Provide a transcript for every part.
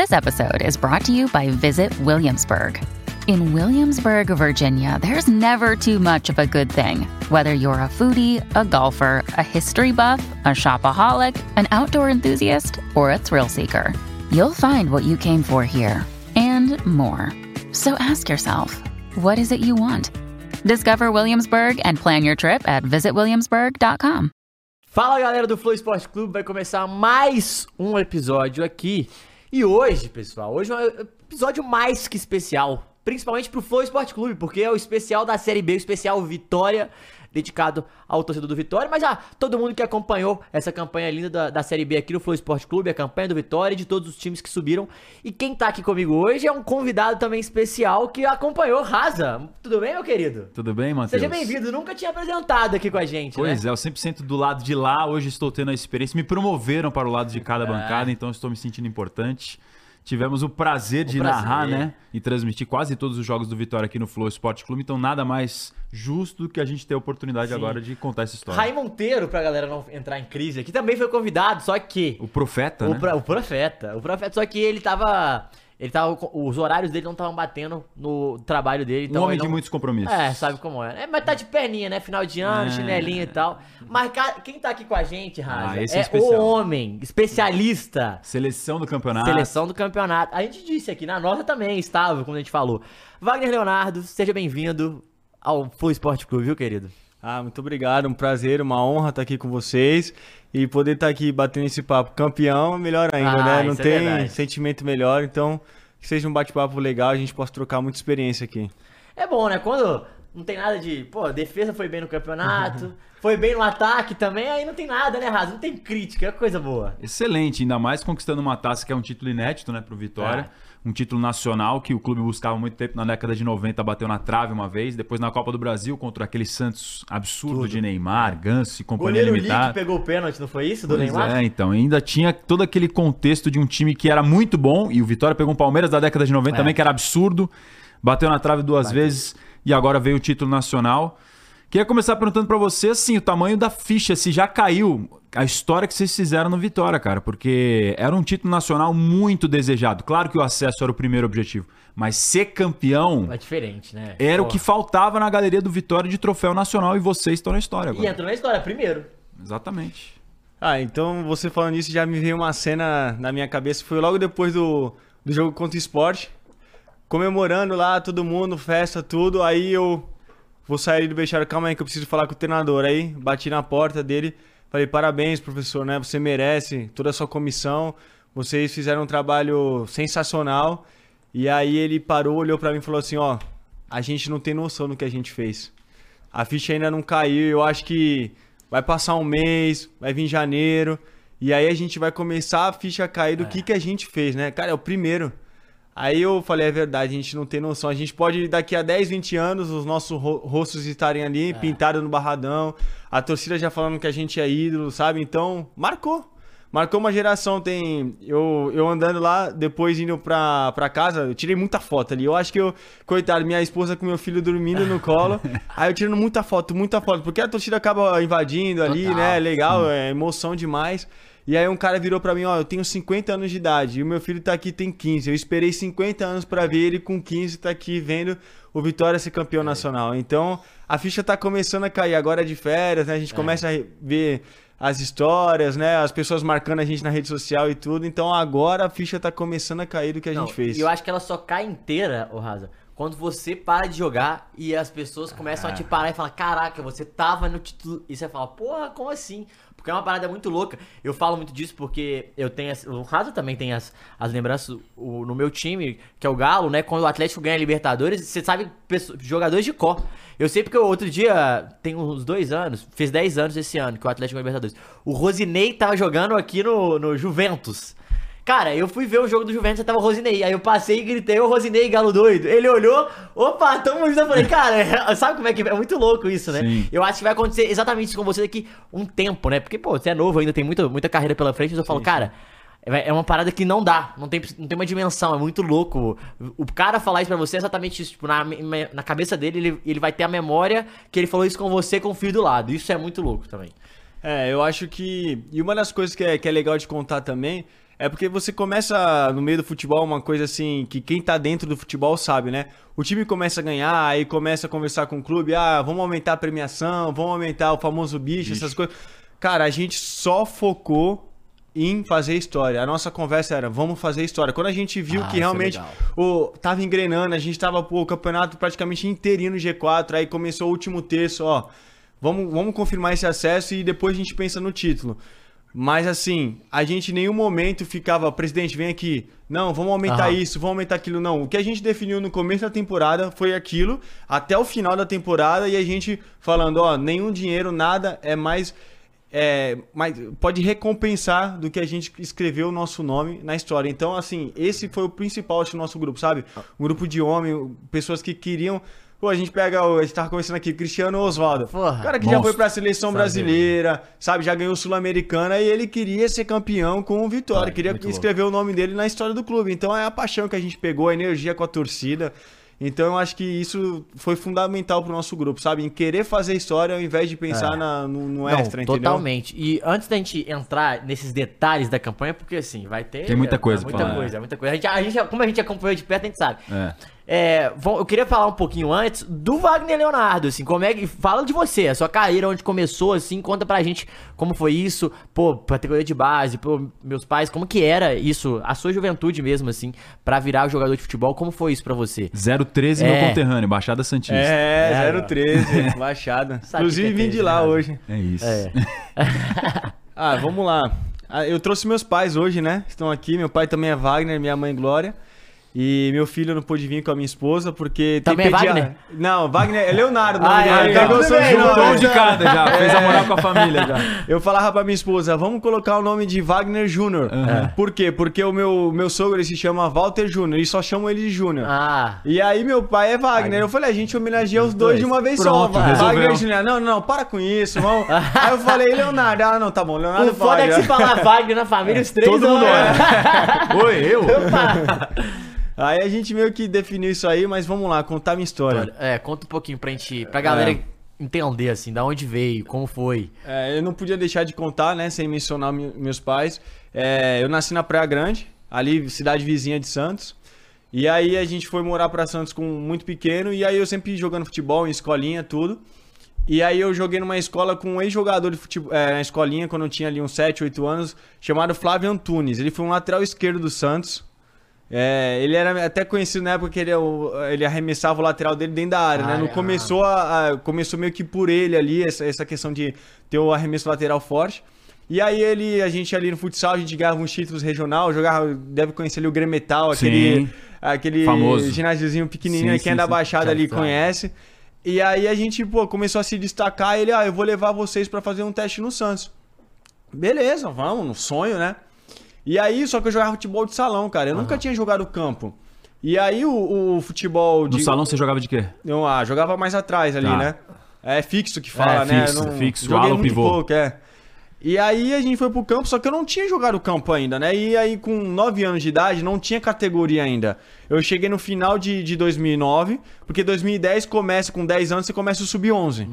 This episode is brought to you by Visit Williamsburg. In Williamsburg, Virginia, there's never too much of a good thing. Whether you're a foodie, a golfer, a history buff, a shopaholic, an outdoor enthusiast, or a thrill seeker, you'll find what you came for here and more. So ask yourself, what is it you want? Discover Williamsburg and plan your trip at visitwilliamsburg.com. Fala galera do Flow Esporte Clube, vai começar mais um episódio aqui. E hoje, pessoal, hoje é um episódio mais que especial, principalmente pro Flow Esporte Clube, porque é o especial da Série B, o especial Vitória, dedicado ao torcedor do Vitória, mas já todo mundo que acompanhou essa campanha linda da, da Série B aqui no Flow Esporte Clube, a campanha do Vitória e de todos os times que subiram. E quem tá aqui comigo hoje é um convidado também especial que acompanhou Raza. Tudo bem, meu querido? Tudo bem, Matheus? Seja bem-vindo, nunca tinha apresentado aqui com a gente, Pois né? é, eu sempre sento do lado de lá, hoje estou tendo a experiência. Me promoveram para o lado de É. cada bancada, então estou me sentindo importante. Tivemos o prazer de prazer. narrar, né? E transmitir quase todos os jogos do Vitória aqui no Flow Esporte Clube. Então, nada mais justo do que a gente ter a oportunidade Sim. agora de contar essa história. Rai Monteiro, pra galera não entrar em crise aqui, também foi convidado, só que. O profeta, O, né? pro- o profeta. O profeta, só que ele tava. Ele tava. Os horários dele não estavam batendo no trabalho dele. Então um homem ele de não- muitos compromissos. É, sabe como é. é. Mas tá de perninha, né? Final de ano, É. chinelinho e tal. Mas quem tá aqui com a gente, Raza, Ah, esse é é, o homem, especialista. Seleção do campeonato. Seleção do campeonato. A gente disse aqui, na nossa também estava, como a gente falou. Wagner Leonardo, seja bem-vindo ao Full Esporte Clube, viu, querido? Ah, muito obrigado, um prazer, uma honra estar aqui com vocês e poder estar aqui batendo esse papo. Campeão é melhor ainda, Ah, né? Não é tem verdade. sentimento melhor, então que seja um bate-papo legal, a gente possa trocar muita experiência aqui. É bom, né? Quando não tem nada de, pô, a defesa foi bem no campeonato, foi bem no ataque também, aí não tem nada, né, Raso? Não tem crítica, é coisa boa. Excelente, ainda mais conquistando uma taça que é um título inédito, né, pro Vitória. Um título nacional que o clube buscava muito tempo. Na década de 90 bateu na trave uma vez. Depois na Copa do Brasil contra aquele Santos absurdo de Neymar, Ganso e companhia Goleiro Lee limitada. que pegou o pênalti, não foi isso, do Pois Neymar? é, então. Ainda tinha todo aquele contexto de um time que era muito bom. E o Vitória pegou um Palmeiras da década de 90 É. também, que era absurdo. Bateu na trave duas vezes e agora veio o título nacional. Queria começar perguntando pra você, assim, o tamanho da ficha, se já caiu a história que vocês fizeram no Vitória, cara, porque era um título nacional muito desejado. Claro que o acesso era o primeiro objetivo, mas ser campeão É diferente, né? era o que faltava na galeria do Vitória de troféu nacional e vocês estão na história E agora. entrou na história, primeiro. Exatamente. Ah, então você falando isso já me veio uma cena na minha cabeça, foi logo depois do, do jogo contra o esporte, comemorando lá, todo mundo, festa, tudo, aí eu vou sair do vestiário, calma aí que eu preciso falar com o treinador, aí bati na porta dele, falei, parabéns professor, né, você merece, toda a sua comissão, vocês fizeram um trabalho sensacional, e aí ele parou, olhou pra mim e falou assim, ó, a gente não tem noção do que a gente fez. A ficha ainda não caiu, eu acho que vai passar um mês, vai vir janeiro, e aí a gente vai começar a ficha a cair do que, que a gente fez, né? Cara, é o primeiro. Aí eu falei, é verdade, a gente não tem noção. A gente pode, daqui a 10, 20 anos, os nossos ro- rostos estarem ali, pintados no barradão, a torcida já falando que a gente é ídolo, sabe? Então, marcou. Marcou uma geração, tem. Eu, eu andando lá, depois indo pra, pra casa, eu tirei muita foto ali. Eu acho que eu, coitado, minha esposa com meu filho dormindo no colo. aí eu tirando muita foto, muita foto, porque a torcida acaba invadindo ali, Total, né? Legal, é emoção demais. E aí um cara virou pra mim, ó, eu tenho 50 anos de idade e o meu filho tá aqui tem 15. Eu esperei 50 anos pra ver ele com 15 tá aqui vendo o Vitória ser campeão nacional. Então, a ficha tá começando a cair. Agora é de férias, né? A gente começa a ver as histórias, né? As pessoas marcando a gente na rede social e tudo. Então, agora a ficha tá começando a cair do que a Não, gente fez. E eu acho que ela só cai inteira, ô Raza, quando você para de jogar e as pessoas começam a te parar e falar, caraca, você tava no título. E você fala, porra, como assim? Porque é uma parada muito louca. Eu falo muito disso porque eu tenho. o Raza também tem as, as lembranças o- no meu time, que é o Galo, né? Quando o Atlético ganha a Libertadores, você sabe, jogadores de cor. Eu sei porque outro dia, tem uns dois anos, fez 10 anos esse ano que o Atlético ganhou a Libertadores. O Rosinei tava jogando aqui no, no Juventus. Cara, eu fui ver o jogo do Juventus e tava o Rosinei. Aí eu passei e gritei, ô Rosinei, galo doido. Ele olhou, opa, tamo junto. Eu falei, cara, sabe como é que é? É muito louco isso, né? Sim. Eu acho que vai acontecer exatamente isso com você daqui um tempo, né? Porque, pô, você é novo ainda, tem muita, muita carreira pela frente. Mas eu falo, cara, é é uma parada que não dá, não tem, não tem uma dimensão, é muito louco. O cara falar isso pra você é exatamente isso. Tipo, na, na cabeça dele, ele, ele vai ter a memória que ele falou isso com você com o filho do lado. Isso é muito louco também. É, eu acho que. E uma das coisas que é, que é legal de contar também É porque você começa no meio do futebol uma coisa assim que quem tá dentro do futebol sabe, né? O time começa a ganhar, aí começa a conversar com o clube, ah, vamos aumentar a premiação, vamos aumentar o famoso bicho, essas coisas. Cara, a gente só focou em fazer história. A nossa conversa era, vamos fazer história. Quando a gente viu Ah, que é realmente legal. o, tava engrenando, a gente tava pô, o campeonato praticamente inteirinho no G4, aí começou o último terço, ó. Vamos, vamos confirmar esse acesso e depois a gente pensa no título. Mas assim, a gente em nenhum momento ficava, presidente, vem aqui. Não, vamos aumentar Aham. isso, vamos aumentar aquilo. Não, o que a gente definiu no começo da temporada foi aquilo, até o final da temporada, e a gente falando, ó, nenhum dinheiro, nada é mais. É, mais pode recompensar do que a gente escreveu o nosso nome na história. Então, assim, esse foi o principal do nosso grupo, sabe? Um grupo de homens, pessoas que queriam. Pô, a gente pega, o- a gente tava conversando aqui, Cristiano Oswaldo. Porra, cara que já monstro. foi pra seleção brasileira, sabe? Já ganhou Sul-Americana e ele queria ser campeão com o Vitória. Queria escrever o nome dele na história do clube. Então é a paixão que a gente pegou, a energia com a torcida. Então eu acho que isso foi fundamental pro nosso grupo, sabe? Em querer fazer história ao invés de pensar É. na- no, no Não, extra, entendeu? totalmente. E antes da gente entrar nesses detalhes da campanha, porque assim, vai ter. Tem muita coisa é, muita coisa, é muita coisa. A gente, a gente- como a gente acompanhou de perto, a gente sabe. É. É, eu queria falar um pouquinho antes do Wagner Leonardo, assim, como é que. Fala de você, a sua carreira, onde começou, assim, conta pra gente como foi isso, pô, categoria de base, pô, meus pais, como que era isso, a sua juventude mesmo, assim, pra virar jogador de futebol, como foi isso pra você? 013 meu É. conterrâneo, Baixada Santista. É, É, 013, baixada. Sabe Inclusive vim de 13, lá né? hoje. É isso. É. Ah, vamos lá. Ah, Eu trouxe meus pais hoje, né? Estão aqui. Meu pai também é Wagner, minha mãe Glória. E meu filho não pôde vir com a minha esposa porque Também é tem pedia- Wagner? Não, Wagner é Leonardo. Ah, dele. é, Ele então, pegou tudo seu Juntou um né? de cada já, fez a moral com a família já. Eu falava pra minha esposa, vamos colocar o nome de Wagner Júnior. Aham. Por quê? Porque o meu, meu sogro ele se chama Walter Júnior e só chamam ele de Júnior. Ah. E aí meu pai é Wagner. Eu falei, a gente homenageia os dois de uma vez Pronto, só. resolveu. Wagner e Júnior. Não, não, para com isso. Vamos. aí eu falei, Leonardo. Ah, não, tá bom. Leonardo O foda é que se falar Wagner na família, os três Todo mundo olha. Oi, eu? Aí a gente meio que definiu isso aí, mas vamos lá, contar minha história. É, conta um pouquinho pra gente, pra galera É. entender, assim, da onde veio, como foi. É, eu não podia deixar de contar, né, sem mencionar meus pais. É, eu nasci na Praia Grande, ali, cidade vizinha de Santos. E aí a gente foi morar pra Santos com muito pequeno, e aí eu sempre jogando futebol, em escolinha, tudo. E aí eu joguei numa escola com um ex-jogador de futebol, é, na escolinha, quando eu tinha ali uns 7, 8 anos, chamado Flávio Antunes. Ele foi um lateral esquerdo do Santos. É, ele era até conhecido na época que ele, é ele arremessava o lateral dele dentro da área, né? Ah, Não é. começou, a, a- começou meio que por ele ali, essa, essa questão de ter o arremesso lateral forte. E aí ele, a gente ali no futsal, a gente ganhava uns títulos regional, jogava, deve conhecer ali o Gremetal, aquele, Sim. aquele Famoso. ginásiozinho pequenininho, Sim, quem é sim, da sim. Baixada ali tá. conhece. E aí a gente, pô, começou a se destacar, ele, ah, eu vou levar vocês pra fazer um teste no Santos. Beleza, vamos, no sonho, né? E aí, só que eu jogava futebol de salão, cara. Eu nunca tinha jogado campo. E aí o, o futebol de. No salão você jogava de quê? Eu ah, jogava mais atrás ali, Tá. né? É fixo que fala, É, né? fixo, fixo, joguei muito pivô. pouco, é. E aí a gente foi pro campo, só que eu não tinha jogado campo ainda, né? E aí com 9 anos de idade não tinha categoria ainda. Eu cheguei no final de, de 2009, porque 2010 começa com 10 anos, você começa o sub-11.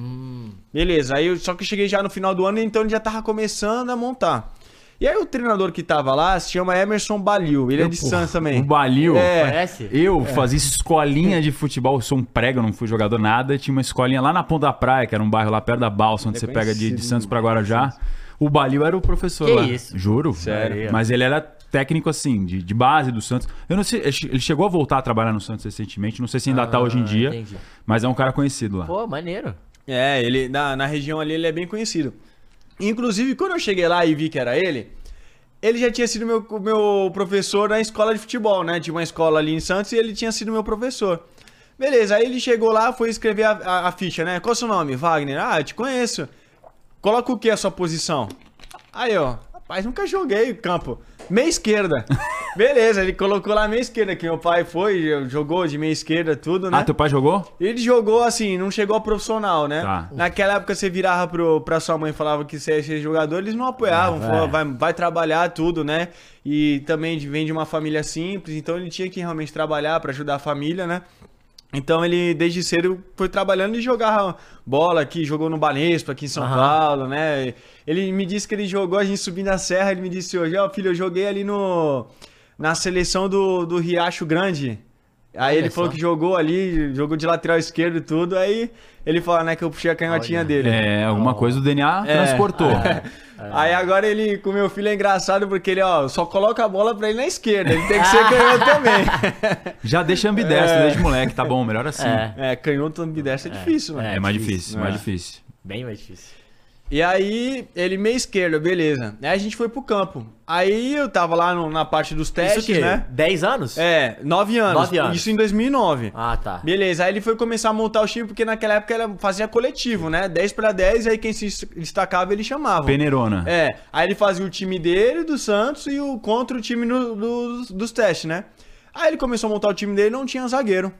Beleza, aí eu, só que eu cheguei já no final do ano, então ele já tava começando a montar. E aí o treinador que tava lá se chama Emerson Balil, ele é de Santos também. O Balil. É. Conhece? Eu fazia escolinha de futebol, eu sou um prego, não fui jogador nada. Tinha uma escolinha lá na Ponta da Praia, que era um bairro lá perto da Balsa, onde Ele você é pega de, de Santos pra Guarujá. O Balil era o professor Que lá. isso? Juro. Sério? Mas ele era técnico assim, de, de base do Santos. Eu não sei, ele chegou a voltar a trabalhar no Santos recentemente, não sei se ainda tá hoje em dia, Ah, entendi. mas é um cara conhecido lá. Pô, maneiro. É, ele na, na região ali ele é bem conhecido. Inclusive, quando eu cheguei lá e vi que era ele, ele já tinha sido meu, meu professor na escola de futebol, né? Tinha uma escola ali em Santos e ele tinha sido meu professor. Beleza, aí ele chegou lá, foi escrever a, a- a ficha, né? Qual é o seu nome? Wagner. Ah, eu te conheço. Coloca o que a sua posição? Aí, ó. Rapaz, nunca joguei campo. Meia esquerda. Beleza, ele colocou lá meia esquerda, que meu pai foi, jogou de meia esquerda, tudo, né? Ah, teu pai jogou? Ele jogou assim, não chegou a profissional, né? Tá. Naquela época você virava pro, pra sua mãe e falava que você ia ser jogador, eles não apoiavam, É. falavam, vai, vai trabalhar tudo, né? E também vem de uma família simples, então ele tinha que realmente trabalhar pra ajudar a família, né? Então ele, desde cedo, foi trabalhando e jogava bola aqui, jogou no Banespa, aqui em São Aham. Paulo, né? Ele me disse que ele jogou, a gente subindo a serra, ele me disse hoje, ó, filho, eu joguei ali no na seleção do, do Riacho Grande. Aí Olha ele falou que jogou ali, jogou de lateral esquerdo e tudo, aí ele falou, né, que eu puxei a canhotinha Olha. dele. É, alguma coisa o DNA É. transportou. Aí agora ele, com meu filho, é engraçado porque ele, ó, só coloca a bola pra ele na esquerda. Ele tem que ser canhoto também. Já deixa ambidestro É. desde moleque, tá bom, melhor assim. É. É, É, canhoto ambidestro é, difícil, mano. mais difícil, difícil, né? mais difícil. Bem mais difícil. E aí, ele meia esquerda, beleza. Aí a gente foi pro campo. Aí eu tava lá no- na parte dos testes, Isso o quê? né? 10 anos? É, nove anos. Nove anos. Isso em 2009. Ah, tá. Beleza, aí ele foi começar a montar o time, porque naquela época era, fazia coletivo, né? 10 pra 10, aí quem se destacava ele chamava. Peneirona. É, aí ele fazia o time dele, do Santos, e o contra o time no- dos, dos testes, né? Aí ele começou a montar o time dele não tinha zagueiro.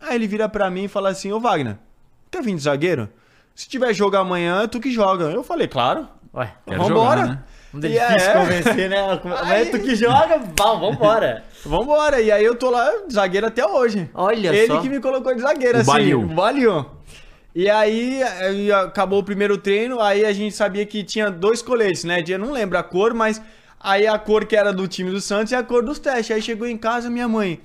Aí ele vira pra mim e fala assim, ô Wagner, quer vir de zagueiro? Se tiver jogo amanhã, é tu que joga. Eu falei, claro. Ué, Quero Vambora. jogar, né? não é difícil é. convencer, né? Mas é tu que joga, vamos, vambora. Vambora. E aí eu tô lá, zagueiro até hoje. Olha Ele só. que me colocou de zagueiro, O assim. O Balil. E aí, aí acabou o primeiro treino, aí a gente sabia que tinha dois coletes, né? Eu não lembro a cor, mas aí a cor que era do time do Santos e a cor dos testes. Aí chegou em casa minha mãe.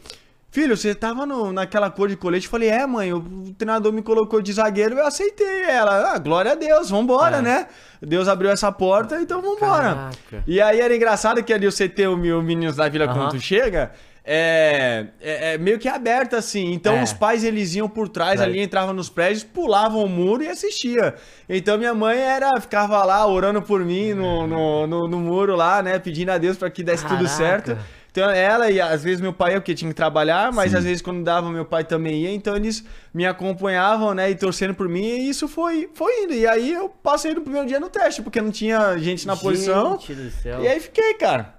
Filho, você tava no- naquela cor de colete? Eu falei, é, mãe, o treinador me colocou de zagueiro, eu aceitei. Ela, ah, glória a Deus, vambora, É. né? Deus abriu essa porta, então vambora. Caraca. E aí era engraçado que ali você ter o Meninos da Vila Aham. quando tu chega, é, é- é meio que aberto assim. Então É. os pais eles iam por trás Vai. ali, entravam nos prédios, pulavam o muro e assistia. Então minha mãe era ficava lá orando por mim no, no, no, no muro lá, né, pedindo a Deus para que desse tudo Caraca. certo. Então ela e às vezes meu pai, eu que tinha que trabalhar, mas Sim. às vezes quando dava meu pai também ia, então eles me acompanhavam, né, e torcendo por mim, e isso foi foi indo. E aí eu passei no primeiro dia no teste, porque não tinha gente na posição. Gente do céu. E aí fiquei, cara.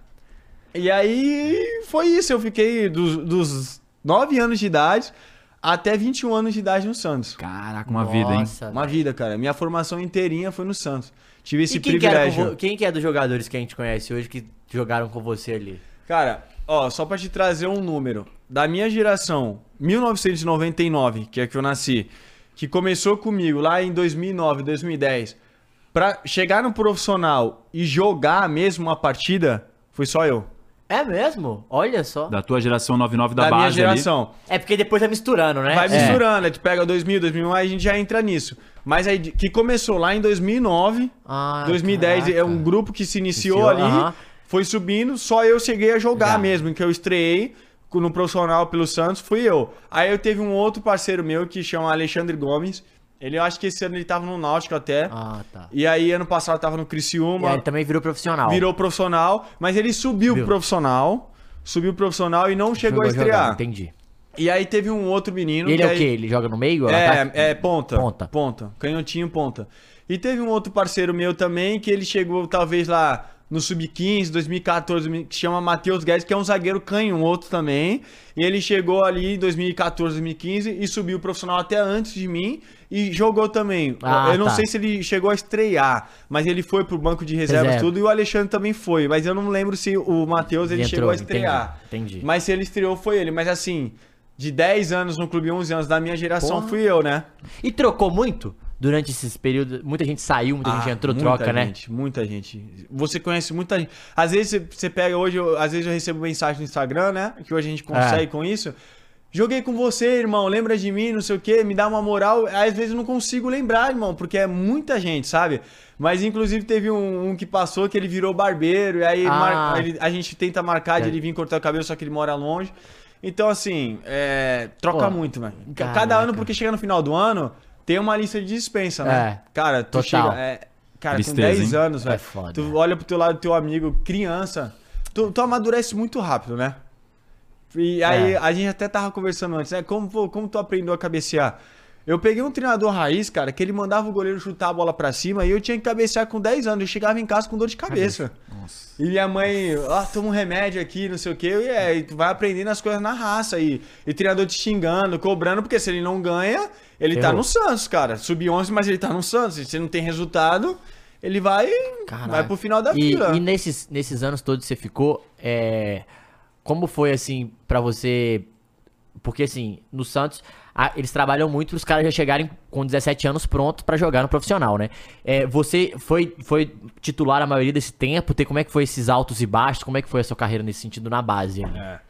E aí foi isso, eu fiquei dos, dos 9 anos de idade até 21 anos de idade no Santos. Caraca, uma vida, hein? Nossa, Uma vida, cara. Minha formação inteirinha foi no Santos. Tive esse E quem que, privilégio. vo- quem que é dos jogadores que a gente conhece hoje que jogaram com você ali? Cara, ó, só pra te trazer um número. Da minha geração, 1999, que é que eu nasci, que começou comigo lá em 2009, 2010, pra chegar no profissional e jogar mesmo uma partida, foi só eu. É mesmo? Olha só. Da tua geração 99 da, Da, base minha geração. É porque depois vai misturando, né? Vai É. misturando, a gente pega 2000, 2001, aí a gente já entra nisso. Mas aí, que começou lá em 2009, Ah, 2010, é caraca. um grupo que se iniciou, Iniciou, ali, aham. Foi subindo, só eu cheguei a jogar Já. mesmo, em que eu estreiei no profissional pelo Santos, fui eu. Aí eu teve um outro parceiro meu que chama Alexandre Gomes, ele eu acho que esse ano ele tava no Náutico até, Ah, tá. e aí ano passado tava no E Criciúma, aí ele também virou profissional. virou profissional, mas ele subiu pro profissional, subiu pro profissional e não chegou a jogar, estrear. Entendi. E aí teve um outro menino E ele é o aí- quê? Ele joga no meio? É, é ponta. Ponta. Ponta. Canhotinho, ponta. E teve um outro parceiro meu também que ele chegou talvez lá no Sub-15, 2014, que chama Matheus Guedes, que é um zagueiro canhoto também. E ele chegou ali em 2014, 2015 e subiu profissional até antes de mim e jogou também. Ah, eu não tá. sei se ele chegou a estrear, mas ele foi pro banco de reservas Reserva. tudo e o Alexandre também foi. Mas eu não lembro se o Matheus ele Ele chegou a entrou, estrear. entendi, entendi. Mas se ele estreou foi ele. Mas assim, de 10 anos no clube, 11 anos da minha geração Porra. fui eu, né? E trocou muito durante esses períodos? Muita gente saiu, muita gente Ah, entrou, muita troca, né? gente, Muita gente. Você conhece muita gente. Às vezes você- pega hoje, eu- às vezes eu recebo mensagem no Instagram, né? Que hoje a gente consegue É. com isso. Joguei com você, irmão, lembra de mim, não sei o quê, me dá uma moral. Às vezes eu não consigo lembrar, irmão, porque é muita gente, sabe? Mas inclusive teve um, um que passou que ele virou barbeiro, e aí Ah. mar- ele- a gente tenta marcar de ele vir cortar o cabelo, só que ele mora longe. Então, assim, é, troca Pô, muito, velho. Cada ano, porque chega no final do ano, tem uma lista de dispensa, né? É, Cara, tu total. chega. é, cara, Tristeza, com 10 hein? anos, É velho. foda. tu olha pro teu lado do teu amigo, criança. Tu, tu amadurece muito rápido, né? E aí, É. a gente até tava conversando antes, né? Como, pô, como tu aprendeu a cabecear? Eu peguei um treinador raiz, cara, que ele mandava o goleiro chutar a bola pra cima e eu tinha que cabecear com 10 anos. Eu chegava em casa com dor de cabeça. Nossa. E minha mãe, ó, toma um remédio aqui, não sei o quê. E, é, e tu vai aprendendo as coisas na raça. E, e treinador te xingando, cobrando, porque se ele não ganha, ele tá Ferrou. no Santos, cara. Sub-11, mas ele tá no Santos. Se não tem resultado, ele vai, Caraca. vai pro final da E, fila. e nesses, nesses anos todos você ficou, é, como foi assim pra você Porque assim, no Santos, a- eles trabalham muito para os caras já chegarem com 17 anos prontos pra jogar no profissional, né? É, você foi, foi titular a maioria desse tempo? Tem, como é que foi esses altos e baixos? Como é que foi a sua carreira nesse sentido na base? É.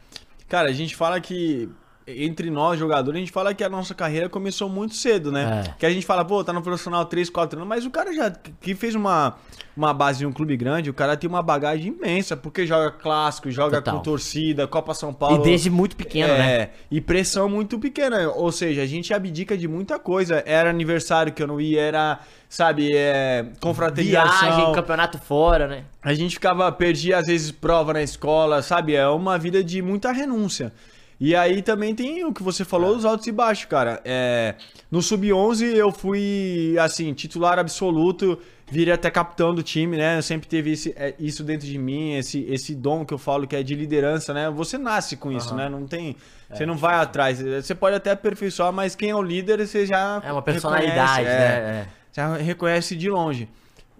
Cara, a gente fala que entre nós, jogadores, a gente fala que a nossa carreira começou muito cedo, né? É. Que a gente fala, pô, tá no profissional 3, 4 anos, mas o cara já que fez uma, uma base em um clube grande, o cara tem uma bagagem imensa, porque joga clássico, joga Total. com torcida, Copa São Paulo. E desde muito pequeno, é, né? E pressão muito pequena. Ou seja, a gente abdica de muita coisa. Era aniversário que eu não ia, era, sabe, é, confraternização. Viagem, campeonato fora, né? A gente ficava, perdia às vezes prova na escola, sabe? É uma vida de muita renúncia. E aí também tem o que você falou, os altos e baixos, cara. É, no Sub-11 eu fui, assim, titular absoluto, virei até capitão do time, né? Eu sempre teve esse- é, isso dentro de mim, esse, esse dom que eu falo que é de liderança, né? Você nasce com isso, né? Não tem... Você não vai atrás. Você pode até aperfeiçoar, mas quem é o líder, você já É uma personalidade, reconhece, né? é É. já reconhece de longe.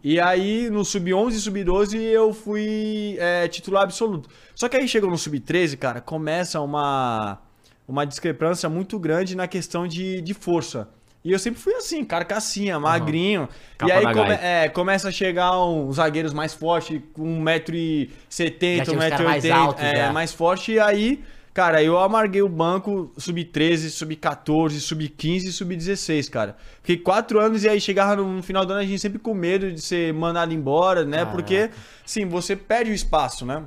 E aí, no Sub-11 e Sub-12, eu fui é, titular absoluto. Só que aí chegou no Sub-13, cara, começa uma, uma discrepância muito grande na questão de, de força. E eu sempre fui assim, carcassinha, magrinho. E aí come- é, começa a chegar uns zagueiros mais fortes, com 1,70m, Já tinha uns caras mais 1,80m, altos, é, mais forte. E aí, cara, eu amarguei o banco sub-13, sub-14, sub-15 e sub-16, cara. Fiquei quatro anos e aí chegava no final do ano a gente sempre com medo de ser mandado embora, né? Caraca. Porque, sim, você perde o espaço, né?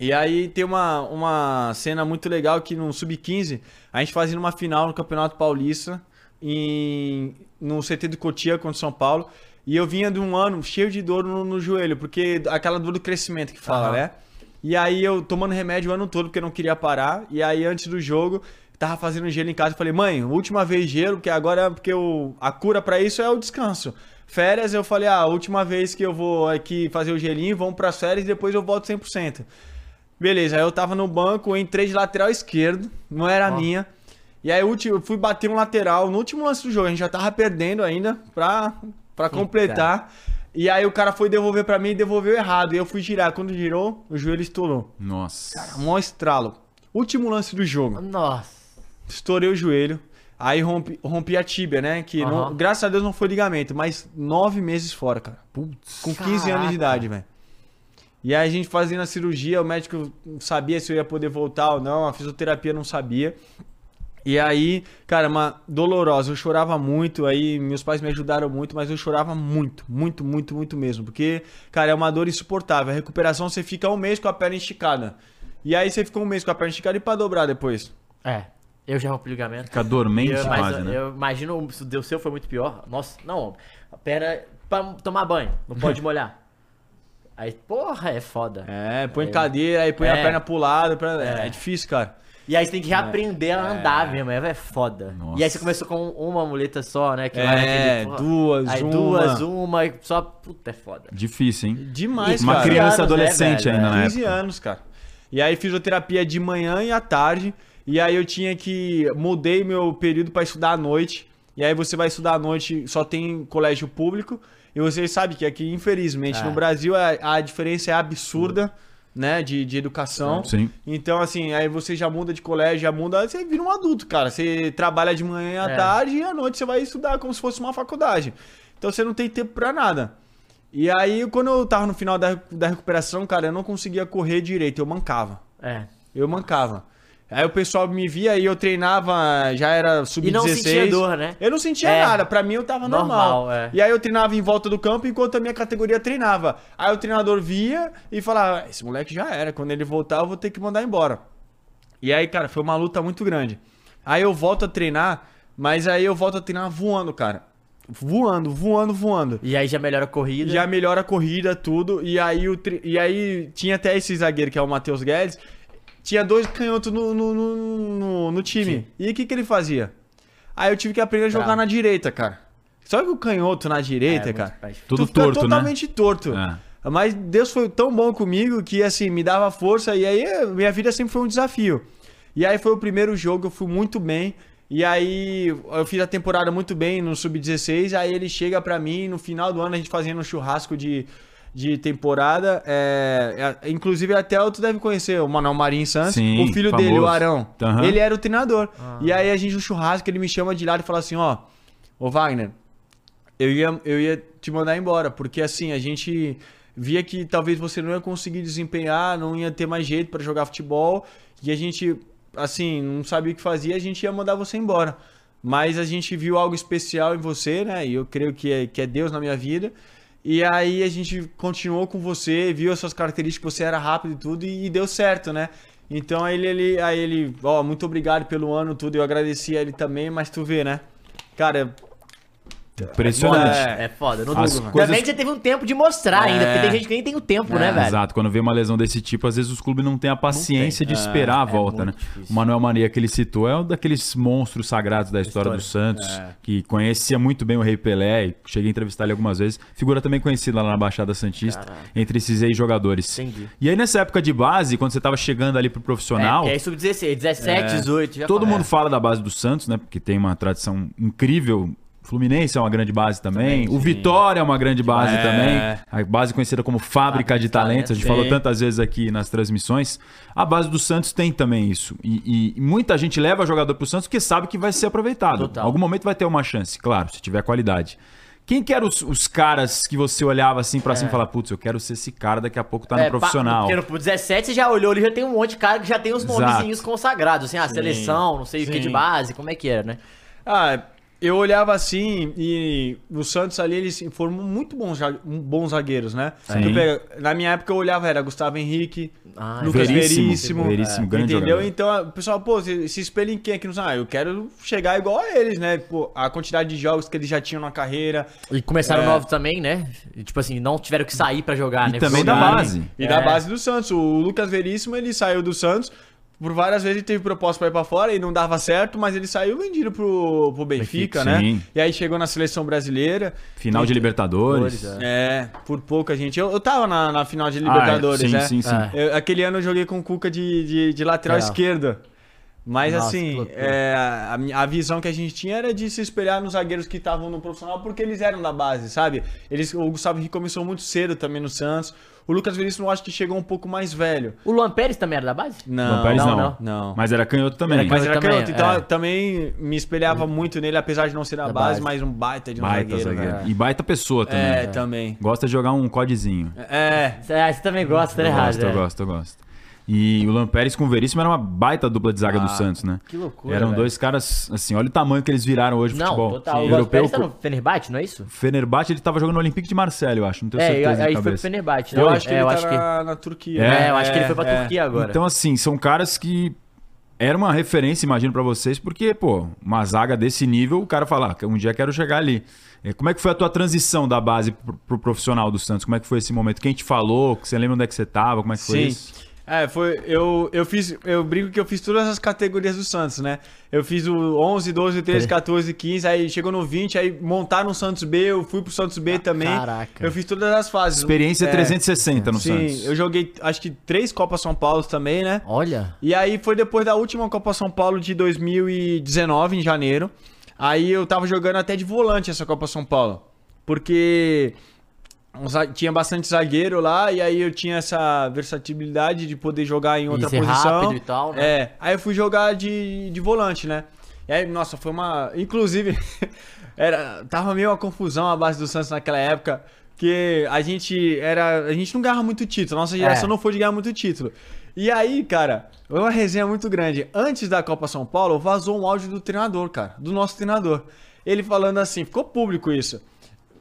E aí tem uma, uma cena muito legal que no Sub-15, a gente fazia uma final no Campeonato Paulista, em, no CT do Cotia contra São Paulo, e eu vinha de um ano cheio de dor no, no joelho, porque aquela dor do crescimento que fala, Aham. né? E aí eu tomando remédio o ano todo porque eu não queria parar, e aí antes do jogo, tava fazendo gelo em casa, eu falei, mãe, última vez gelo, porque agora, porque o, a cura pra isso é o descanso. Férias, eu falei, ah, última vez que eu vou aqui fazer o gelinho, vamos pras férias e depois eu volto 100%. Beleza, aí eu tava no banco, eu entrei de lateral esquerdo, não era a minha. E aí eu fui bater um lateral no último lance do jogo, a gente já tava perdendo ainda pra, pra completar. E aí o cara foi devolver pra mim e devolveu errado. E eu fui girar. Quando girou, o joelho estourou. Nossa. Mó estralo. Último lance do jogo. Nossa. Estourei o joelho. Aí rompi, rompi a tíbia, né? Que não- Aham. graças a Deus não foi ligamento, mas nove meses fora, cara. Putz. Com 15 anos Caraca. de idade, velho. E aí a gente fazendo a cirurgia, o médico não sabia se eu ia poder voltar ou não, a fisioterapia não sabia. E aí, cara, uma dolorosa, eu chorava muito, aí meus pais me ajudaram muito, mas eu chorava muito, muito, muito, muito mesmo, porque, cara, é uma dor insuportável. A recuperação você fica um mês com a perna esticada. E aí você fica um mês com a perna esticada e pra dobrar depois. É. Eu já rompi o ligamento. Fica dormente Eu, mas quase, né? eu imagino se o deu seu foi muito pior. Nossa, não. A perna pra tomar banho, não pode molhar. Aí, porra, é foda. É, põe É. cadeira, aí põe a É. perna pro lado. pra- É. É. difícil, cara. E aí você tem que reaprender a andar mesmo, é, é foda. Nossa. E aí você começou com uma muleta só, né? Que É, duas, aí uma. duas, uma, e só. Puta, é foda. Difícil, hein? Demais, Uma cara. criança anos, né, adolescente velho? ainda na 15 época. anos, cara. E aí fisioterapia de manhã e à tarde. E aí eu tinha que. Mudei meu período pra estudar à noite. E aí você vai estudar à noite, só tem colégio público. E vocês sabem que aqui, infelizmente, É. no Brasil a, a diferença é absurda, né? De, de educação. Sim. Então, assim, aí você já muda de colégio, já muda. Você vira um adulto, cara. Você trabalha de manhã à É. tarde e à noite você vai estudar como se fosse uma faculdade. Então você não tem tempo pra nada. E aí, quando eu tava no final da, da recuperação, cara, eu não conseguia correr direito, eu mancava. É. Eu mancava. Aí o pessoal me via e eu treinava, já era sub-16. E não sentia dor, né? Eu não sentia É. nada, pra mim eu tava normal. Normal, é. E aí eu treinava em volta do campo enquanto a minha categoria treinava. Aí o treinador via e falava: esse moleque já era, quando ele voltar eu vou ter que mandar embora. E aí, cara, foi uma luta muito grande. Aí eu volto a treinar, mas aí eu volto a treinar voando, cara. Voando, voando, voando. E aí já melhora a corrida. Já melhora a corrida, tudo. E aí, o tri- e aí tinha até esse zagueiro que é o Matheus Guedes. Tinha dois canhotos no, no, no, no- time. Sim. E o que, que ele fazia? Aí eu tive que aprender a jogar Bravo. na direita, cara. Só que o canhoto na É, direita, muito cara. Tudo tu fica torto, né? totalmente torto. É. Mas Deus foi tão bom comigo que, assim, me dava força. E aí, minha vida sempre foi um desafio. E aí foi o primeiro jogo, eu fui muito bem. E aí, eu fiz a temporada muito bem no Sub-16. Aí ele chega pra mim, no final do ano, a gente fazendo um churrasco de, de temporada. É, é, inclusive, até tu deve conhecer o Manuel Marinho Santos. Sim, o filho famoso. dele, o Arão. Aham. Ele era o treinador. E aí a gente no churrasco, ele me chama de lado e fala assim, ó, ô Wagner, eu ia, eu ia te mandar embora, porque assim, a gente via que talvez você não ia conseguir desempenhar, não ia ter mais jeito pra jogar futebol, e a gente, assim, não sabia o que fazia, a gente ia mandar você embora. Mas a gente viu algo especial em você, né? E eu creio que é, que é Deus na minha vida. E aí a gente continuou com você, viu as suas características, você era rápido e tudo, e, e deu certo, né? Então aí ele, ele, aí ele, ó, muito obrigado pelo ano tudo, eu agradeci a ele também, mas tu vê, né? Cara, Impressionante. É. É foda, não As duro, coisas- Também que você teve um tempo de mostrar ainda, porque tem gente que nem tem o tempo, né, velho? Exato, quando vê uma lesão desse tipo, às vezes os clubes não têm a paciência de esperar a volta, né? difícil. O Manuel Maria que ele citou é um daqueles monstros sagrados da história, do Santos, que conhecia muito bem o Rei Pelé, e cheguei a entrevistar ele algumas vezes. Figura também conhecida lá na Baixada Santista, entre esses ex-jogadores. Entendi. E aí nessa época de base, quando você tava chegando ali pro profissional, É, é sub-16, 17, 18. já todo mundo fala da base do Santos, né? Porque tem uma tradição incrível. Fluminense é uma grande base também. o Vitória é uma grande base É. também. A base conhecida como Fábrica de Talentos. A gente Sim. falou tantas vezes aqui nas transmissões. A base do Santos tem também isso. E, e muita gente leva jogador pro Santos porque sabe que vai ser aproveitado. Total. Em algum momento vai ter uma chance, claro, se tiver qualidade. Quem que eram os, os caras que você olhava assim pra cima e falava, putz, eu quero ser esse cara, daqui a pouco tá no É, profissional. Pa, porque no 17 você já olhou ali, já tem um monte de cara que já tem os Exato. nomezinhos consagrados, assim, a seleção, não sei o que de Sim. base, como é que era, né? Ah, eu olhava assim e o Santos ali, eles formam muito bons, bons zagueiros, né? Pega- na minha época eu olhava, era Gustavo Henrique, Ah, Lucas Veríssimo, Veríssimo. Veríssimo, grande entendeu? jogador. Então, o pessoal, pô, se, se espelha em quem aqui no Santos? Ah, eu quero chegar igual a eles, né? Pô, a quantidade de jogos que eles já tinham na carreira. E começaram É. novos também, né? E, tipo assim, não tiveram que sair pra jogar, E né? também da base. E É. da base do Santos. O Lucas Veríssimo, ele saiu do Santos. Por várias vezes ele teve proposta pra ir pra fora e não dava certo, mas ele saiu vendido pro, pro Benfica, Benfica, né? sim. E aí chegou na seleção brasileira. Final de Libertadores. Libertadores, É, por pouca gente. Eu, eu tava na, na final de Ah, Libertadores, sim, né? sim, sim. É. Eu- aquele ano eu joguei com o Cuca de, de, de lateral Real. esquerda. Mas Nossa, assim, é, a, a visão que a gente tinha era de se espelhar nos zagueiros que estavam no profissional, porque eles eram da base, sabe? Eles, o Gustavo Henrique começou muito cedo também no Santos. O Lucas Veríssimo eu acho que chegou um pouco mais velho. O Luan Pérez também era da base? Não, Luan Pérez não, não, não. Mas era canhoto também. Era Mas canhoto era também, canhoto, então é. eu também me espelhava muito nele, apesar de não ser da, Da base, base. mas um baita de um Baita zagueiro. zagueiro. velho. E baita pessoa também. É, também. Gosta de jogar um codezinho. É, Ah, você também gosta, né, Eu Rádio? gosto, eu gosto, eu gosto. E o Lampérez com o Veríssimo era uma baita dupla de zaga do Santos, né? Que loucura, Eram velho. dois caras, assim, olha o tamanho que eles viraram hoje no Não, futebol. total. O Sim. Luan Europeu, Pérez tá no Fenerbahçe, não é isso? Fenerbahçe, ele tava jogando no Olympique de Marseille, eu acho. Não tenho É, certeza aí foi pro. Fenerbahçe. eu né? acho que é, ele eu tá acho que... na, na Turquia. É, É, eu acho que ele foi pra é. Turquia agora. Então, assim, são caras que era uma referência, imagino, pra vocês, porque, pô, uma zaga desse nível, o cara fala, ah, um dia quero chegar ali. É, Como é que foi a tua transição da base pro, pro profissional do Santos? Como é que foi esse momento? Quem te falou? Você lembra onde é que você tava? Como é que foi Sim. isso? É, foi. Eu, eu fiz. Eu brinco que eu fiz todas as categorias do Santos, né? Eu fiz o 11, 12, 13, 14, 15, aí chegou no 20, aí montaram o Santos B, eu fui pro Santos B também. caraca. Eu fiz todas as fases. Experiência É, 360 no Sim, Santos. eu joguei acho que três Copas São Paulo também, né? Olha. E aí foi depois da última Copa São Paulo de 2019, em janeiro. Aí eu tava jogando até de volante essa Copa São Paulo. Porque tinha bastante zagueiro lá, e aí eu tinha essa versatilidade de poder jogar em outra ser posição. rápido e tal, né? É, aí eu fui jogar de, de volante, né? E aí, nossa, foi uma. Inclusive, era, tava meio uma confusão a base do Santos naquela época. Que a gente era. A gente não ganhava muito título. Nossa geração É. não foi de ganhar muito título. E aí, cara, foi uma resenha muito grande. Antes da Copa São Paulo, vazou um áudio do treinador, cara. Do nosso treinador. Ele falando assim, ficou público isso.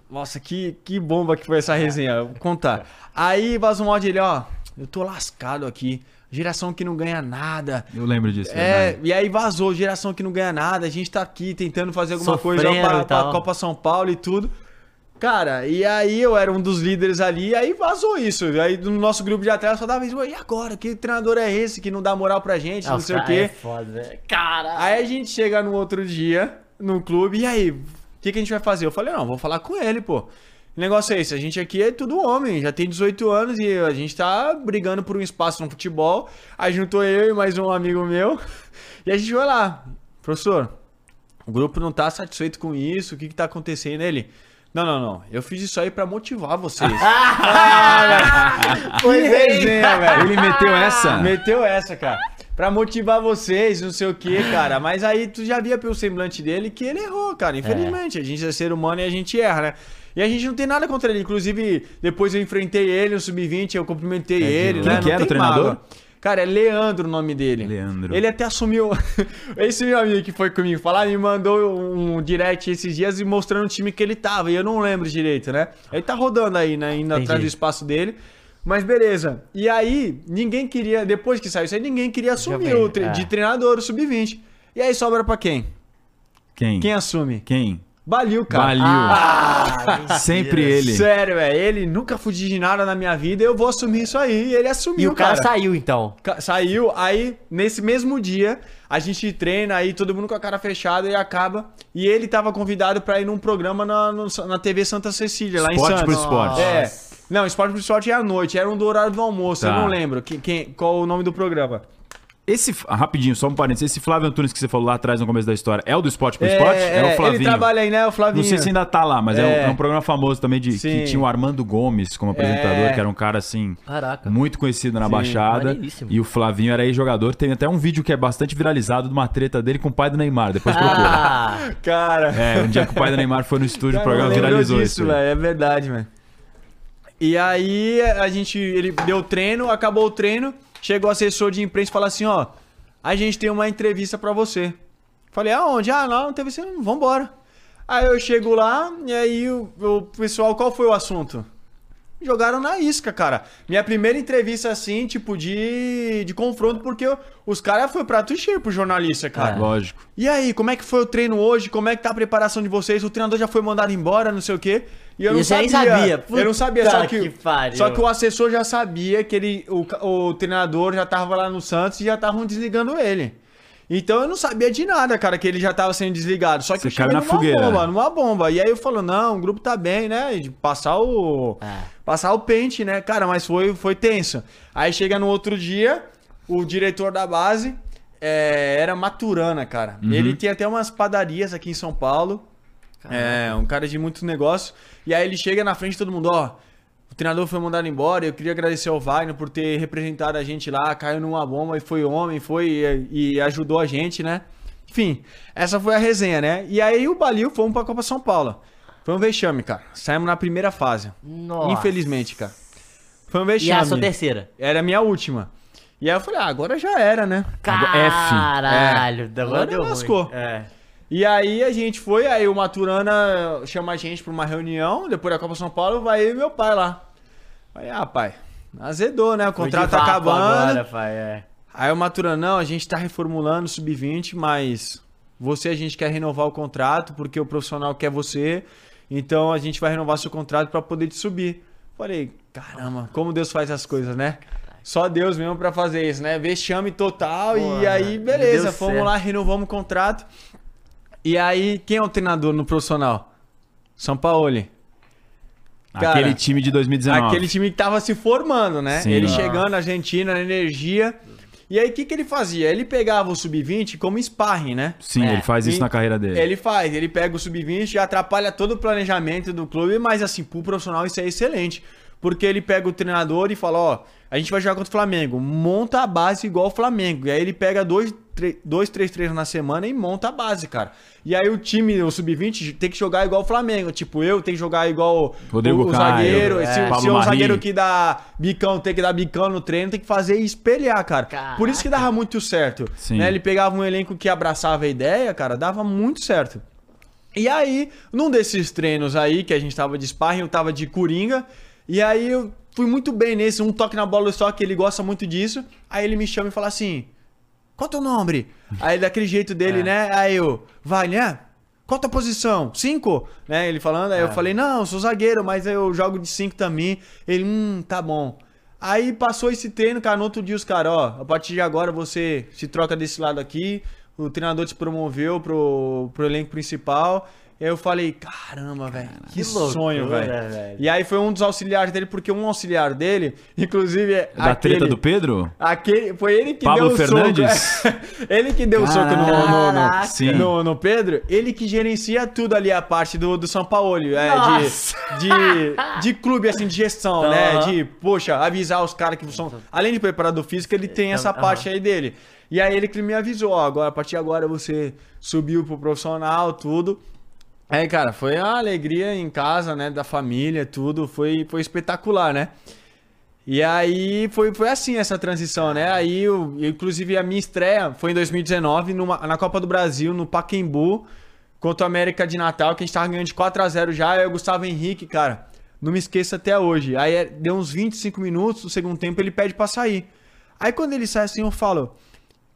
Nossa, que, que bomba que foi essa resenha. Vou contar. Aí vazou um áudio dele, ó. Eu tô lascado aqui. Geração que não ganha nada. Eu lembro disso. É, verdade. e aí vazou, geração que não ganha nada. A gente tá aqui tentando fazer alguma Sofrendo coisa pra, pra. Copa São Paulo e tudo. Cara, e aí eu era um dos líderes ali, e aí vazou isso. E aí no nosso grupo de atletas só dava isso, e agora? Que treinador é esse que não dá moral pra gente, não os sei o quê. É foda, velho. Cara. Aí a gente chega no outro dia, no clube, e aí, que, que a gente vai fazer? Eu falei, não, vou falar com ele, pô. O negócio é esse, a gente aqui é tudo homem, já tem 18 anos e a gente tá brigando por um espaço no futebol. Aí juntou eu e mais um amigo meu, e a gente foi lá, professor, o grupo não tá satisfeito com isso, o que que tá acontecendo? Ele, Não, não, não. Eu fiz isso aí pra motivar vocês. Foi que bem. resenha, velho. Ele meteu essa? Meteu essa, cara. Pra motivar vocês, não sei o que, cara. Mas aí tu já via pelo semblante dele que ele errou, cara. Infelizmente. A gente é ser humano e a gente erra, né? E a gente não tem nada contra ele. Inclusive, depois eu enfrentei ele no Sub-20, eu cumprimentei ele, Quem né? que era o treinador? mágoa. Cara, é Leandro o nome dele. Leandro. Ele até assumiu. Esse meu amigo que foi comigo falar me mandou um direct esses dias e mostrando o time que ele tava. E eu não lembro direito, né? Ele tá rodando aí, né? Indo Entendi. atrás do espaço dele. Mas beleza. E aí, ninguém queria, depois que saiu isso aí, ninguém queria assumir bem, o tre- é. de treinador o sub-20. E aí sobra pra quem? Quem? Quem assume? Quem? Balil, cara. Balil. Ah, mentira. Sempre ele. Sério, velho. Ele nunca fugi de nada na minha vida, eu vou assumir isso aí. E ele assumiu, E o cara, saiu então. Ca- Saiu, aí nesse mesmo dia a gente treina aí, todo mundo com a cara fechada e acaba. E ele tava convidado pra ir num programa na, no- na TV Santa Cecília, lá Esporte em pro Santos. esporte. É. Não, esporte pro esporte é à noite, era um do horário do almoço, Tá. eu não lembro quem, quem- qual o nome do programa. Esse, ah, rapidinho, só um parênteses. Esse Flávio Antunes que você falou lá atrás no começo da história é o do Esporte pro Esporte? É, o Flavinho. ele trabalha aí, né, o Flavinho? Não sei se ainda tá lá, mas é, um, É. é um programa famoso também de que Sim. tinha o Armando Gomes como apresentador, É. que era um cara assim Caraca. muito conhecido na Baixada. maneiríssimo. E o Flavinho era ex-jogador. Tem até um vídeo que é bastante viralizado de uma treta dele com o pai do Neymar. Depois procura. Ah, Cara, É, um dia que o pai do Neymar foi no estúdio, o Cara, programa não lembrou viralizou disso, isso. aí. velho. É verdade, velho. E aí a gente, ele deu treino, acabou o treino, chegou o assessor de imprensa e falou assim, ó, a gente tem uma entrevista pra você. Falei, aonde? Ah, não, não teve você, vambora. Aí eu chego lá e aí o, o pessoal, qual foi o assunto? Jogaram na isca, cara. Minha primeira entrevista assim, tipo, de, de confronto, porque os caras foi prato cheio pro jornalista, cara. Lógico. E aí, como é que foi o treino hoje? Como é que tá a preparação de vocês? O treinador já foi mandado embora, não sei o quê. E eu não sabia. sabia. Eu não sabia, só que, que só que o assessor já sabia que ele, o, o treinador já tava lá no Santos e já estavam desligando ele. Então eu não sabia de nada, cara, que ele já tava sendo desligado. Só que Você eu cheguei caiu na numa fogueira. bomba, numa bomba. E aí eu falo, não, o grupo tá bem, né? De passar o. É. Passar o pente, né? Cara, mas foi, foi tenso. Aí chega no outro dia, o diretor da base é, era Maturana, cara. Uhum. Ele tinha até umas padarias aqui em São Paulo. É, um cara de muitos negócios. E aí ele chega na frente de todo mundo, ó. O treinador foi mandado embora. Eu queria agradecer ao Wagner por ter representado a gente lá. Caiu numa bomba e foi homem, foi e, e ajudou a gente, né? Enfim, essa foi a resenha, né? E aí o Balil fomos pra Copa São Paulo. Foi um vexame, cara. Saímos na primeira fase. Nossa. Infelizmente, cara. Foi um E a vexame. sua terceira? Era a minha última. E aí eu falei, ah, agora já era, né? Caralho, É. agora deu ruim. lascou. É. E aí a gente foi, aí o Maturana chama a gente pra uma reunião, depois da Copa São Paulo, vai eu e meu pai lá. Aí, ah, pai, azedou, né? O contrato tá acabando. Agora, pai, é. Aí o Maturana, não, a gente tá reformulando o Sub-20, mas você a gente quer renovar o contrato, porque o profissional quer você, então a gente vai renovar seu contrato pra poder te subir. Falei, caramba, como Deus faz as coisas, né? Só Deus mesmo pra fazer isso, né? Vexame total Pô, e aí, beleza, fomos certo. lá, renovamos o contrato. E aí, quem é o treinador no profissional? São Paulo. Cara, Aquele time de 2019. Aquele time que tava se formando, né? Sim. Ele chegando na Argentina, na energia. E aí, o que, que ele fazia? Ele pegava o sub-20 como sparring, né? Sim, É. ele faz isso E na carreira dele. Ele faz, ele pega o sub-20 e atrapalha todo o planejamento do clube, mas assim, pro profissional isso é excelente. Porque ele pega o treinador e fala, ó, a gente vai jogar contra o Flamengo, monta a base igual o Flamengo. E aí ele pega dois, dois três treinos na semana e monta a base, cara. E aí o time, o sub-20, tem que jogar igual o Flamengo. Tipo, eu tenho que jogar igual Rodrigo o, o Caio, zagueiro. é, se Pablo se o Mari. zagueiro que dá bicão tem que dar bicão no treino, tem que fazer e espelhar, cara. Caraca. Por isso que dava muito certo. Né? Ele pegava um elenco que abraçava a ideia, cara, dava muito certo. E aí, num desses treinos aí, que a gente tava de sparring, eu tava de coringa, e aí eu fui muito bem nesse, um toque na bola só, que ele gosta muito disso. Aí ele me chama e fala assim: Qual teu nome? Aí daquele jeito dele, É. né? Aí eu, vai, né? Qual tua posição? Cinco? Né? Ele falando, aí eu É. falei, não, eu sou zagueiro, mas eu jogo de cinco também. Ele, hum, tá bom. Aí passou esse treino, cara, no outro dia os caras, ó, a partir de agora você se troca desse lado aqui, o treinador te promoveu pro, pro elenco principal eu falei, caramba, velho, que, Que sonho, loucura, velho. velho. E aí foi um dos auxiliares dele, porque um auxiliar dele, inclusive, é Da aquele, treta do Pedro? Aquele, foi ele que Pablo deu o Fernandes? soco. ele que deu o soco no, no, no, no, no Pedro. Ele que gerencia tudo ali, a parte do, do São Paulo. É, Nossa. de, de, de clube, assim, de gestão, né? De, poxa, avisar os caras que são... Além de preparador físico, ele tem essa parte aí dele. E aí ele que me avisou, ó, agora, a partir de agora você subiu pro profissional, tudo. Aí, cara, foi uma alegria em casa, né? Da família, tudo. Foi, foi espetacular, né? E aí foi, foi assim essa transição, né? Aí, eu, eu, inclusive, a minha estreia foi em 2019, numa, na Copa do Brasil, no Pacaembu, contra o América de Natal, que a gente tava ganhando de 4x0 já. Aí o Gustavo Henrique, cara, não me esqueça até hoje. Aí é- deu uns 25 minutos, no segundo tempo ele pede pra sair. Aí quando ele sai assim, eu falo,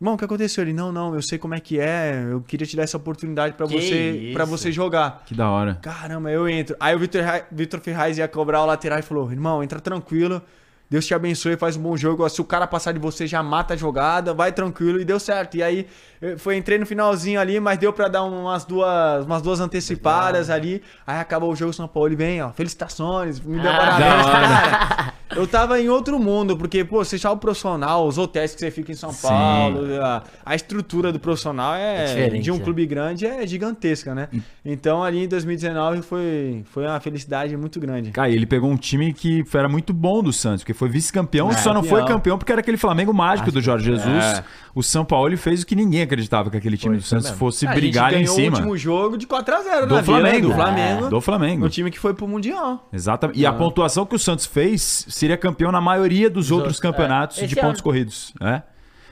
irmão, o que aconteceu? Ele, não, não, eu sei como é que é, eu queria te dar essa oportunidade pra Que você, isso? você jogar. Que da hora. Caramba, eu entro. Aí o Vitor, Vitor Ferraz ia cobrar o lateral e falou: irmão, entra tranquilo. Deus te abençoe, faz um bom jogo. Se o cara passar de você, já mata a jogada, vai tranquilo. E deu certo. E aí, eu foi, entrei no finalzinho ali, mas deu pra dar umas duas, umas duas antecipadas ali. Aí acabou o jogo, São Paulo e vem, ó, felicitações, me deu Ah, parabéns, cara. Eu tava em outro mundo, porque, pô, você já é o profissional, os hotéis que você fica em São Sim. Paulo, a, a estrutura do profissional é, É de um é. clube grande é gigantesca, né? Então ali em 2019 foi, foi uma felicidade muito grande. Cara, e ele pegou um time que era muito bom do Santos, porque foi vice-campeão, É, só não foi campeão. campeão porque era aquele Flamengo mágico do Jorge Jesus. É. O São Paulo fez o que ninguém acreditava que aquele time Foi, do Santos mesmo. fosse A brigar em cima. o último jogo de 4x0 Do na Flamengo. Vila, do Flamengo. É, do Flamengo. O time que foi pro Mundial. Exatamente. E a pontuação que o Santos fez seria campeão na maioria dos outros outros, campeonatos é. de Esse pontos ano- corridos. É.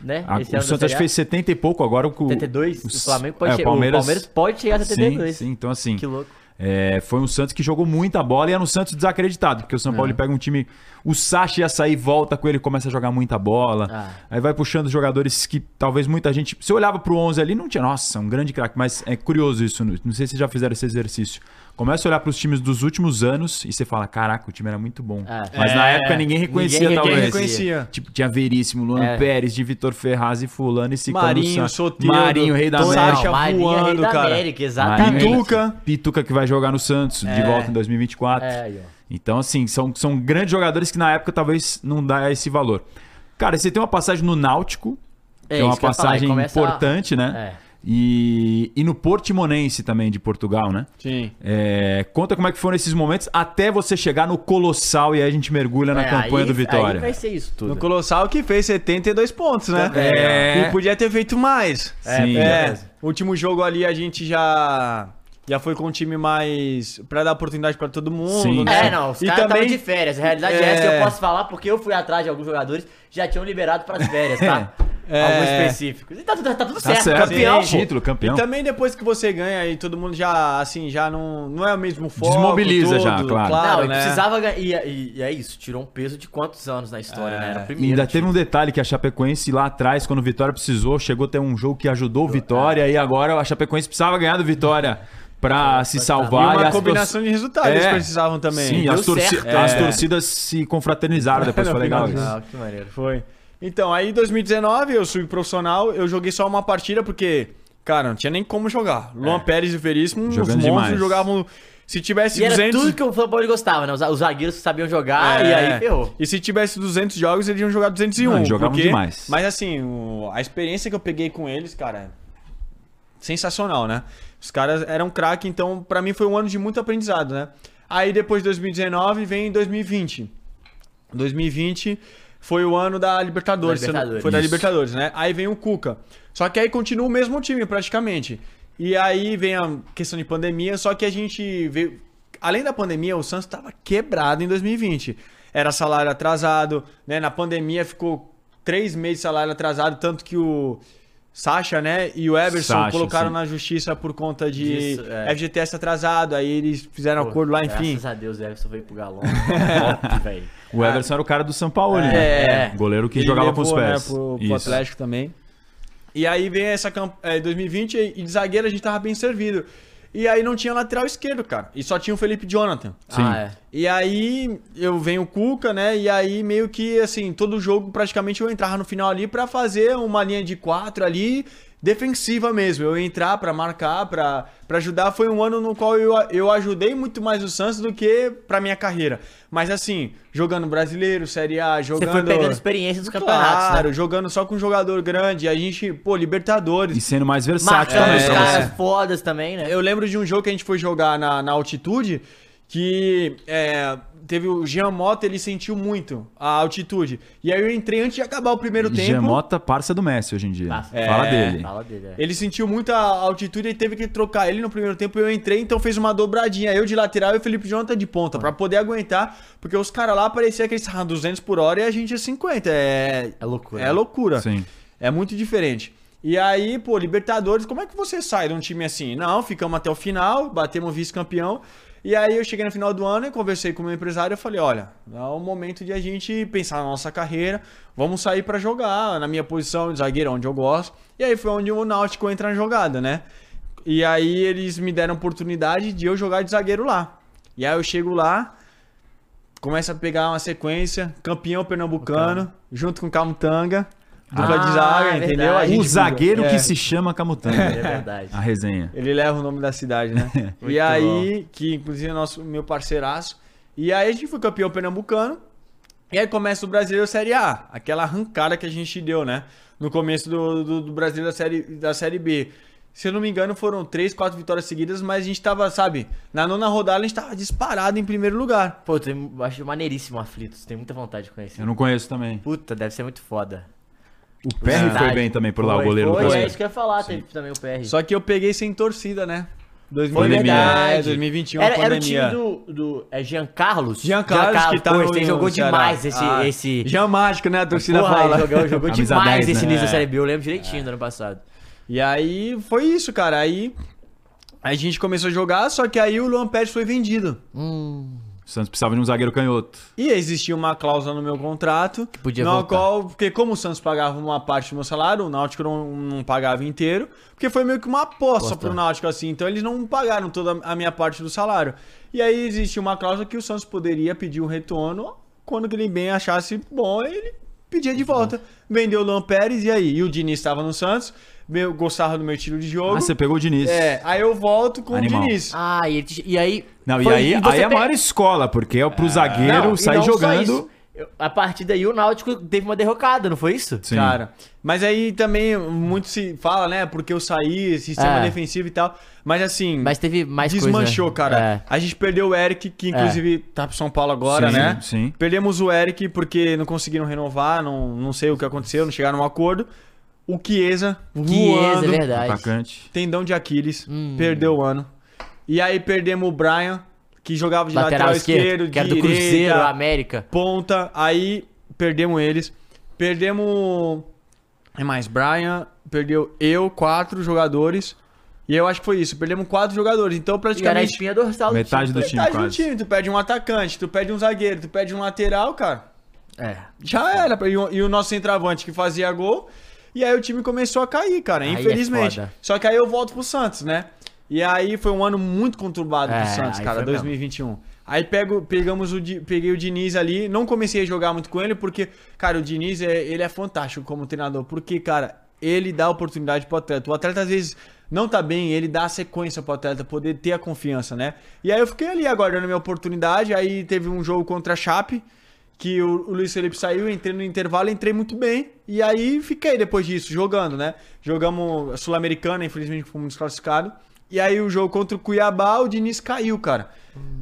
Né? A- o ano Santos acho Série que A, fez 70 e pouco agora. O, 72, o Flamengo pode é, chegar. O Palmeiras pode chegar a Sim, 72. sim, então assim. Que louco. É, foi um Santos que jogou muita bola e era um Santos desacreditado, porque o São É. Paulo ele pega um time. O Sacha ia sair, volta com ele, começa a jogar muita bola. Ah. Aí vai puxando jogadores que talvez muita gente. Se olhava pro 11 ali, não tinha. Nossa, um grande craque, mas é curioso isso. Não sei se já fizeram esse exercício. Começa a olhar pros times dos últimos anos e você fala: caraca, o time era muito bom. É. Mas na É, época ninguém reconhecia, ninguém talvez. reconhecia. Tipo, tinha Veríssimo, Luan É. Pérez, de Vitor Ferraz e Fulano e Ciclano. Marinho, Soteldo, Marinho, rei da América. Marinho, voando, rei da cara. América, exatamente. Marinho, Pituca. Pituca que vai jogar no Santos de É. volta em 2024. É, aí, ó. Então, assim, são, são grandes jogadores que na época talvez não dá esse valor. Cara, você tem uma passagem no Náutico, que é, uma que ia falar, passagem a- importante, né? É. E, e no Portimonense também, de Portugal, né? Sim. É, conta como é que foram esses momentos até você chegar no Colossal e aí a gente mergulha na É, campanha aí- do Vitória. Aí vai ser isso tudo. No Colossal que fez 72 pontos, né? É. E podia ter feito mais. Sim. É, o último jogo ali a gente já já foi com um time mais Pra dar oportunidade pra todo mundo, Sim. né? É, não, os E caras estavam também de férias. A realidade é... É. essa, eu posso falar porque eu fui atrás de alguns jogadores já tinham liberado pras férias, tá? É. Alguns específicos. E tá, tudo- tá tudo Tá certo, certo. campeão, Sim, título, campeão. E também depois que você ganha e todo mundo já, assim, já não, não é o mesmo foco. Desmobiliza todo, já, claro. não, e né? precisava ganhar. E, e- e é isso, tirou um peso de quantos anos na história, né? Era o E primeiro. ainda teve um detalhe que a Chapecoense lá atrás, quando o Vitória precisou, chegou a ter um jogo que ajudou o Vitória e agora a Chapecoense precisava ganhar do Vitória pra se E salvar. uma as combinação de resultados eles É. precisavam também. Sim, as, torci- as É. torcidas se confraternizaram depois, foi legal isso. Ah, que maneiro. Foi. Então, aí em 2019 eu fui profissional, eu joguei só uma partida porque, cara, não tinha nem como jogar. Luan Pérez e Veríssimo, os Jogando monstros demais. jogavam. Se tivesse E era 200. tudo que o Paulo gostava, né? Os, os zagueiros que sabiam jogar É. e aí ferrou. E se tivesse 200 jogos, eles iam jogar 201. Não, jogavam porque... demais. Mas assim, o- a experiência que eu peguei com eles, cara, sensacional, né? Os caras eram craque, então pra mim foi um ano de muito aprendizado, né? Aí depois de 2019 vem 2020. 2020 foi o ano da Libertadores. Da Libertadores. Foi da Isso. Libertadores, né? Aí vem o Cuca. Só que aí continua o mesmo time, praticamente. E aí vem a questão de pandemia, só que a gente veio. Além da pandemia, o Santos estava quebrado em 2020. Era salário atrasado, né? Na pandemia ficou três meses de salário atrasado, tanto que o Sacha, né, e o Everson colocaram sim. na justiça por conta de Disso, é. FGTS atrasado, aí eles fizeram Pô, acordo lá, enfim. Graças a Deus, o Everson veio pro galão. Top, velho. O Everson era o cara do São Paulo, né? É. Goleiro que jogava com os levou, pés. Né, pro, pro. Atlético também. E aí vem essa é, 2020 e de zagueiro a gente tava bem servido. E aí não tinha lateral esquerdo, cara. E só tinha o Felipe Jonathan. Sim. Ah, é. E aí eu venho o Cuca, né? E aí meio que assim, todo jogo praticamente eu entrava no final ali pra fazer uma linha de quatro ali defensiva mesmo. Eu entrar pra marcar, pra, pra ajudar. Foi um ano no qual eu, eu ajudei muito mais o Santos do que pra minha carreira. Mas assim, jogando brasileiro, Série A, Você jogando. foi pegando experiência dos campeonatos, Claro, né? jogando só com um jogador grande. A gente, pô, Libertadores. E sendo mais versátil Marcando também os É, caras você. fodas também, né? Eu lembro de um jogo que a gente foi jogar na, na altitude que é, teve o Jean Mota, ele sentiu muito a altitude. E aí eu entrei antes de acabar o primeiro tempo. Gemota, parça do Messi hoje em dia. Ah, Fala é. dele. Fala dele, é. Ele sentiu muita altitude e teve que trocar ele no primeiro tempo. Eu entrei, então fez uma dobradinha. Eu de lateral e o Felipe Jonathan de ponta, pra poder aguentar. Porque os caras lá parecia que eles estavam 200 por hora e a gente é 50. É, É loucura. É loucura. Sim. É muito diferente. E aí, pô, Libertadores, como é que você sai de um time assim? Não, ficamos até o final, batemos vice-campeão. E aí eu cheguei no final do ano e conversei com o meu empresário e falei, olha, é o momento de a gente pensar na nossa carreira, vamos sair pra jogar na minha posição de zagueiro, onde eu gosto. E aí foi onde o Náutico entra na jogada, né? E aí eles me deram a oportunidade de eu jogar de zagueiro lá. E aí eu chego lá, começa a pegar uma sequência, campeão pernambucano, junto com Camutanga, dupla Ah, de zaga, é entendeu? A gente O zagueiro é. que se chama Camutanga. É verdade. A resenha. Ele leva o nome da cidade, né? E aí, que inclusive é nosso, meu parceiraço. E aí a gente foi campeão pernambucano. E aí começa o Brasileiro Série A. Aquela arrancada que a gente deu, né? No começo do, do, do Brasileiro da série, da série B. Se eu não me engano, foram três, quatro vitórias seguidas, mas a gente tava, sabe, na nona rodada a gente tava disparado em primeiro lugar. Pô, eu acho maneiríssimo Aflitos. Tenho muita vontade de conhecer. Eu não conheço também. Puta, deve ser muito foda. O PR foi bem também por lá, Foi, o goleiro foi, do é isso que eu ia falar, teve também o PR. Só que eu peguei sem torcida, né? Foi 2020, verdade. é, 2021, era, era o time do, do é Jean Carlos? Jean Carlos, que tá pô, no Você jogou demais esse... Ah, esse... Jean Mágico, né? A torcida Porra, fala. ele jogou, jogou demais 10, esse né? início da É. Série B. Eu lembro direitinho do ano passado. E aí foi isso, cara. Aí a gente começou a jogar, só que aí o Luan Pérez foi vendido. Hum, O Santos precisava de um zagueiro canhoto. E existia uma cláusula no meu contrato, podia na voltar. qual, porque como o Santos pagava uma parte do meu salário, o Náutico não, não pagava inteiro, porque foi meio que uma aposta Aposta. pro Náutico assim, então eles não pagaram toda a minha parte do salário. E aí existia uma cláusula que o Santos poderia pedir um retorno quando ele bem achasse bom, ele pedia de volta. Vendeu o Luan Pérez e aí? E o Diniz estava no Santos, meu, gostava do meu estilo de jogo. Ah, você pegou o Diniz. É, aí eu volto com Animal. o Diniz. Ah, e, ele te- e aí... Não, foi- e aí, você aí é a pe- maior escola, porque é pro zagueiro Não, e sair não só jogando. A partir daí o Náutico teve uma derrocada, não foi isso? Sim. Cara, mas aí também muito se fala, né? Porque eu saí, sistema É. defensivo e tal. Mas assim, Mas teve mais desmanchou, coisa. cara. É. A gente perdeu o Eric, que inclusive tá pro São Paulo agora, Sim, né? sim. Perdemos o Eric porque não conseguiram renovar, não, não sei o que aconteceu, não chegaram a um acordo. O Chiesa, Chiesa, é voando, verdade. Atacante. tendão de Aquiles, Hum. perdeu o ano. E aí perdemos o Brian, que jogava de Lateral, lateral, esquerdo, esquerdo, que era do direita, Cruzeiro, América. ponta, aí perdemos eles. Perdemos. É mais, Brian, perdeu eu, quatro jogadores. E eu acho que foi isso. Perdemos quatro jogadores. Então, E era a praticamente. espinha dorsal Metade do do time, metade do time. Tu perde um atacante, tu perde um zagueiro, tu perde um lateral, cara. É. Já era. E o, e o nosso centroavante que fazia gol. E aí o time começou a cair, cara. Aí é infelizmente. foda. Só que aí eu volto pro Santos, né? E aí foi um ano muito conturbado É, pro Santos, cara, foi mesmo. 2021. Aí pego, pegamos o, peguei o Diniz ali, não comecei a jogar muito com ele, porque, cara, o Diniz, é, ele é fantástico como treinador, porque, cara, ele dá oportunidade pro atleta. O atleta, às vezes, não tá bem, ele dá a sequência pro atleta poder ter a confiança, né? E aí eu fiquei ali aguardando a minha oportunidade, aí teve um jogo contra a Chape, que o, o Luiz Felipe saiu, entrei no intervalo, entrei muito bem. E aí fiquei depois disso, jogando, né? Jogamos a Sul-Americana, infelizmente fomos desclassificados. E aí o jogo contra o Cuiabá, o Diniz caiu, cara.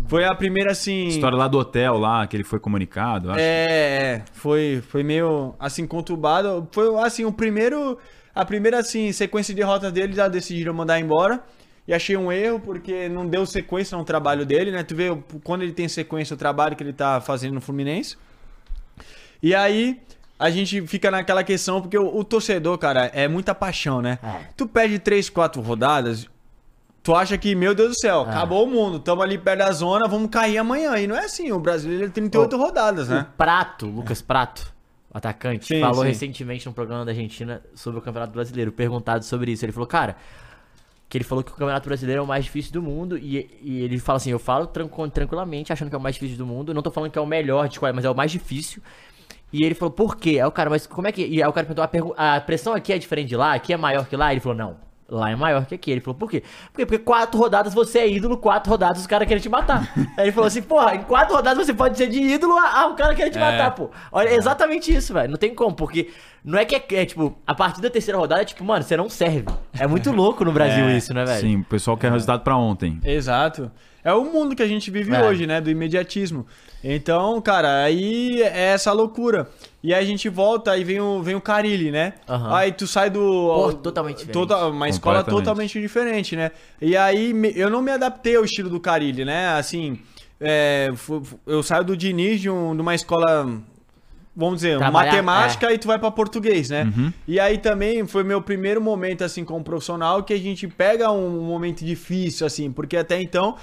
Foi a primeira, assim... História lá do hotel, lá, que ele foi comunicado. Acho. É, é, foi, foi meio, assim, conturbado. Foi, assim, o primeiro... A primeira, assim, sequência de derrotas dele, já decidiram mandar embora. E achei um erro, porque não deu sequência no trabalho dele, né? Tu vê, quando ele tem sequência, o trabalho que ele tá fazendo no Fluminense. E aí, a gente fica naquela questão, porque o, o torcedor, cara, é muita paixão, né? É. Tu perde três, quatro rodadas, tu acha que, meu Deus do céu, É. acabou o mundo, tamo ali perto da zona, vamos cair amanhã. E não é assim, o brasileiro é 38 rodadas, né? O Prato, Lucas Prato, o atacante, Sim, falou sim. recentemente num programa da Argentina sobre o Campeonato Brasileiro, perguntado sobre isso. Ele falou, cara, que ele falou que o Campeonato Brasileiro é o mais difícil do mundo e, e ele fala assim, eu falo tranqu- tranquilamente achando que é o mais difícil do mundo, não tô falando que é o melhor de qual, mas é o mais difícil. E ele falou, por quê? Aí o cara, mas como é que. E aí o cara perguntou, a, a pressão aqui é diferente de lá? Aqui é maior que lá? Ele falou, não. Lá é maior que aqui. Ele falou, por quê? Porque, porque quatro rodadas você é ídolo, quatro rodadas os caras querem te matar. Aí ele falou assim, porra, em quatro rodadas você pode ser de ídolo, ah, o cara quer te matar, pô. Olha, é exatamente isso, velho. Não tem como, porque não é que é, é, tipo, a partir da terceira rodada é tipo, mano, você não serve. É muito louco no Brasil É, isso, né, velho? Sim, o pessoal quer resultado pra ontem. Exato. É o mundo que a gente vive É. hoje, né? Do imediatismo. Então, cara, aí é essa loucura. E aí a gente volta, aí vem o, vem o Carilli, né? Aham. Aí tu sai do. Pô, totalmente diferente. Tota- uma escola totalmente diferente, né? E aí me- eu não me adaptei ao estilo do Carilli, né? Assim, é, eu saio do Diniz de, um- de uma escola. Vamos dizer, Trabalhar- matemática e tu vai pra português, né? E aí também foi meu primeiro momento, assim, como profissional, que a gente pega um momento difícil, assim, porque até então,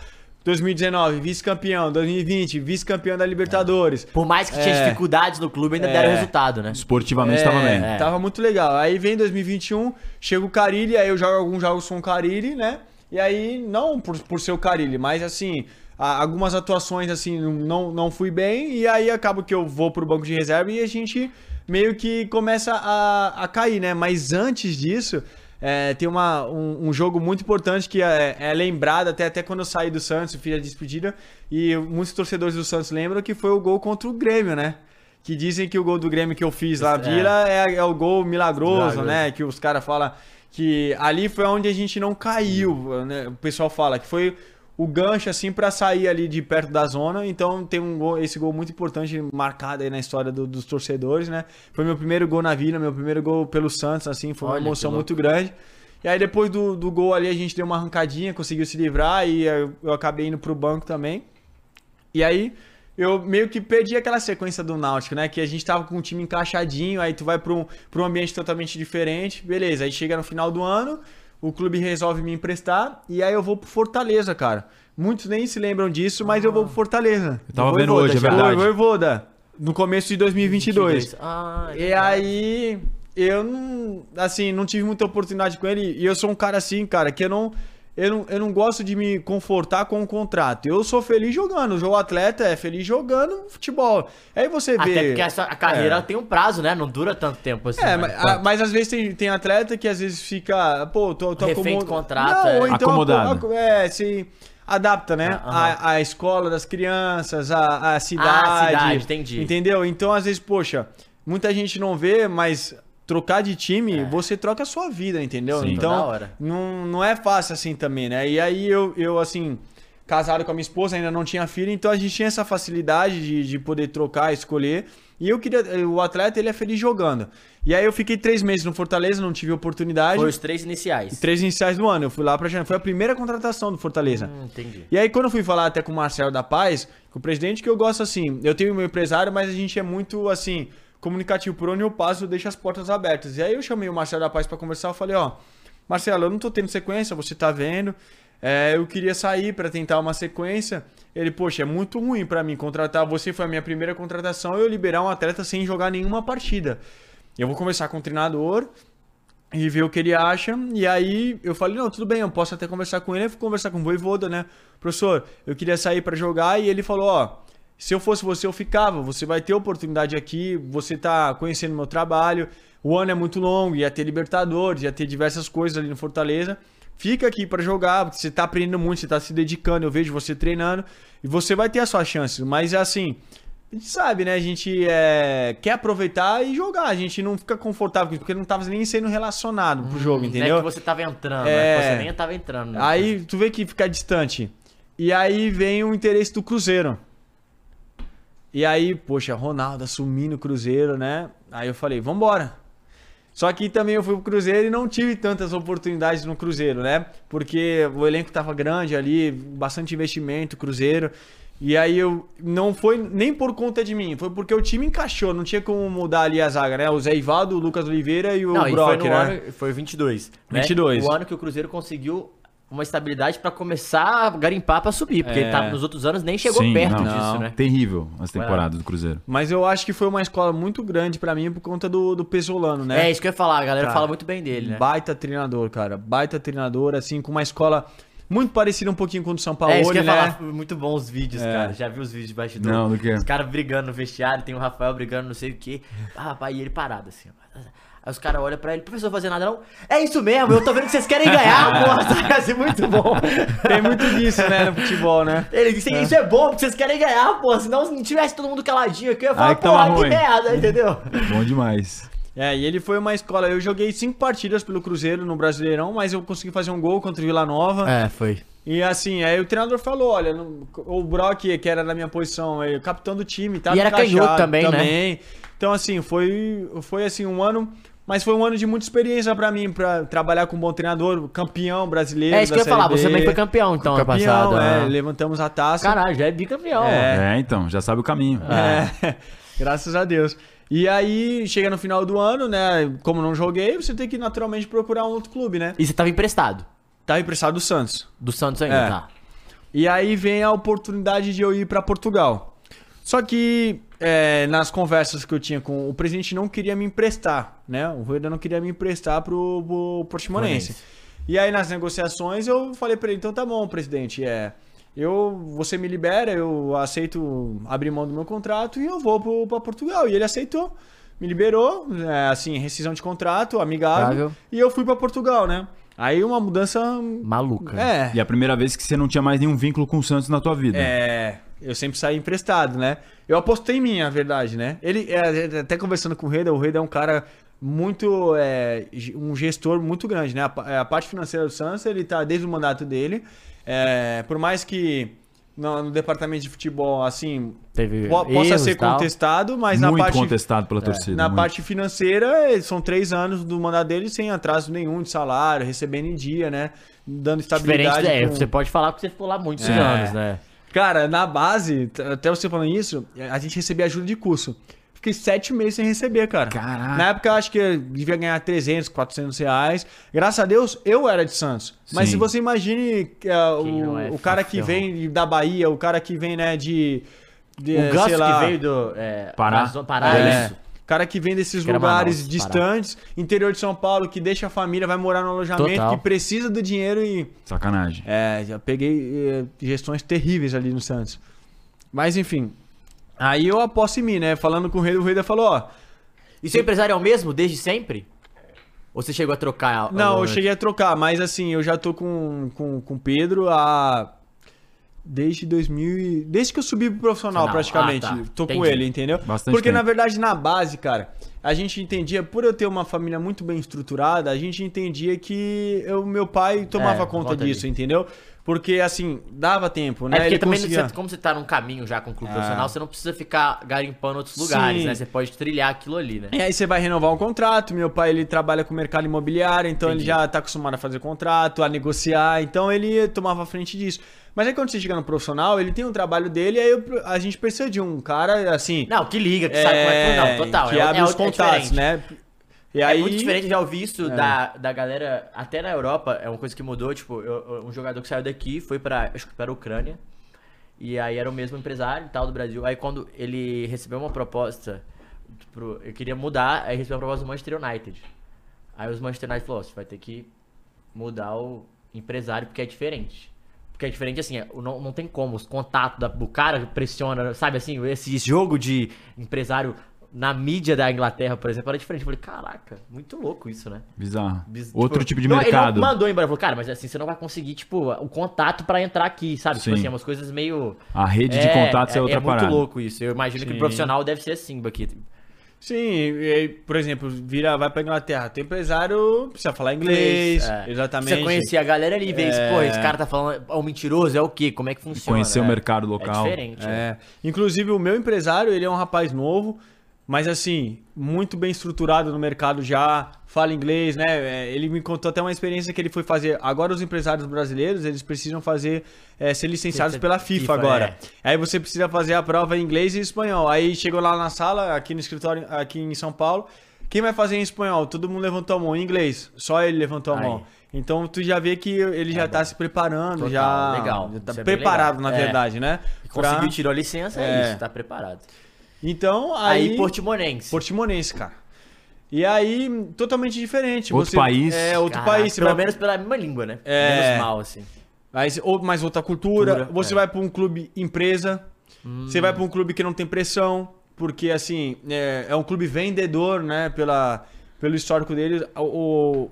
2019, vice-campeão, 2020, vice-campeão da Libertadores. Por mais que tinha É. dificuldades no clube, ainda deram resultado, né? Esportivamente tava bem. É, Tava muito legal. Aí vem 2021, chega o Carilli, aí eu jogo alguns jogos com o Carilli, né? E aí, não por, por ser o Carilli, mas assim, algumas atuações assim, não, não fui bem, e aí acaba que eu vou pro banco de reserva e a gente meio que começa a, a cair, né? Mas antes disso, é, tem uma, um, um jogo muito importante que é, é lembrado até, até quando eu saí do Santos, fiz a despedida, e muitos torcedores do Santos lembram que foi o gol contra o Grêmio, né? Que dizem que o gol do Grêmio que eu fiz lá. Vila, é, é o gol milagroso, Milagroso. né? Que os caras falam que ali foi onde a gente não caiu, né? O pessoal fala que foi o gancho, assim, pra sair ali de perto da zona. Então tem um gol, esse gol muito importante, marcado aí na história do- dos torcedores, né? Foi meu primeiro gol na vida, meu primeiro gol pelo Santos, assim, foi uma Olha, emoção muito grande. E aí depois do, do gol ali a gente deu uma arrancadinha, conseguiu se livrar e eu, eu acabei indo pro banco também. E aí eu meio que perdi aquela sequência do Náutico, né? Que a gente tava com o time encaixadinho, aí tu vai pra um, pra um ambiente totalmente diferente, beleza. Aí chega no final do ano, o clube resolve me emprestar e aí eu vou pro Fortaleza, cara. Muitos nem se lembram disso, mas eu vou pro Fortaleza. Eu tava Do vendo hoje, é verdade. Voivoda, no começo de 2022. Ah, E aí, eu não, assim, não tive muita oportunidade com ele. E eu sou um cara assim, cara, que eu não, eu não, eu não gosto de me confortar com o contrato. Eu sou feliz jogando. O atleta é feliz jogando futebol. Aí você vê. Até porque essa, a carreira É. tem um prazo, né? Não dura tanto tempo assim. É, né? mas, a- mas às vezes tem, tem atleta que às vezes fica, pô, tô, tô Refém acomo- do contrato, Não, é. ou então Acomodado. aco- É, se adapta, né? Ah, a, a escola das crianças, a, a cidade. Ah, cidade, entendi. Entendeu? Então, às vezes, poxa, muita gente não vê, mas trocar de time, você troca a sua vida, entendeu? Sim. Então, É. Não, não é fácil assim também, né? E aí eu, eu assim, casado com a minha esposa, ainda não tinha filho, então a gente tinha essa facilidade de, de poder trocar, escolher. E eu queria. O atleta, ele é feliz jogando. E aí eu fiquei três meses no Fortaleza, não tive oportunidade. Foi os três iniciais. Três iniciais do ano. Eu fui lá pra janeiro. Foi a primeira contratação do Fortaleza. Hum, entendi. E aí, quando eu fui falar até com o Marcelo da Paz, com o presidente, que eu gosto assim, eu tenho meu empresário, mas a gente é muito assim, comunicativo. Por onde eu passo, eu deixo as portas abertas. E aí eu chamei o Marcelo da Paz pra conversar, eu falei, ó, Marcelo, eu não tô tendo sequência, você tá vendo. É, eu queria sair pra tentar uma sequência. Ele, poxa, é muito ruim pra mim contratar. Você foi a minha primeira contratação, eu liberar um atleta sem jogar nenhuma partida. Eu vou conversar com o treinador, e ver o que ele acha. E aí eu falei, não, tudo bem, eu posso até conversar com ele. Eu fui conversar com o Voivoda, né? Professor, eu queria sair pra jogar e ele falou, ó, se eu fosse você, eu ficava. Você vai ter oportunidade aqui, você tá conhecendo meu trabalho. O ano é muito longo, ia ter Libertadores, ia ter diversas coisas ali no Fortaleza. Fica aqui pra jogar, você tá aprendendo muito, você tá se dedicando, eu vejo você treinando e você vai ter as suas chances. Mas é assim, a gente sabe, né? A gente é, quer aproveitar e jogar. A gente não fica confortável, porque não tava nem sendo relacionado pro jogo, Não entendeu? é que você tava entrando, É. né? Você nem tava entrando. né? Aí tu vê que fica distante. E aí vem o interesse do Cruzeiro. E aí, poxa, Ronaldo assumindo o Cruzeiro, né? Aí eu falei, vambora. Só que também eu fui pro Cruzeiro e não tive tantas oportunidades no Cruzeiro, né? Porque o elenco tava grande ali, bastante investimento, Cruzeiro. E aí eu não foi nem por conta de mim, foi porque o time encaixou, não tinha como mudar ali a zaga, né? O Zé Ivaldo, o Lucas Oliveira e o Não, e Brock, foi no né? ano, foi 22. né? 22. O ano que o Cruzeiro conseguiu uma estabilidade pra começar a garimpar pra subir, porque É. ele tava, nos outros anos nem chegou Sim, perto não. disso, Não. né? Terrível as temporadas do Cruzeiro. Mas eu acho que foi uma escola muito grande pra mim por conta do, do Pesolano, né? É isso que eu ia falar, a galera Cara, fala muito bem dele, né? Baita treinador, cara. Baita treinador, assim, com uma escola Muito parecido um pouquinho com o do São Paulo, é, isso que eu né? ia falar. Muito bom os vídeos, É. cara. Já viu os vídeos de bastidor? Não, do quê? Os caras brigando no vestiário, tem o Rafael brigando não sei o quê. Ah, rapaz, e ele parado assim. Aí os caras olham pra ele, professor, fazer nada não? É isso mesmo, eu tô vendo que vocês querem ganhar, porra. Tá assim, muito bom. Tem muito disso, né, no futebol, né? Ele disse, isso é bom, porque vocês querem ganhar, pô. Senão, se não tivesse todo mundo caladinho aqui, eu ia falar, Aí que porra, que ruim. merda, entendeu? Bom demais. É, e ele foi uma escola. Eu joguei cinco partidas pelo Cruzeiro no Brasileirão, mas eu consegui fazer um gol contra o Vila Nova. É, foi. E assim, aí o treinador falou: olha, o Brock, que era na minha posição, é o capitão do time, tá E era canhoto também, né? Então, assim, foi, foi assim, um ano. Mas foi um ano de muita experiência pra mim, pra trabalhar com um bom treinador, campeão brasileiro. É isso que eu ia falar, Série você B. também foi campeão, então, ano campeão, passado. é, né? levantamos a taça. Caralho, já é bicampeão. É, então, já sabe o caminho. É, graças a Deus. E aí, chega no final do ano, né? Como não joguei, você tem que naturalmente procurar um outro clube, né? E você tava emprestado. Tá emprestado do Santos. Do Santos ainda, É. tá? E aí vem a oportunidade de eu ir pra Portugal. Só que é, nas conversas que eu tinha com o presidente não queria me emprestar, né? O Rueda não queria me emprestar pro, pro Portimonense. E aí nas negociações eu falei pra ele, então tá bom, presidente, é, eu, você me libera, eu aceito abrir mão do meu contrato e eu vou pro, pra Portugal. E ele aceitou, me liberou, é, assim, rescisão de contrato, amigável, e eu fui pra Portugal, né? Aí uma mudança... Maluca. É, E a primeira vez que você não tinha mais nenhum vínculo com o Santos na tua vida. é, eu sempre saí emprestado, né? Eu apostei em mim, a verdade, né? Ele, é, até conversando com o Reda, o Reda é um cara muito, é, um gestor muito grande, né? A, pa- a parte financeira do Santos, ele tá desde o mandato dele, é, por mais que no, no departamento de futebol, assim, Teve po- possa ser tal. contestado, mas na muito parte... contestado pela torcida. Na muito. parte financeira, eh, são três anos do mandato dele sem atraso nenhum de salário, recebendo em dia, né? Dando estabilidade. Diferente, é, com- você pode falar que você ficou lá muitos É. anos, né? Cara, na base, até você falando isso, a gente recebia ajuda de curso. Fiquei sete meses sem receber, cara. Caraca. Na época eu acho que eu devia ganhar 300, 400 reais. Graças a Deus, eu era de Santos. Mas Sim. se você imagine Quem não é, o, o cara que ferrou. vem da Bahia, o cara que vem, né, de... de, O Gus sei lá, que veio do é, Pará. Pará, é, isso. Cara que vem desses lugares Manaus, distantes, interior de São Paulo, que deixa a família, vai morar no alojamento, Total. que precisa do dinheiro e... Sacanagem. É, já peguei eh, gestões terríveis ali no Santos. Mas enfim. Aí eu aposto em mim, né? Falando com o rei, o rei falou, ó. E seu empresário é o mesmo desde sempre? Ou você chegou a trocar? Não, eu cheguei a trocar, mas assim, eu já tô com com com o Pedro há. Desde 2000. e- Desde que eu subi pro profissional, Profissional. praticamente. Ah, tá. Tô com Entendi. ele, entendeu? Bastante Porque tempo. na verdade, na base, cara, a gente entendia, por eu ter uma família muito bem estruturada, a gente entendia que o meu pai tomava É, conta disso, disso. entendeu? Porque assim, dava tempo, né? É porque Ele também, conseguia- você- como você tá num caminho já com o clube É. profissional, você não precisa ficar garimpando outros lugares, Sim. né? Você pode trilhar aquilo ali, né? E aí você vai renovar um contrato. Meu pai ele trabalha com o mercado imobiliário, então Entendi. ele já tá acostumado a fazer contrato, a negociar, então ele tomava frente disso. Mas aí quando você chega no profissional, ele tem um trabalho dele, aí eu- a gente precisa de um cara assim. Não, que liga, que sabe como é que... Não, total. que é, abre é, os é contatos, né? E É aí, muito diferente, já ouvi isso É. da, da galera, até na Europa, é uma coisa que mudou, tipo, eu- um jogador que saiu daqui foi pra, acho que pra Ucrânia, e aí era o mesmo empresário e tal do Brasil, aí quando ele recebeu uma proposta, pro, eu queria mudar, aí recebeu uma proposta do Manchester United, aí os Manchester United falou, "Ó, você vai ter que mudar o empresário porque é diferente. Porque é diferente, assim, é, não, não tem como, os contatos da- do cara pressiona, sabe assim, esse jogo de empresário na mídia da Inglaterra, por exemplo, era diferente. Eu falei, caraca, muito louco isso, né? Bizarro. Biz- Outro tipo, tipo de não, mercado. Ele não mandou embora, falou, cara, mas assim, você não vai conseguir, tipo, o contato pra entrar aqui, sabe? Tipo Sim. assim, umas coisas meio... A rede de contatos é, outra é parada. muito louco isso. Eu imagino que Sim. o profissional deve ser assim, aqui. Sim, e por exemplo, vira, vai pra Inglaterra, tem empresário, precisa falar inglês, É. exatamente. Você conhecer a galera ali e ver, É. pô, esse cara tá falando, é um mentiroso, é o quê? Como é que funciona? Conhecer o É. mercado É local. diferente. né? É. Inclusive, o meu empresário, ele é um rapaz novo, mas assim, muito bem estruturado no mercado já, fala inglês, né? É, Ele me contou até uma experiência que ele foi fazer. Agora, os empresários brasileiros, eles precisam fazer, é, ser licenciados pela FIFA, FIFA, agora. Aí você precisa fazer a prova em inglês e espanhol. Aí chegou lá na sala, aqui no escritório, aqui em São Paulo. Quem vai fazer em espanhol? Todo mundo levantou a mão. Em inglês, só ele levantou a Aí. mão. Então tu já vê que ele já tá se preparando, Total, já, legal. já tá Isso é preparado, na É. verdade, né? Conseguiu, Pra- tirou a licença, é, É. isso, tá preparado. Então, Aí, aí. Portimonense. Portimonense, cara. E aí, totalmente diferente. Outro Você- país. É, outro Caraca, país. Pelo vai- menos pela mesma língua, né? É. Menos mal, assim. Mas, ou, mais outra cultura. Cultura, você é. vai pra um clube empresa. Você vai pra um clube que não tem pressão. Porque, assim, é, é um clube vendedor, né? Pela, pelo histórico deles. O,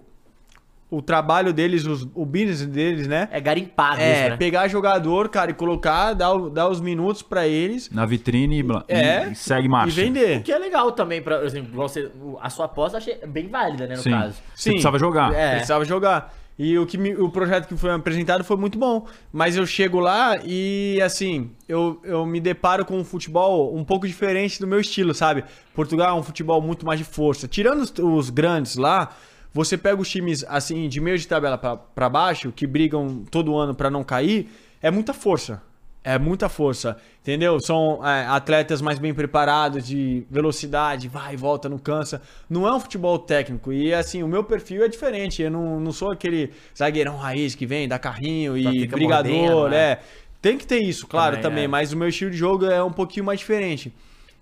o, trabalho deles, os, o business deles, né? É garimpado É, isso, né? pegar jogador, cara, e colocar, dar, dar os minutos pra eles Na vitrine e, É, e segue e marcha. vender. O que é legal também, pra, por exemplo, você, a sua aposta eu achei bem válida, né, no Sim. caso. Você precisava jogar. É. Precisava jogar. E o, que me- o projeto que foi apresentado foi muito bom. Mas eu chego lá e, assim, eu, eu me deparo com um futebol um pouco diferente do meu estilo, sabe? Portugal é um futebol muito mais de força. Tirando os, os grandes lá, você pega os times, assim, de meio de tabela pra baixo, que brigam todo ano pra não cair, é muita força. É muita força, entendeu? São é, atletas mais bem preparados, de velocidade, vai e volta, não cansa. Não é um futebol técnico. E assim, o meu perfil é diferente. Eu não, não sou aquele zagueirão raiz que vem, dá carrinho e brigador, mordendo, né? é. Tem que ter isso, claro, Também, também, é. mas o meu estilo de jogo é um pouquinho mais diferente.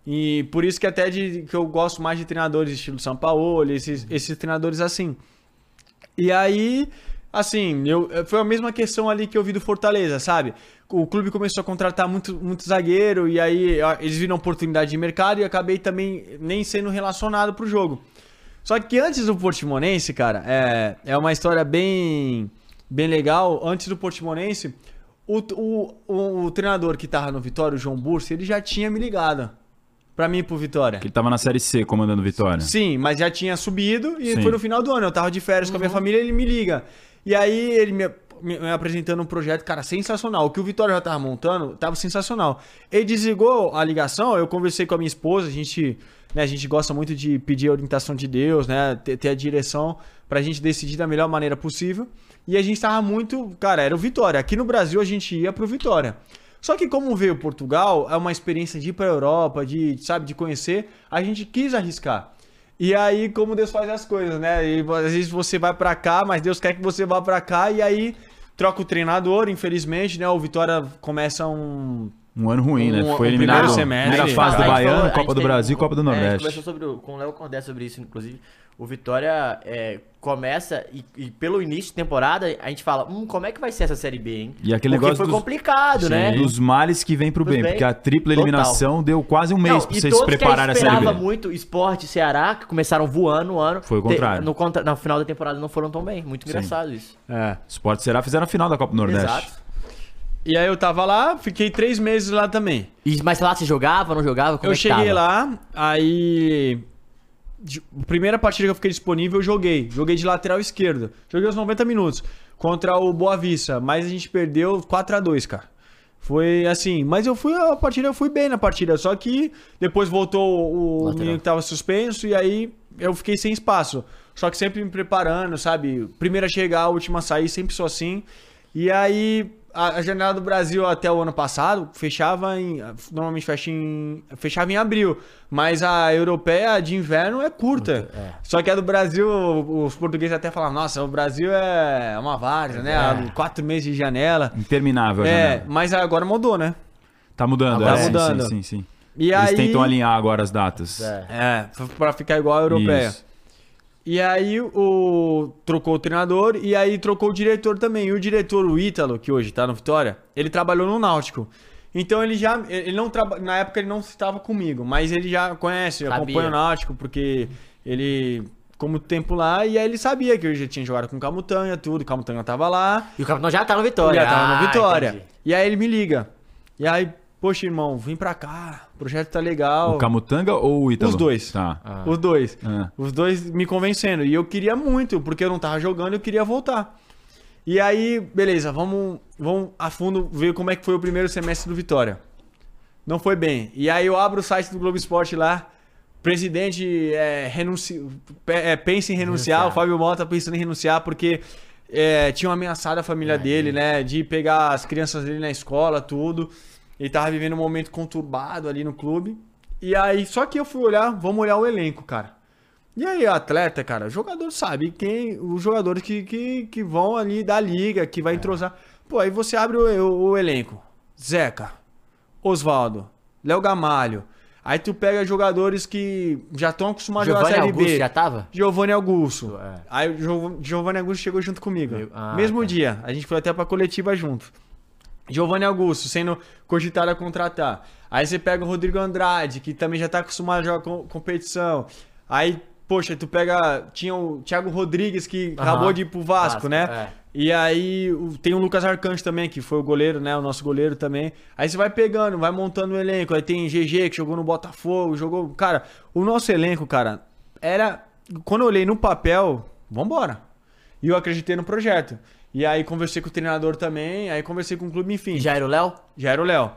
E por isso que até de, que eu gosto mais de treinadores estilo São Paulo, esses, esses treinadores assim. E aí, assim, eu, foi a mesma questão ali que eu vi do Fortaleza, sabe? O clube começou a contratar muito, muito zagueiro e aí eles viram oportunidade de mercado e acabei também nem sendo relacionado pro jogo. Só que antes do Portimonense, cara, é, é uma história bem, bem legal. Antes do Portimonense, o, o, o, o treinador que tava no Vitória, o João Bursi, ele já tinha me ligado pra mim ir pro Vitória. Que ele tava na Série C comandando Vitória. Sim, mas já tinha subido e Sim. foi no final do ano. Eu tava de férias com a minha família ele me liga. E aí ele me, me- me apresentando um projeto, cara, sensacional. O que o Vitória já tava montando tava sensacional. Ele desligou a ligação, eu conversei com a minha esposa, a gente, né, a gente gosta muito de pedir a orientação de Deus, né, ter, ter a direção pra gente decidir da melhor maneira possível. E a gente tava muito, cara, era o Vitória. Aqui no Brasil a gente ia pro Vitória. Só que como veio Portugal, é uma experiência de ir pra Europa, de, sabe, de conhecer, a gente quis arriscar. E aí, como Deus faz as coisas, né? E às vezes você vai pra cá, mas Deus quer que você vá pra cá e aí troca o treinador, infelizmente, né? O Vitória começa um Um ano ruim, né? Um- Foi um eliminado primeiro na semestre. primeira fase do A Baiano, a Copa do Brasil e Copa do É, a gente Nordeste. conversou sobre, o- com o Léo Cordé sobre isso, inclusive. O Vitória é, começa e, e pelo início de temporada a gente fala, hum, como é que vai ser essa Série B, hein? E aquele Porque negócio foi dos- complicado, né? Dos males que vem pro bem, bem. porque a tripla Total. eliminação deu quase um mês Não, pra e vocês se prepararem a Série esperava B. muito Esporte e Ceará, que começaram voando o ano. Foi o te- contrário. no, contra- no final da temporada não foram tão bem. Muito Sim. engraçado isso. É. Sport será fizeram a final da Copa do Nordeste. Exato. E aí eu tava lá, fiquei três meses lá também. E, mas lá você jogava, não jogava? Como eu é que cheguei tava? lá, aí. De- Primeira partida que eu fiquei disponível, eu joguei. Joguei de lateral esquerdo. Joguei os 90 minutos. Contra o Boa Vista. Mas a gente perdeu 4 a 2 cara. Foi assim. Mas eu fui. A partida, eu fui bem na partida. Só que depois voltou o Lateral. menino que tava suspenso. E aí eu fiquei sem espaço. Só que sempre me preparando, sabe? Primeira a chegar, a última a sair, sempre sou assim. E aí, a, a janela do Brasil até o ano passado fechava em. Normalmente fecha em, fechava em abril. Mas a europeia de inverno é curta. é. Só que a do Brasil, os portugueses até falam: nossa, o Brasil é uma várzea, né? É. Quatro meses de janela. Interminável a É, janela. mas agora mudou, né? Tá mudando, Tá é, sim, mudando. Sim, sim, sim. E Eles aí, tentam alinhar agora as datas. É. É, pra ficar igual a europeia. Isso. E aí o trocou o treinador e aí trocou o diretor também. E o diretor, o Ítalo, que hoje tá no Vitória, ele trabalhou no Náutico. Então ele já, ele não traba, na época ele não estava comigo, mas ele já conhece, Sabia. acompanha o Náutico porque ele muito tempo lá e aí ele sabia que eu já tinha jogado com o Camutanga, tudo, o Camutanga tava lá. E o capitão já tá no Vitória. Já tava Ah, no Vitória. entendi. E aí ele me liga. E aí, poxa, irmão, vem pra cá. O projeto tá legal. O Camutanga ou o Ítalo? Os dois. Tá. Ah. Os dois. Ah. Os dois me convencendo. E eu queria muito, porque eu não tava jogando, eu queria voltar. E aí, beleza, vamos, vamos a fundo ver como é que foi o primeiro semestre do Vitória. Não foi bem. E aí eu abro o site do Globo Esporte lá. Presidente é, renunci... é, pensa em renunciar. Renunciar. O Fábio Mota pensando em renunciar porque é, tinham ameaçado a família dele, né? De pegar as crianças dele na escola, tudo. Ele tava vivendo um momento conturbado ali no clube. E aí, só que eu fui olhar, vamos olhar o elenco, cara. E aí, atleta, cara, o jogador sabe quem. Os jogadores que, que, que vão ali da liga, que vai entrosar. Pô, aí você abre o, o- o elenco. Zeca, Osvaldo, Léo Gamalho. Aí tu pega jogadores que já estão acostumados a jogar Série Augusto B. já tava? Giovanni Augusto. É. Aí o Giov- Giovanni Augusto chegou junto comigo. Meu- ah, Mesmo tá. dia. A gente foi até pra coletiva junto. Giovanni Augusto sendo cogitado a contratar. Aí você pega o Rodrigo Andrade, que também já tá acostumado a jogar com- competição. Aí, poxa, tu pega. Tinha o Thiago Rodrigues, que Aham. acabou de ir pro Vasco, Vasco, né? é. E aí tem o Lucas Arcanjo também, que foi o goleiro, né? O nosso goleiro também. Aí você vai pegando, vai montando o elenco. Aí tem GG que jogou no Botafogo, jogou. Cara, o nosso elenco, cara, era. Quando eu olhei no papel, vambora. E eu acreditei no projeto. E aí conversei com o treinador também, aí conversei com o clube, enfim. Já era o Léo? Já era o Léo.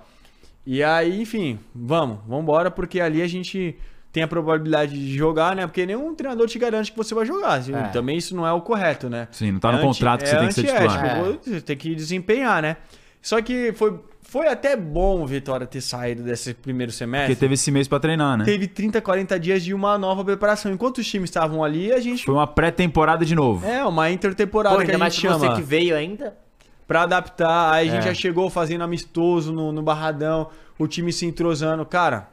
E aí, enfim, vamos, vamos embora, porque ali a gente tem a probabilidade de jogar, né? Porque nenhum treinador te garante que você vai jogar. É. Também isso não é o correto, né? Sim, não tá no É anti- contrato que você é tem que ser titular. É. Você tem que desempenhar, né? Só que foi, foi até bom o Vitória ter saído desse primeiro semestre. Porque teve esse mês pra treinar, né? Teve 30, 40 dias de uma nova preparação. Enquanto os times estavam ali, a gente. Foi uma pré-temporada de novo. É, uma intertemporada Pô, que a ainda mais gente pra chama. você que veio ainda. Pra adaptar, aí a gente É. já chegou fazendo amistoso no, no Barradão, o time se entrosando. Cara,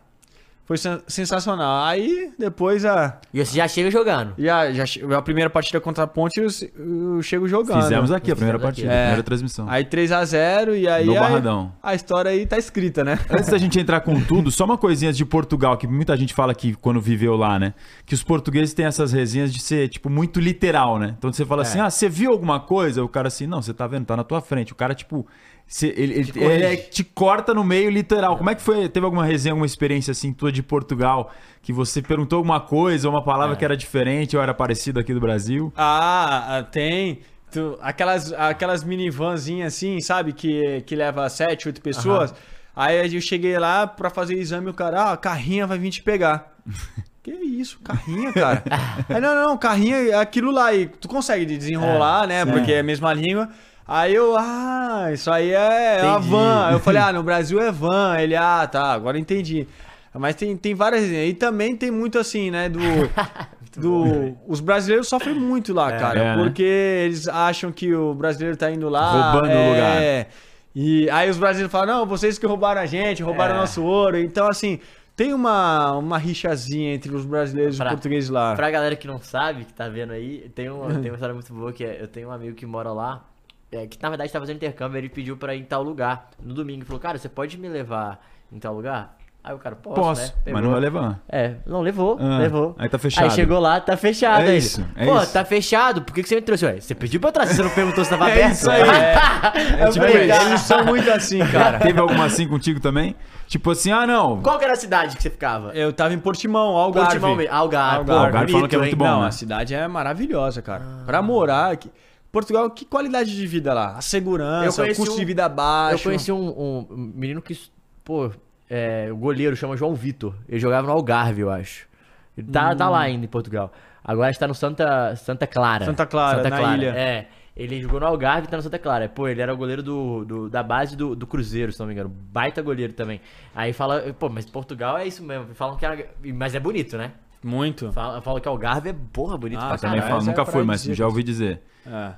foi sen- sensacional. Aí depois a, E você já chega jogando. já, já che- a primeira partida contra a Ponte eu, eu chego jogando. Fizemos aqui a primeira Fizemos aqui. partida, a É. primeira transmissão. Aí 3x0 e aí No a, Barradão. a história aí tá escrita, né? Antes da gente entrar com tudo, só uma coisinha de Portugal, que muita gente fala que quando viveu lá, né? Que os portugueses têm essas resenhas de ser, tipo, muito literal, né? Então você fala assim, ah, você viu alguma coisa? O cara assim, não, você tá vendo, tá na tua frente. O cara, tipo, você- ele, ele, corrige. ele é- te corta no meio literal. Como é que foi? Teve alguma resenha, alguma experiência assim, tua de Portugal, que você perguntou alguma coisa, uma palavra que era diferente ou era parecido aqui do Brasil? Ah, ah, tem. Tu- aquelas, aquelas minivanzinhas assim, sabe? Que, que leva 7, 8 pessoas. Aí eu cheguei lá pra fazer o exame e o cara, ah, a carrinha vai vir te pegar. que isso, carrinha, cara? Aí, não, não, carrinha é aquilo lá. E tu consegue desenrolar, né? Porque é a mesma língua. Aí eu, ah, isso aí é a Entendi. van. Aí eu falei, ah, no Brasil é van. Ele, ah, tá, agora entendi. Mas tem, tem várias. E também tem muito assim, né? Do. do os brasileiros sofrem muito lá, cara. É, né? porque eles acham que o brasileiro tá indo lá. Roubando o é, lugar. E aí os brasileiros falam, não, vocês que roubaram a gente, roubaram É. nosso ouro. Então, assim, tem uma, uma rixazinha entre os brasileiros e Pra- os portugueses lá. Pra galera que não sabe, que tá vendo aí, tem uma, tem uma história muito boa que é, eu tenho um amigo que mora lá, é, que na verdade tá fazendo intercâmbio, ele pediu pra ir em tal lugar no domingo. Ele falou, cara, você pode me levar em tal lugar? Aí o cara, posso, Posso, né? mas Pegou. não vai levar. É, não, levou, Ah, levou. aí tá fechado. Aí chegou lá, tá fechado. É aí isso, é Pô, isso. tá fechado, por que, que você me trouxe? Ué, você pediu pra eu trazer, você não perguntou se tava É aberto? isso aí. eu tipo falei, isso. cara, Eles são muito assim, cara. Teve alguma assim contigo também? Tipo assim, ah, não. Qual que era a cidade que você ficava? Eu tava em Portimão, Algarve. Portimão mesmo. Algarve. Algarve. Pô, Algarve falam que é muito bom, não, né? a cidade é maravilhosa, cara. Pra morar aqui. Portugal, que qualidade de vida lá? A segurança, o custo um- de vida baixo. Eu conheci um, um menino que, pô, é, o goleiro chama João Vitor. Ele jogava no Algarve, eu acho. Ele tá, tá lá ainda em Portugal. Agora está no Santa, Santa Clara. Santa Clara, na ilha. É. Ele jogou no Algarve e tá no Santa Clara. Pô, ele era o goleiro do, do- da base do, do Cruzeiro, se não me engano. Baita goleiro também. Aí fala, pô, mas Portugal é isso mesmo. Falam que é, mas é bonito, né? Muito. Falam, falam que Algarve é porra bonito Ah, pra Também caralho. falo, essa é nunca pra fui, mas dizer já que- ouvi dizer. É.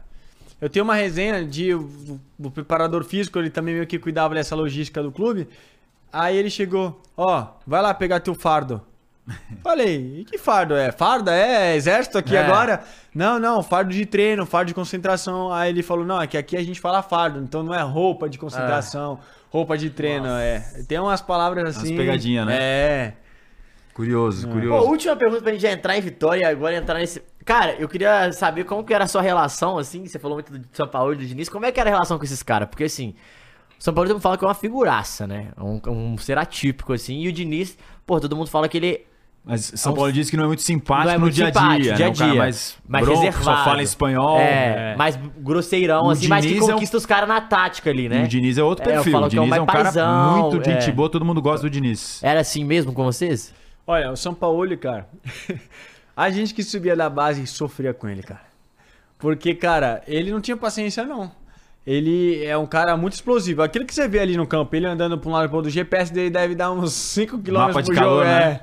Eu tenho uma resenha de o, preparador físico, ele também meio que cuidava dessa logística do clube. Aí ele chegou, ó, vai lá pegar teu fardo. Falei, e que fardo é? Farda é exército aqui É. agora? Não, não, fardo de treino, fardo de concentração. Aí ele falou, não, é que aqui a gente fala fardo, então não é roupa de concentração, roupa de treino, é. Tem umas palavras assim. pegadinhas, né? É. Curioso, Pô, curioso. última pergunta pra gente já entrar em Vitória e agora entrar nesse. Cara, eu queria saber como que era a sua relação, assim. Você falou muito do São Paulo e do Diniz. Como é que era a relação com esses caras? Porque assim, o São Paulo todo mundo fala que é uma figuraça, né? Um, um ser atípico, assim. E o Diniz, pô, todo mundo fala que ele Mas São um- Paulo disse que não é muito simpático não é no muito dia a dia, dia né? a Um cara dia. mais, mais bronco, reservado. só fala em espanhol. É, mais grosseirão, O assim, mas que Diniz é um- conquista os caras na tática ali, E né? o Diniz é outro É, eu perfil. falo o que é um Diniz é um cara paizão, muito gente é. boa, todo mundo gosta do Diniz. Era assim mesmo com vocês? Olha, o São Paulo, cara. a gente que subia da base sofria com ele, cara. Porque, cara, ele não tinha paciência, não. Ele é um cara muito explosivo. Aquilo que você vê ali no campo, ele andando pra um lado e pro outro, o GPS dele deve dar uns 5 km Mapa por calor, jogo. né?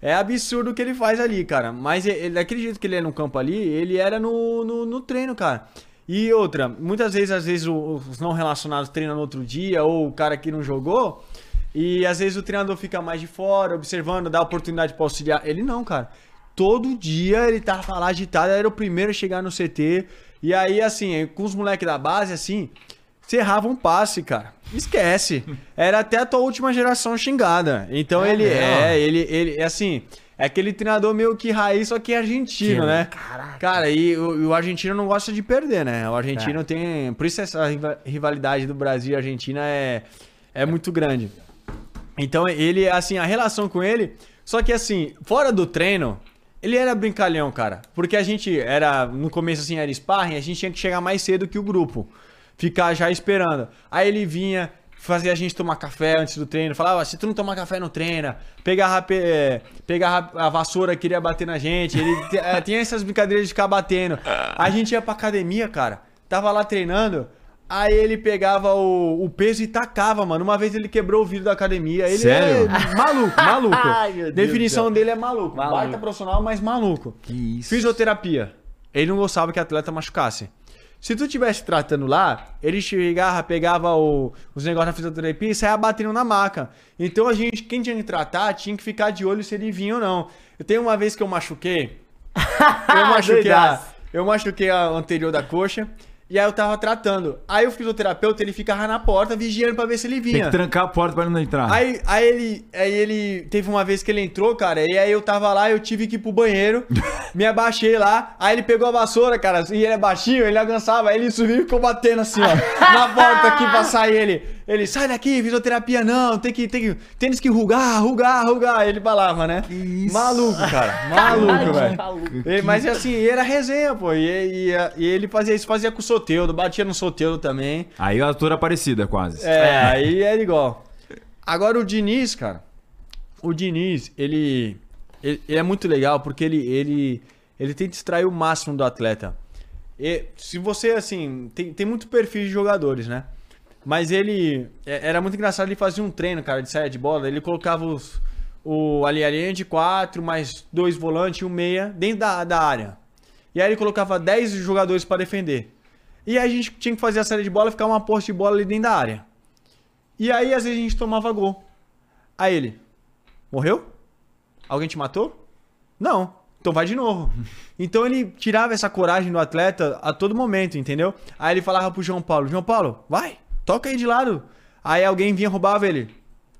É, é absurdo o que ele faz ali, cara. Mas ele, daquele jeito que ele é no campo ali, ele era no, no, no treino, cara. E outra, muitas vezes, às vezes, os não relacionados treinam no outro dia, ou o cara que não jogou, E às vezes o treinador fica mais de fora, observando, dá oportunidade pra auxiliar. Ele não, cara. Todo dia ele tava lá agitado, era o primeiro a chegar no CT. E aí, assim, com os moleques da base, assim, você errava um passe, cara. Esquece. Era até a tua última geração xingada. Então É ele mesmo? é, ele, ele, assim, é aquele treinador meio que raiz, só que é argentino, né? caraca. Cara, e o, o argentino não gosta de perder, né? O argentino É. tem. Por isso essa riva- rivalidade do Brasil e Argentina é, é muito grande. Então ele, assim, a relação com ele. Só que assim, fora do treino, ele era brincalhão, cara. Porque a gente era. No começo, assim, era sparring, a gente tinha que chegar mais cedo que o grupo. Ficar já esperando. Aí ele vinha. Fazia a gente tomar café antes do treino. Falava, se tu não tomar café, não treina. Pegava, pe- é, pegava a vassoura, queria bater na gente. Ele é, tinha essas brincadeiras de ficar batendo. A gente ia pra academia, cara. Tava lá treinando. Aí ele pegava o, o peso e tacava, mano. Uma vez ele quebrou o vidro da academia. Ele Sério? é maluco, maluco. Ai, Deus Definição dele é maluco. Maluco. Baita profissional, mas maluco. Que isso. Fisioterapia. Ele não gostava que atleta machucasse. Se tu tivesse tratando lá, ele chegava, pegava o- os negócios da fisioterapia e saia batendo na maca. Então a gente, quem tinha que tratar, tinha que ficar de olho se ele vinha ou não. Eu tenho uma vez que eu machuquei. Eu machuquei a, eu machuquei a anterior da coxa. E aí eu tava tratando. Aí o fisioterapeuta, ele ficava na porta vigiando pra ver se ele Tem vinha. que trancar a porta pra ele não entrar. Aí, aí ele, aí ele teve uma vez que ele entrou, cara, e aí eu tava lá, eu tive que ir pro banheiro, me abaixei lá, aí ele pegou a vassoura, cara, e ele é baixinho, ele alcançava, aí ele subiu e ficou batendo assim, ó, na porta aqui pra sair ele. Ele, sai daqui, fisioterapia não, tem que, tem que, tênis que rugar, rugar, rugar, ele falava, né? Que isso? Maluco, cara, maluco, velho. Mas assim, era resenha, pô, e, e- e ele fazia isso, fazia com o Soteudo, batia no Soteudo também. Aí a altura parecida, quase. É, aí era igual. Agora o Diniz, cara. O Diniz, ele, ele, ele é muito legal porque ele, ele, ele tenta extrair o máximo do atleta. E se você, assim, tem, tem muito perfil de jogadores, né? Mas ele. é- Era muito engraçado, ele fazia um treino, cara, de saia de bola. Ele colocava os, o, ali a linha de quatro, mais dois volantes e um meia dentro da, da área. E aí ele colocava 10 jogadores pra defender. E aí a gente tinha que fazer a série de bola e ficar uma posse de bola ali dentro da área. E aí, às vezes, a gente tomava gol. Aí ele, morreu? Alguém te matou? Não. Então vai de novo. Então ele tirava essa coragem do atleta a todo momento, entendeu? Aí ele falava pro João Paulo, João Paulo, vai, toca aí de lado. Aí alguém vinha roubava ele.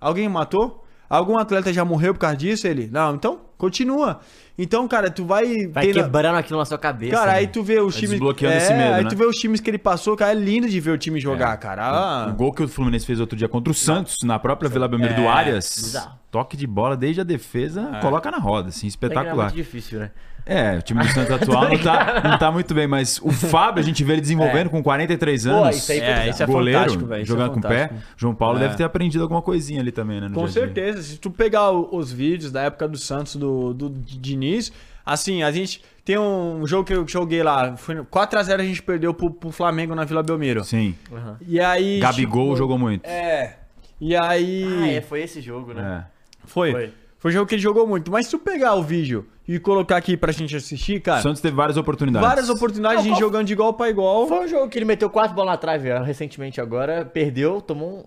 Alguém matou? Algum atleta já morreu por causa disso? Ele, não, então continua. Então, cara, tu vai... Vai tendo- quebrando aquilo na sua cabeça. Cara, né? aí tu vê os times... desbloqueando é, esse medo, aí né? tu vê os times que ele passou, cara, é lindo de ver o time jogar, cara. Ah, O gol que o Fluminense fez outro dia contra o Santos, na própria Vila Belmiro É, do Arias. bizarro. Toque de bola desde a defesa, coloca na roda, assim, É espetacular. muito difícil, né? É, o time do Santos atual não tá, não tá muito bem, mas o Fábio, a gente vê ele desenvolvendo com 43 Pô, anos. isso aí foi É, isso é goleiro, fantástico, velho, isso é jogando com o pé. João Paulo É. deve ter aprendido alguma coisinha ali também, né? no Com dia a dia. certeza. Se tu pegar os vídeos da época do Santos, do, do Diniz, assim, a gente tem um jogo que eu joguei lá. Foi 4x0 a gente perdeu pro, pro Flamengo na Vila Belmiro. Sim. Aham. E aí. Gabigol tipo, jogou muito. É. E aí. Ah, é, foi esse jogo, né? É. Foi. Foi. Foi um jogo que ele jogou muito. Mas se tu pegar o vídeo e colocar aqui pra gente assistir, O cara. Santos teve várias oportunidades. Várias oportunidades de Não, gente qual- jogando de igual pra igual. Foi um jogo que ele meteu quatro bolas na trave recentemente agora, perdeu, tomou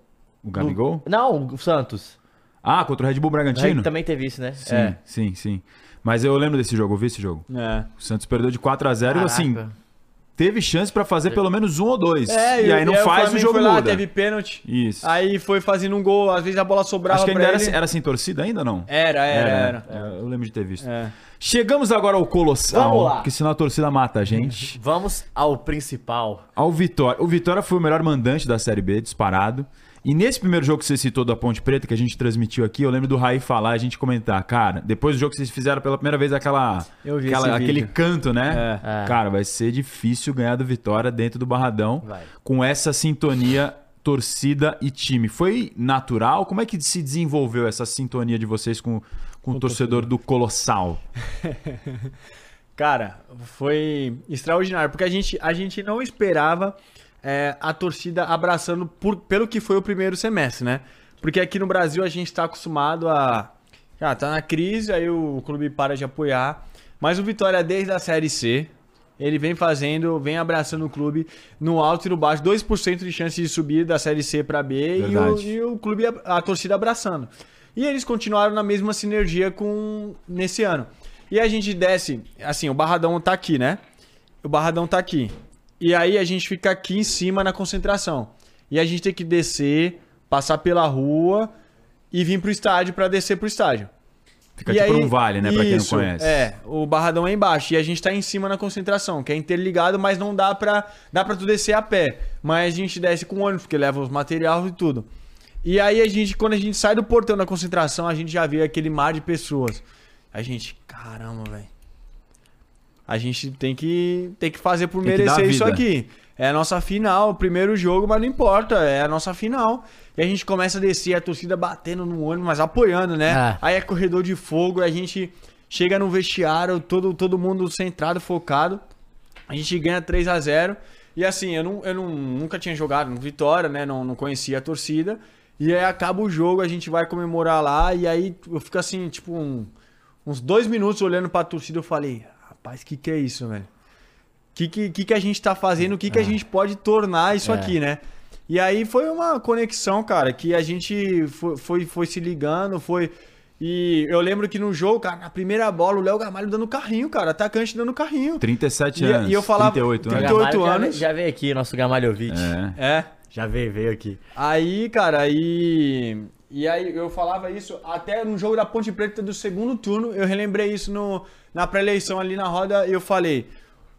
um. O Gabigol? Não, o Santos. Ah, contra o Red Bull Bragantino? Também teve isso, né? Sim, É. sim, sim. Mas eu lembro desse jogo, eu vi esse jogo. É. O Santos perdeu de 4 a 0 e assim, Caraca. Teve chance pra fazer pelo menos um ou dois. É, e aí não o faz o Flamengo jogo foi lá, muda. teve pênalti. Isso. Aí foi fazendo um gol, às vezes a bola sobrava Acho que ainda pra era, ele. era sem torcida ainda ou não? Era, era, né? era. É, Eu lembro de ter visto. É. Chegamos agora ao Colossal, Vamos lá. porque senão a torcida mata a gente. Vamos ao principal. ao Vitória. O Vitória foi o melhor mandante da Série B, disparado. E nesse primeiro jogo que você citou da Ponte Preta, que a gente transmitiu aqui, eu lembro do Raí falar, a gente comentar, cara, depois do jogo que vocês fizeram pela primeira vez aquela, Eu vi aquela- aquele canto, né? É. É. Cara, vai ser difícil ganhar do Vitória dentro do Barradão Vai. com essa sintonia torcida e time. Foi natural? Como é que se desenvolveu essa sintonia de vocês com, com o torcedor do Colossal? Cara, foi extraordinário, porque a gente, a gente não esperava é, a torcida abraçando por- pelo que foi o primeiro semestre, né? Porque aqui no Brasil a gente tá acostumado a. Ah, tá na crise, aí o clube para de apoiar. Mas o Vitória, desde a Série C, ele vem fazendo, vem abraçando o clube no alto e no baixo, 2% de chance de subir da Série C para B e o, e o clube, a, a torcida abraçando. E eles continuaram na mesma sinergia com nesse ano. E a gente desce, assim, o Barradão tá aqui, né? O Barradão tá aqui. E aí a gente fica aqui em cima na concentração. E a gente tem que descer, passar pela rua e vir pro estádio para descer pro estádio. Fica E tipo aí- um vale, né? Pra quem não conhece. É, o Barradão é embaixo e a gente tá em cima na concentração, que é interligado, mas não dá pra, dá pra tu descer a pé. Mas a gente desce com ônibus, porque leva os materiais e tudo. E aí a gente, quando a gente sai do portão da concentração, a gente já vê aquele mar de pessoas. A gente, caramba, velho. A gente tem que, tem que fazer por Tem merecer isso aqui. É a nossa final, o primeiro jogo, mas não importa, é a nossa final. E a gente começa a descer, a torcida batendo no ônibus, mas apoiando, né? É. Aí é corredor de fogo, a gente chega no vestiário, todo, todo mundo centrado, focado. A gente ganha 3 a 0 E assim, eu, não, eu não, nunca tinha jogado no Vitória, né? Não, não conhecia a torcida. E aí acaba o jogo, a gente vai comemorar lá. E aí eu fico assim, tipo, um- uns dois minutos olhando pra torcida. Eu falei, rapaz, que que é isso, velho? que, que, que, que a gente tá fazendo, o que, que a gente pode tornar isso É. aqui, né? E aí foi uma conexão, cara, que a gente foi, foi, foi se ligando, foi. E eu lembro que no jogo, cara, na primeira bola, o Léo Gamalho dando carrinho, cara, atacante dando carrinho. 37 E- anos. e eu falava- 38 O anos. 38 Gamalho já, anos. já veio aqui, nosso Gamalhovic. É. É. Já veio, veio aqui. Aí, cara, aí. E aí eu falava isso até no jogo da Ponte Preta do segundo turno, eu relembrei isso no, na pré-eleição ali na roda, eu falei.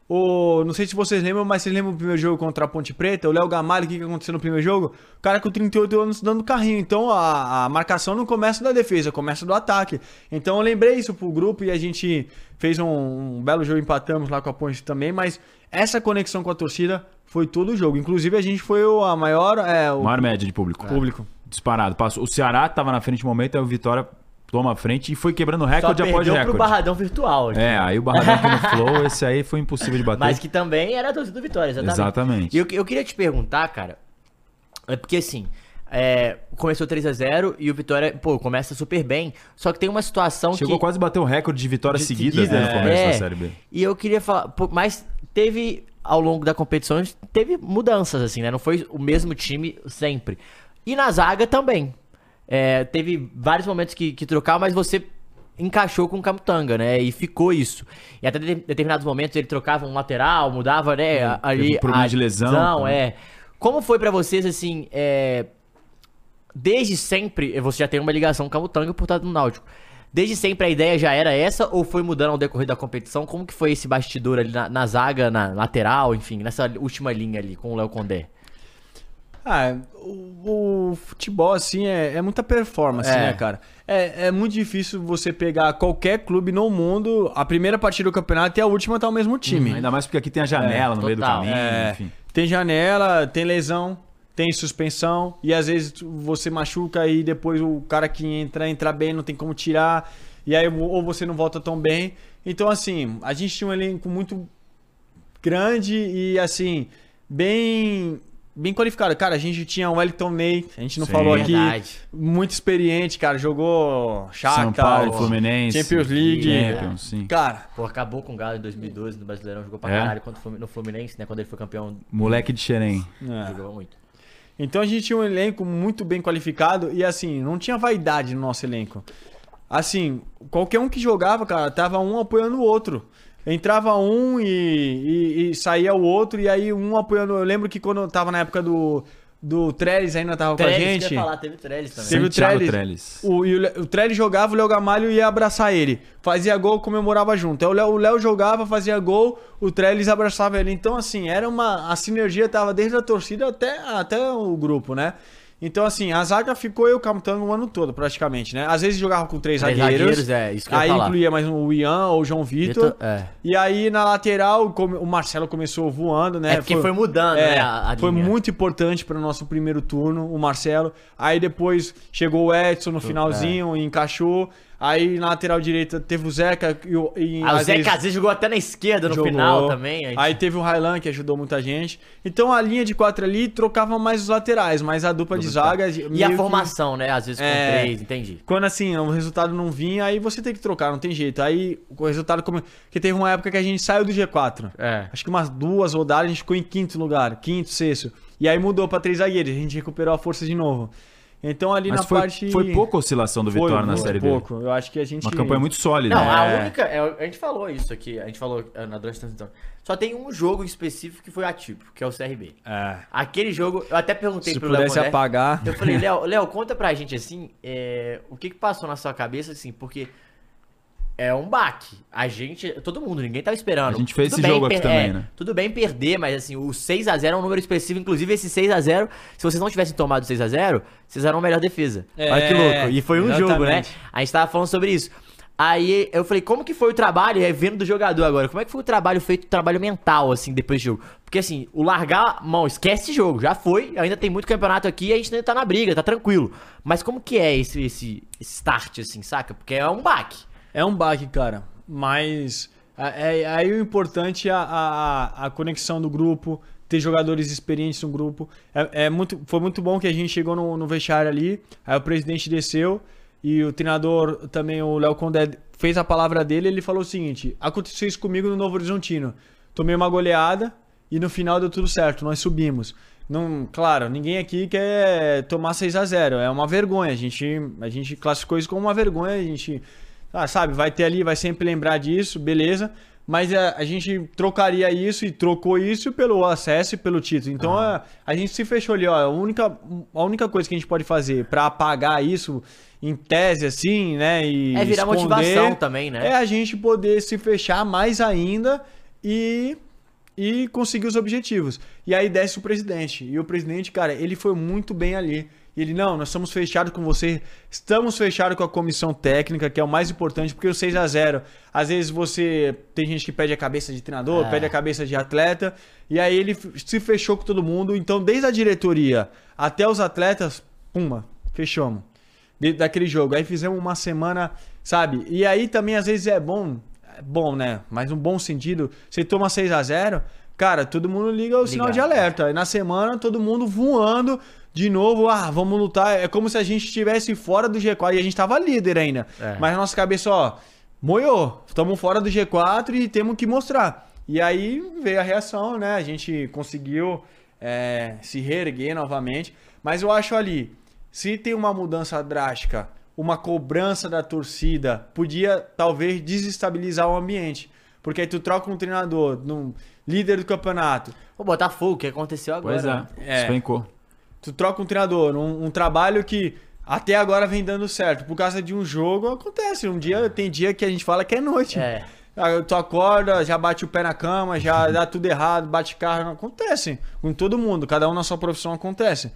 O, não sei se vocês lembram, mas vocês lembram do primeiro jogo contra a Ponte Preta? O Léo Gamalho, o que, que aconteceu no primeiro jogo? O cara com 38 anos dando carrinho. Então a, a marcação não começa da defesa, começa do ataque. Então eu lembrei isso pro grupo e a gente fez um, um belo jogo, empatamos lá com a Ponte também, mas essa conexão com a torcida foi todo o jogo. Inclusive a gente foi a maior. É, o Maior média de público. público. Disparado. Passou. O Ceará tava na frente no momento, aí o Vitória toma a frente e foi quebrando Só recorde após perdeu pro recorde. Barradão Virtual. aqui. É, aí o Barradão aqui no Flow, esse aí foi impossível de bater. Mas que também era a torcida do Vitória, exatamente. Exatamente. E eu, eu queria te perguntar, cara, é porque assim, é, começou 3x0 e o Vitória, pô, começa super bem, só que tem uma situação Chegou que... quase a bater o recorde de vitórias de seguidas seguida, né, no começo é. da Série B. E eu queria falar, pô, mas teve, ao longo da competição, teve mudanças, assim, né? Não foi o mesmo time sempre. E na zaga também. É, teve vários momentos que, que trocar, mas você encaixou com o Camutanga, né? E ficou isso. E até de- determinados momentos ele trocava um lateral, mudava, né? a- ali teve problema a de lesão, né? é. Como foi pra vocês, assim, é, desde sempre, você já tem uma ligação com o Camutanga por estar no Náutico. Desde sempre a ideia já era essa ou foi mudando ao decorrer da competição? Como que foi esse bastidor ali na, na zaga, na lateral, enfim, nessa última linha ali com o Léo Condé? Ah, o, o futebol, assim, é, é muita performance, É. né, cara? É, é muito difícil você pegar qualquer clube no mundo, a primeira partida do campeonato e a última tá o mesmo time. Ainda mais porque aqui tem a janela no meio do total. caminho, É, enfim. tem janela, tem lesão, tem suspensão, e às vezes você machuca e depois o cara que entra, entra bem, não tem como tirar, e aí ou você não volta tão bem. Então, assim, a gente tinha um elenco muito grande e, assim, bem. Bem qualificado. Cara, a gente tinha o Wellington Ney, a gente não Sim. falou aqui. Verdade. Muito experiente, cara. Jogou Shakhtar, São Paulo, Fluminense. Champions League. Champions, sim. Cara, Pô, acabou com o Galo em 2012 no Brasileirão, jogou pra É? caralho no Fluminense, né? Quando ele foi campeão, Moleque de Xerém. é. jogou muito. Então a gente tinha um elenco muito bem qualificado e assim, não tinha vaidade no nosso elenco. Assim, qualquer um que jogava, cara, tava um apoiando o outro. Entrava um e, e- e saía o outro, e aí um apoiando. Eu lembro que quando eu tava na época do, do Trellis ainda tava com a gente. que eu ia falar, teve Trellis também. Teve o Santiago Trellis. Trellis. O, o, Trellis jogava, o Léo Gamalho ia abraçar ele. Fazia gol, comemorava junto. Aí o Léo, o Léo jogava, fazia gol, o Trellis abraçava ele. Então, assim, era uma. A sinergia tava desde a torcida até, até o grupo, né? Então, assim, a zaga ficou eu camutando o ano todo, praticamente, né? Às vezes jogava com três, Três zagueiros. zagueiros, é, isso que aí incluía mais o Ian ou o João Vitor. Vitor, é. E aí na lateral, o Marcelo começou voando, né? É porque foi mudando, é, né, a- a foi linha. muito importante para o nosso primeiro turno, o Marcelo. Aí depois chegou o Edson no finalzinho e encaixou. Aí na lateral direita teve o Zeca e o. E, Ah, o às Zé vezes, jogou até na esquerda no jogou. final também. a gente- Aí teve o Railan que ajudou muita gente. Então a linha de quatro ali trocava mais os laterais, mas a dupla de zaga. E a que- formação, né? Às vezes com É. três, entendi. Quando assim, o resultado não vinha, aí você tem que trocar, não tem jeito. Aí o resultado como. Porque teve uma época que a gente saiu do G4. É. Acho que umas duas rodadas a gente ficou em quinto lugar, quinto, sexto. E aí mudou pra três zagueiros, a gente recuperou a força de novo. Então ali Mas na foi, parte. foi pouca oscilação do Foi, Vitória na foi Série B. pouco. Eu acho que a gente. Uma campanha muito sólida. Não, né? a É. única. é, a gente falou isso aqui, a gente falou é, na durante a transmissão. Só tem um jogo específico que foi atípico, que é o CRB. É. Aquele jogo, eu até perguntei Se pro Léo pudesse Condé, apagar. Eu falei, Léo, Léo, conta pra gente assim, é, o que que passou na sua cabeça, assim, porque é um baque. A gente, todo mundo, ninguém tava esperando. A gente fez Tudo esse jogo aqui também, é, né? Tudo bem perder, mas assim, o 6x0 é um número expressivo. Inclusive, esse 6x0, se vocês não tivessem tomado 6x0, vocês eram a melhor defesa. É, Olha que louco. E foi um jogo, né? exatamente. A gente tava falando sobre isso. Aí eu falei, como que foi o trabalho, é, vendo do jogador agora, como é que foi o trabalho feito, o trabalho mental, assim, depois do jogo? Porque assim, o largar, mão, esquece esse jogo, já foi, ainda tem muito campeonato aqui, a gente ainda tá na briga, tá tranquilo. Mas como que é esse, esse esse start, assim, saca? Porque é um baque. É um baque, cara. Mas é, é- aí o importante é a, a, a conexão do grupo, ter jogadores experientes no grupo. É, é muito, foi muito bom que a gente chegou no, no vestiário ali, aí o presidente desceu e o treinador também, o Léo Condé, fez a palavra dele ele falou o seguinte, aconteceu isso comigo no Novo Horizontino. Tomei uma goleada e no final deu tudo certo, nós subimos. Não, claro, ninguém aqui quer tomar 6 a 0 É uma vergonha. A gente, a gente classificou isso como uma vergonha. A gente, ah, sabe, vai ter ali, vai sempre lembrar disso, beleza. Mas a, a gente trocaria isso e trocou isso pelo acesso e pelo título. Então a, a gente se fechou ali, ó. A única, a única coisa que a gente pode fazer pra apagar isso, em tese, assim, né? E É virar esconder, motivação também, né? É a gente poder se fechar mais ainda e e conseguir os objetivos. E aí desce o presidente. E o presidente, cara, ele foi muito bem ali. E ele, não, nós estamos fechados com você, estamos fechados com a comissão técnica, que é o mais importante, porque o 6 a 0 às vezes você. Tem gente que pede a cabeça de treinador, É. pede a cabeça de atleta, e aí ele se fechou com todo mundo. Então, desde a diretoria até os atletas, puma, fechamos. Daquele jogo. Aí fizemos uma semana, sabe? E aí também, às vezes, é bom, é bom, né? Mas no bom sentido, você toma 6 a 0 cara, todo mundo liga o sinal de alerta. Aí na semana, todo mundo voando de novo, ah, vamos lutar. É como se a gente estivesse fora do G4 e a gente tava líder ainda. É. Mas na nossa cabeça, ó, moiou, estamos fora do G4 e temos que mostrar. E aí veio a reação, né? A gente conseguiu é, se reerguer novamente. Mas eu acho ali, se tem uma mudança drástica, uma cobrança da torcida, podia talvez desestabilizar o ambiente. Porque aí tu troca um treinador, num líder do campeonato, O Botafogo, o que aconteceu agora? Pois é, né? É. tu troca um treinador, um, um trabalho que até agora vem dando certo. Por causa de um jogo, acontece. Um dia, tem dia que a gente fala que é noite. É. Ah, Tu acorda, já bate o pé na cama, já dá tudo errado, bate carro. Acontece. Com todo mundo, cada um na sua profissão acontece.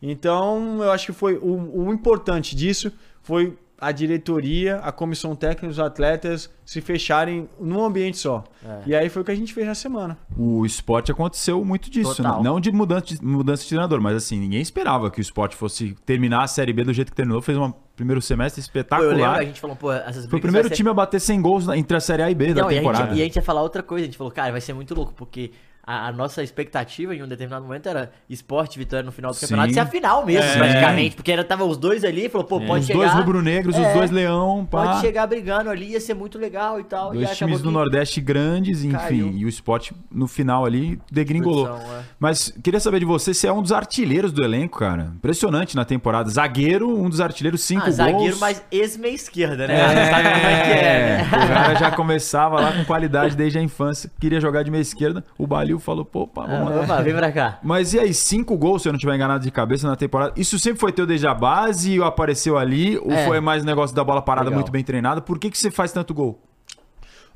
Então, eu acho que foi o, o importante disso foi a diretoria, a comissão técnica, os atletas se fecharem num ambiente só. É. E aí foi o que a gente fez na semana. O esporte aconteceu muito disso, né? Não de mudança, de mudança de treinador, mas assim, ninguém esperava que o esporte fosse terminar a Série B do jeito que terminou. Fez um primeiro semestre Pô, eu lembro, espetacular. a gente falou, pô, essas Foi o primeiro ser- time a bater 100 gols entre a Série A e B da Não, e a, temporada. gente, e a gente ia falar outra coisa, a gente falou, cara, vai ser muito louco, porque a, a nossa expectativa em um determinado momento era esporte e vitória no final do campeonato, ser a final mesmo, É. praticamente, porque era, tava os dois ali, falou, pô, pode os chegar... dois rubro-negros, os É. dois leão, pá. Pode chegar brigando ali, ia ser muito legal e tal. e Dois acabou times do que- Nordeste grandes, enfim. Caiu. E o esporte no final ali degringolou. Produção, é. Mas queria saber de você se é um dos artilheiros do elenco, cara. Impressionante na temporada. Zagueiro, um dos artilheiros, cinco Ah, gols. zagueiro, mas ex-meia esquerda, né? Você sabe como é que é, né? O cara já começava lá com qualidade desde a infância. Queria jogar de meia esquerda. O Balil falou, pô, pá, vamos lá. Opa, vem pra cá. Mas e aí, cinco gols, se eu não estiver enganado de cabeça na temporada. Isso sempre foi teu desde a base ou apareceu ali? Ou É. foi mais negócio da bola parada Legal. muito bem treinada? Por que, que você faz tanto gol?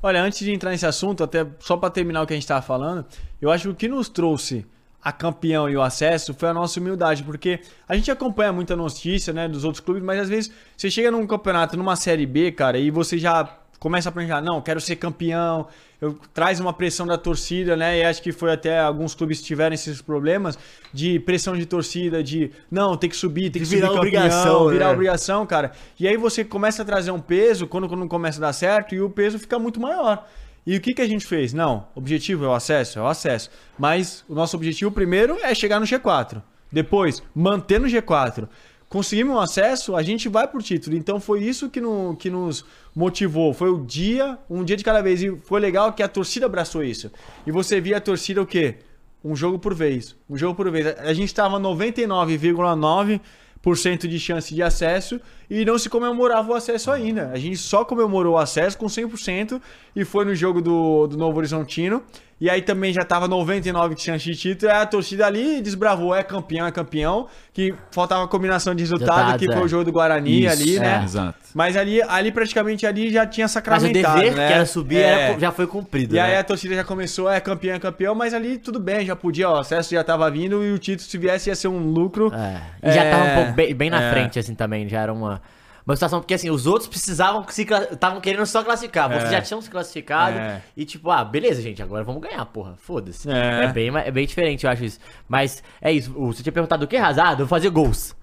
Olha, antes de entrar nesse assunto, até só para terminar o que a gente estava falando, eu acho que o que nos trouxe a campeão e o acesso foi a nossa humildade, porque a gente acompanha muita notícia, né, dos outros clubes, mas às vezes você chega num campeonato, numa série B, cara, e você já começa a planejar, não, quero ser campeão, eu, traz uma pressão da torcida, né? E acho que foi até alguns clubes tiveram esses problemas de pressão de torcida, de não, tem que subir, tem que virar subir obrigação, campeão, virar né? obrigação, cara. E aí você começa a trazer um peso quando, quando começa a dar certo e o peso fica muito maior. E o que, que a gente fez? Não, objetivo é o acesso, é o acesso. Mas o nosso objetivo primeiro é chegar no G4. Depois, manter no G4. Conseguimos um acesso, a gente vai por título. Então foi isso que, no, que nos motivou. Foi o dia, um dia de cada vez. E foi legal que a torcida abraçou isso. E você via a torcida o quê? Um jogo por vez. Um jogo por vez. A gente estava 99,9% de chance de acesso e não se comemorava o acesso ainda. A gente só comemorou o acesso com 100% e foi no jogo do, do Novo Horizontino. E aí também já tava 99 de chance de título. Aí a torcida ali desbravou, é campeão, é campeão. Que faltava combinação de resultado, Resultados, que foi é. o jogo do Guarani Isso, ali, né? é, exato. Mas ali, ali praticamente ali já tinha Mas o sacramentado, dever, né? que era subir, É. era- já foi cumprido. E aí né? a torcida já começou, é campeão, é campeão, mas ali tudo bem, já podia, ó, o acesso já tava vindo e o título, se viesse, ia ser um lucro. É. E já É, tava um pouco bem, bem na é. frente, assim, também. Já era uma, uma situação, porque assim, os outros precisavam estavam querendo só classificar. Vocês É. já tinham se classificado. É. E tipo, ah, beleza, gente, agora vamos ganhar, porra. Foda-se. É. É. bem, é bem diferente, eu acho isso. Mas é isso. Você tinha perguntado o que, Razado? Eu fazer gols.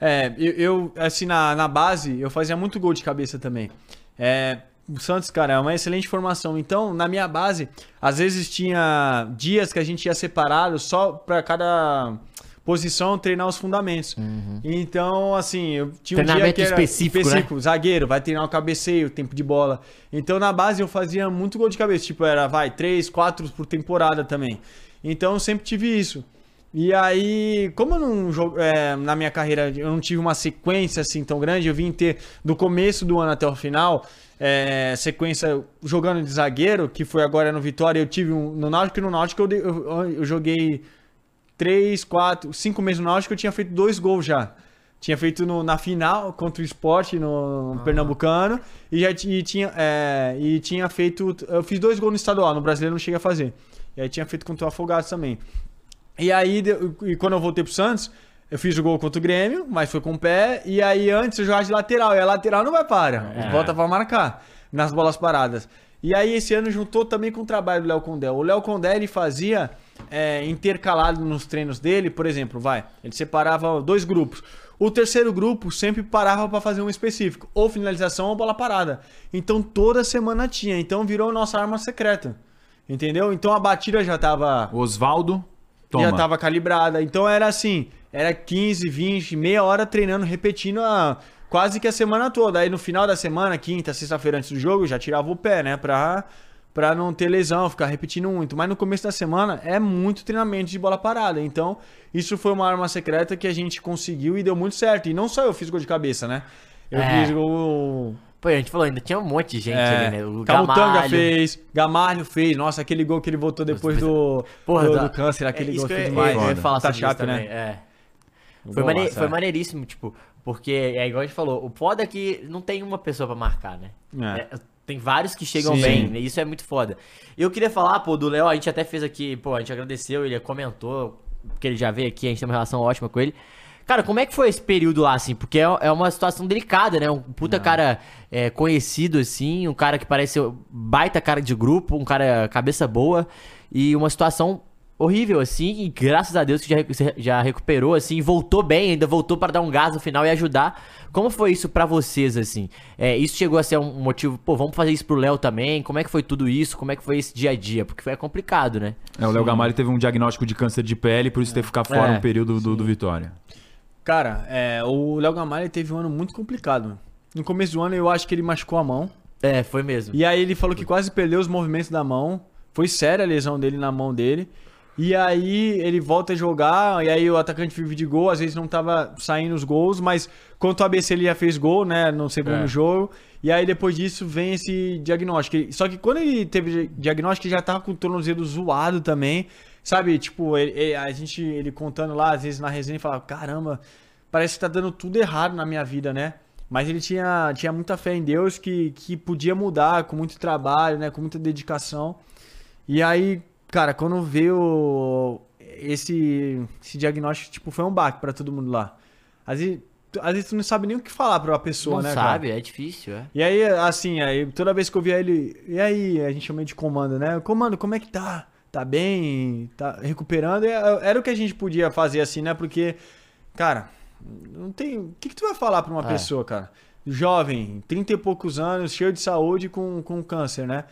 É, eu, eu, assim, na, na base, eu fazia muito gol de cabeça também. É, o Santos, cara, é uma excelente formação. Então, na minha base, às vezes tinha dias que a gente ia separado só pra cada posição treinar os fundamentos. Então, assim, eu tinha um dia Uhum. Que era específico, né? zagueiro, vai treinar o cabeceio, tempo de bola. Então, na base, eu fazia muito gol de cabeça. Tipo, era, vai, três, quatro por temporada também. Então, eu sempre tive isso. E aí, como eu não jogo, é, na minha carreira eu não tive uma sequência assim tão grande, eu vim ter do começo do ano até o final, é, sequência jogando de zagueiro, que foi agora no Vitória, eu tive um, no Náutico e no Náutico eu, eu, eu joguei três, quatro, cinco meses no Náutico, eu tinha feito dois gols já. Tinha feito no- na final contra o Sport no, no Pernambucano e já e tinha, é, e tinha feito. Eu fiz dois gols no estadual, no brasileiro não cheguei a fazer. E aí tinha feito contra o Afogados também. E aí, e quando eu voltei pro Santos, eu fiz o gol contra o Grêmio, mas foi com o pé. E aí, antes eu jogava de lateral. E a lateral não vai para. É. Volta pra marcar nas bolas paradas. E aí, esse ano juntou também com o trabalho do Léo Condé. O Léo Condé, ele fazia é, intercalado nos treinos dele, por exemplo, vai. Ele separava dois grupos. O terceiro grupo sempre parava pra fazer um específico, ou finalização ou bola parada. Então toda semana tinha. Então virou nossa arma secreta. Entendeu? Então a batida já tava Osvaldo, já tava calibrada. Então era assim, era 15, 20, meia hora treinando, repetindo a, quase que a semana toda. Aí no final da semana, quinta, sexta-feira antes do jogo, já tirava o pé, né? Pra, pra não ter lesão, ficar repetindo muito. Mas no começo da semana é muito treinamento de bola parada. Então isso foi uma arma secreta que a gente conseguiu e deu muito certo. E não só eu fiz gol de cabeça, né? Eu É. fiz gol Pô, a gente falou, ainda tinha um monte de gente é, ali, né? O Camutanga fez, Gamalho fez. Nossa, aquele gol que ele voltou depois do, Porra, do, do câncer, aquele é, gol foi eu, demais. eu ia Foda. falar Tá chato, né? É. Foi, mane- foi é. maneiríssimo, tipo, porque é igual a gente falou, o foda é que não tem uma pessoa pra marcar, né? É. É, tem vários que chegam Sim. bem, né? Isso é muito foda. Eu queria falar, pô, do Léo, a gente até fez aqui, pô, a gente agradeceu, ele comentou, porque ele já veio aqui, a gente tem uma relação ótima com ele. Cara, como é que foi esse período lá, assim? Porque é, é uma situação delicada, né? Um puta cara é, conhecido, assim, um cara que parece baita cara de grupo, um cara cabeça boa, e uma situação horrível, assim, e graças a Deus que já, já recuperou, assim, voltou bem, ainda voltou para dar um gás no final e ajudar. Como foi isso pra vocês, assim? É, isso chegou a ser um motivo, pô, vamos fazer isso pro Léo também? Como é que foi tudo isso? Como é que foi esse dia a dia? Porque foi complicado, né? É, o Léo Gamalho teve um diagnóstico de câncer de pele, por isso teve que ficar fora É, um período do, do Vitória. Cara, é, o Léo Gamalho teve um ano muito complicado. No começo do ano eu acho que ele machucou a mão. É, foi mesmo. E aí ele falou que quase perdeu os movimentos da mão. Foi séria a lesão dele na mão dele. E aí ele volta a jogar, e aí o atacante vive de gol, às vezes não tava saindo os gols, mas contra o ABC ele já fez gol, né, no segundo É. jogo. E aí depois disso vem esse diagnóstico. Só que quando ele teve diagnóstico, ele já tava com o tornozelo zoado também. Sabe, tipo, ele- ele- a gente, ele contando lá, às vezes na resenha, falava, caramba, parece que tá dando tudo errado na minha vida, né? Mas ele tinha, tinha muita fé em Deus que, que podia mudar com muito trabalho, né? Com muita dedicação. E aí, cara, quando veio esse, esse diagnóstico, tipo, foi um baque pra todo mundo lá. Às vezes, às vezes tu não sabe nem o que falar pra uma pessoa, Não né, cara? sabe, é difícil, é. E aí, assim, aí toda vez que eu via ele, e aí, a gente chama de comando, né? Comando, como é que tá? Tá bem? Tá recuperando? E, é, Era o que a gente podia fazer assim, né? Porque, cara, não tem. O que, que tu vai falar pra uma É. pessoa, cara? Jovem, 30 e poucos anos, cheio de saúde com, com câncer, né?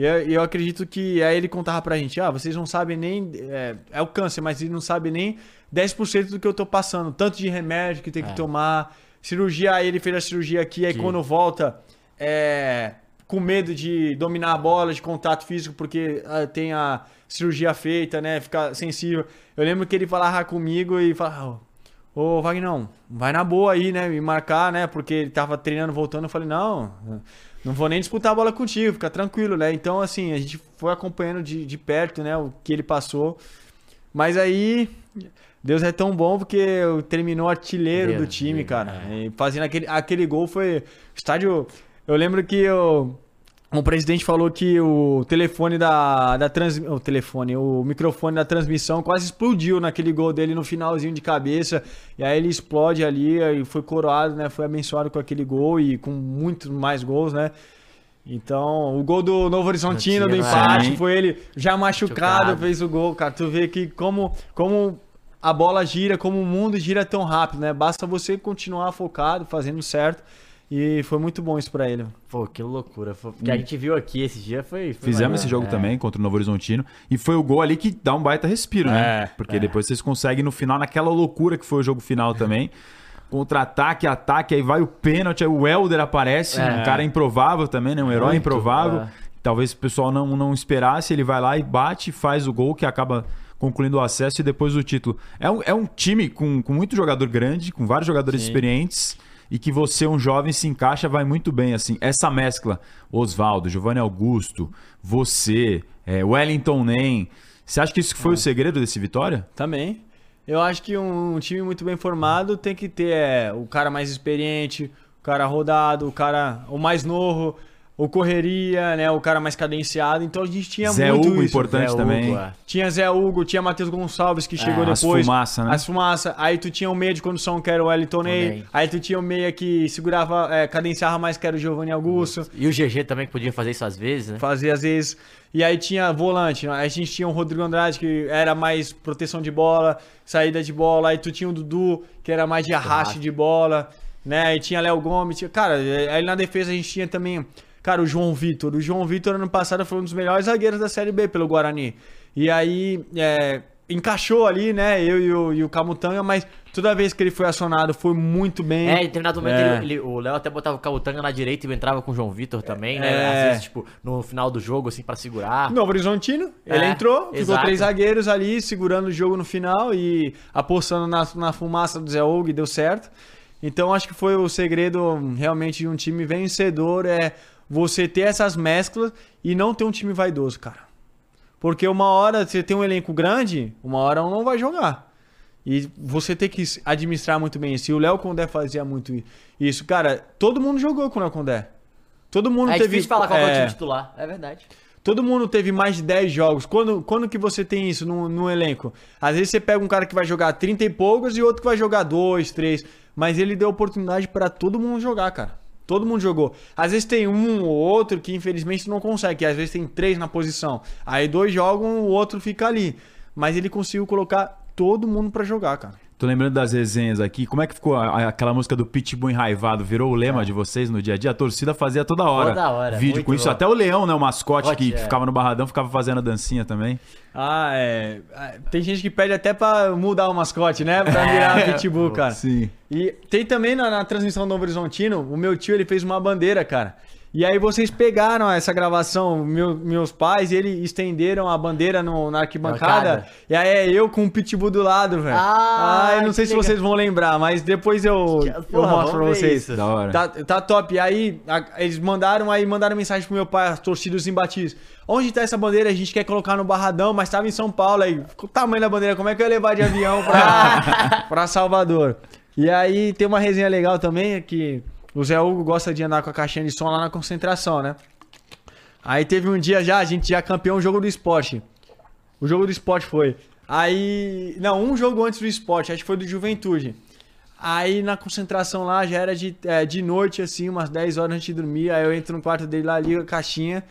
E eu, acredito que aí ele contava pra gente, ah, vocês não sabem nem. É, é o câncer, mas ele não sabe nem 10% do que eu tô passando. Tanto de remédio que tem que É. tomar. Cirurgia, aí ele fez a cirurgia aqui, aí Que- quando volta, é, com medo de dominar a bola, de contato físico, porque ah, tem a cirurgia feita, né? Ficar sensível. Eu lembro que ele falava comigo e falava, ô Vagnão, vai na boa aí, né? Me marcar, né? Porque ele tava treinando, voltando. Eu falei, não, não vou nem disputar a bola contigo, fica tranquilo, né? Então, assim, a gente foi acompanhando de, de perto, né? O que ele passou. Mas aí, Deus é tão bom porque terminou artilheiro do Deus, time, Deus, cara. é. E fazendo aquele, aquele gol foi. Estádio. Eu lembro que o, o presidente falou que o telefone da, da trans, o telefone, o microfone da transmissão quase explodiu naquele gol dele no finalzinho de cabeça. E aí ele explode ali e foi coroado, né? Foi abençoado com aquele gol e com muitos mais gols, né? Então, o gol do Novo Horizontino, do Horizontino, empate, foi ele já machucado, Machucado. fez o gol, cara. Tu vê que como, como a bola gira, como o mundo gira tão rápido, né? Basta você continuar focado, fazendo certo. E foi muito bom isso pra ele. Pô, que loucura. Foi- O que a gente viu aqui esse dia foi. foi Fizemos maneiro. esse jogo É. também contra o Novo Horizontino. E foi o gol ali que dá um baita respiro, né? É, Porque depois vocês conseguem no final, naquela loucura que foi o jogo final também. Contra-ataque, ataque, aí vai o pênalti, aí o Helder aparece, É. um cara improvável também, né? Um herói Muito, improvável. é. Talvez o pessoal não, não esperasse, ele vai lá e bate, faz o gol que acaba concluindo o acesso e depois o título. É um, é um time com, com muito jogador grande, com vários jogadores Sim. experientes e que você, um jovem, se encaixa, vai muito bem. assim Essa mescla, Oswaldo, Giovanni Augusto, você, é, Wellington Nem. Você acha que isso É. foi o segredo desse Vitória? Também. Eu acho que um time muito bem formado tem que ter é, o cara mais experiente, o cara rodado, o cara o mais novo, o correria, né, o cara mais cadenciado. Então a gente tinha Zé muito Hugo, isso. importante Zé também. Hugo, é. Tinha Zé Hugo, tinha Matheus Gonçalves que chegou as depois. fumaça, né? As fumaça. Aí tu tinha o meia de condução que era o Wellington Ney. Aí tu tinha o meia que segurava, é, cadenciava mais que era o Giovanni Augusto. E o GG também que podia fazer isso às vezes, né? Fazia às vezes. E aí tinha volante. né? Aí a gente tinha o Rodrigo Andrade, que era mais proteção de bola, saída de bola. Aí tu tinha o Dudu, que era mais de arraste de bola. Né? Aí tinha Léo Gomes. Tinha... Cara, aí na defesa a gente tinha também. Cara, o João Vitor. O João Vitor, ano passado, foi um dos melhores zagueiros da Série B pelo Guarani. E aí. é, Encaixou ali, né? Eu e o, e o Camutanga, mas toda vez que ele foi acionado foi muito bem. É, em determinado momento É. ele- ele- o Léo até botava o Cabutanga na direita e entrava com o João Vitor também, né? É. Às vezes, tipo, no final do jogo, assim, pra segurar. Novo Horizontino, ele É, entrou, ficou exato. três zagueiros ali, segurando o jogo no final e apostando na, na fumaça do Zé e deu certo. Então acho que foi o segredo realmente de um time vencedor, é você ter essas mesclas e não ter um time vaidoso, cara. Porque uma hora você tem um elenco grande, uma hora um não vai jogar. E você tem que administrar muito bem isso. E o Léo Condé fazia muito isso. Cara, todo mundo jogou com o Léo Condé. Todo mundo É teve. difícil falar qual é o é, time titular, é verdade. Todo mundo teve mais de 10 jogos. Quando, quando que você tem isso no, no elenco? Às vezes você pega um cara que vai jogar 30 e poucos e outro que vai jogar 2, 3. Mas ele deu oportunidade pra todo mundo jogar, cara. Todo mundo jogou. Às vezes tem um ou outro que infelizmente não consegue. Às vezes tem três na posição. Aí dois jogam, o outro fica ali. Mas ele conseguiu colocar todo mundo pra jogar, cara. Tô lembrando das resenhas aqui. Como é que ficou a- a- aquela música do Pitbull enraivado? Virou o lema de vocês no dia a dia? A torcida fazia toda hora. Toda hora, Vídeo com isso. bom. Até o Leão, né? O mascote que, Mascote, que é. ficava no Barradão, ficava fazendo a dancinha também. Ah, é. Ah, Tem gente que pede até pra mudar o mascote, né? Pra virar pitbull, cara. Sim. E tem também na, na transmissão do Novo Horizontino, o meu tio ele fez uma bandeira, cara. E aí vocês pegaram essa gravação, meu- meus pais, e eles estenderam a bandeira no- na arquibancada. Bancada. E aí é eu com o pitbull do lado, velho. Ah, eu não sei que se legal. vocês vão lembrar, mas depois eu, eu Porra, mostro pra vocês. Da hora. Tá, tá top. E aí, a- eles mandaram aí, mandaram mensagem pro meu pai, as torcidas imbatíveis. Onde tá essa bandeira? A gente quer colocar no Barradão, mas tava em São Paulo aí. O tamanho da bandeira, como é que eu ia levar de avião pra, pra Salvador? E aí tem uma resenha legal também, que o Zé Hugo gosta de andar com a caixinha de som lá na concentração, né? Aí teve um dia já, a gente já campeão o jogo do esporte. O jogo do esporte foi. Aí. Não, um jogo antes do esporte, acho que foi do Juventude. Aí na concentração lá já era de, é, de noite, assim, umas 10 horas antes de dormir. Aí eu entro no quarto dele lá, ligo a caixinha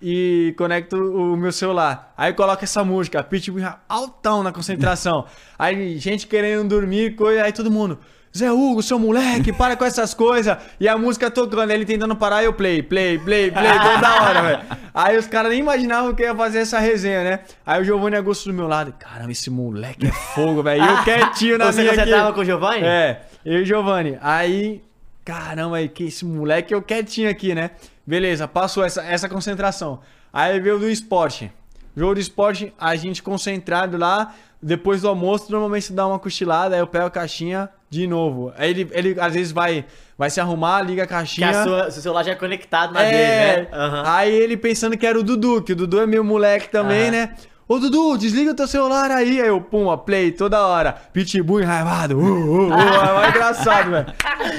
e conecto o meu celular. Aí coloca essa música, Pitbull altão na concentração. Aí gente querendo dormir, coisa, aí todo mundo. Zé Hugo, seu moleque, para com essas coisas. E a música tocando, ele tentando parar, eu play, play, play, play, toda hora, velho. Aí os caras nem imaginavam que eu ia fazer essa resenha, né? Aí o Giovanni Augusto do meu lado, caramba, esse moleque é fogo, velho. E eu quietinho na Você minha aqui. tava com o Giovanni? É, eu e o Giovanni. Aí, caramba, aí, que esse moleque eu quietinho aqui, né? Beleza, passou essa, essa concentração. Aí veio do esporte. Jogo de esporte, a gente concentrado lá. Depois do almoço, normalmente dá uma cochilada, aí eu pego a caixinha de novo. Aí ele, ele às vezes vai, vai se arrumar, liga a Que caixinha. a sua, seu celular já é conectado na É, dele, né? Aham. Aí ele pensando que era o Dudu, que o Dudu é meu moleque também, né? Ô Dudu, desliga o teu celular aí. Aí eu, pum, a play toda hora. Pitbull enraivado. Uh, uh, uh, é mais engraçado, velho.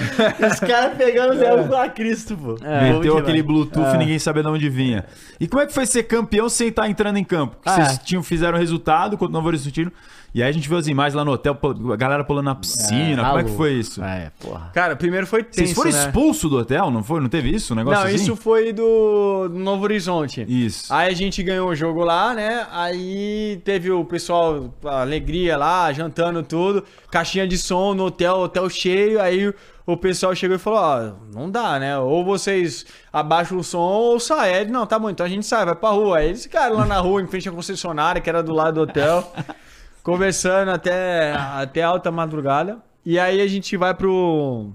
Os caras pegando o Zé a Cristo, pô. É, Meteu aquele demais. Bluetooth e ninguém sabia de onde vinha. E como é que foi ser campeão sem estar entrando em campo? Porque Ah. Vocês tinham, fizeram resultado contra o Novo Horizontino. E aí a gente viu as imagens lá no hotel, a galera pulando na piscina. como é que foi isso? É, porra. Cara, primeiro foi tenso, Vocês foram né? expulsos do hotel, não foi? Não teve isso? Um negócio Não, assim? isso foi do Novo Horizonte. Isso. Aí a gente ganhou o jogo lá, né? Aí teve o pessoal, a alegria lá, jantando tudo, caixinha de som no hotel, hotel cheio. Aí o pessoal chegou e falou: Ó, não dá, né? Ou vocês abaixam o som ou saem. Aí ele, não, tá bom, então a gente sai, vai pra rua. Aí eles ficaram lá na rua, em frente à concessionária, que era do lado do hotel, conversando até, até alta madrugada. E aí a gente vai pro.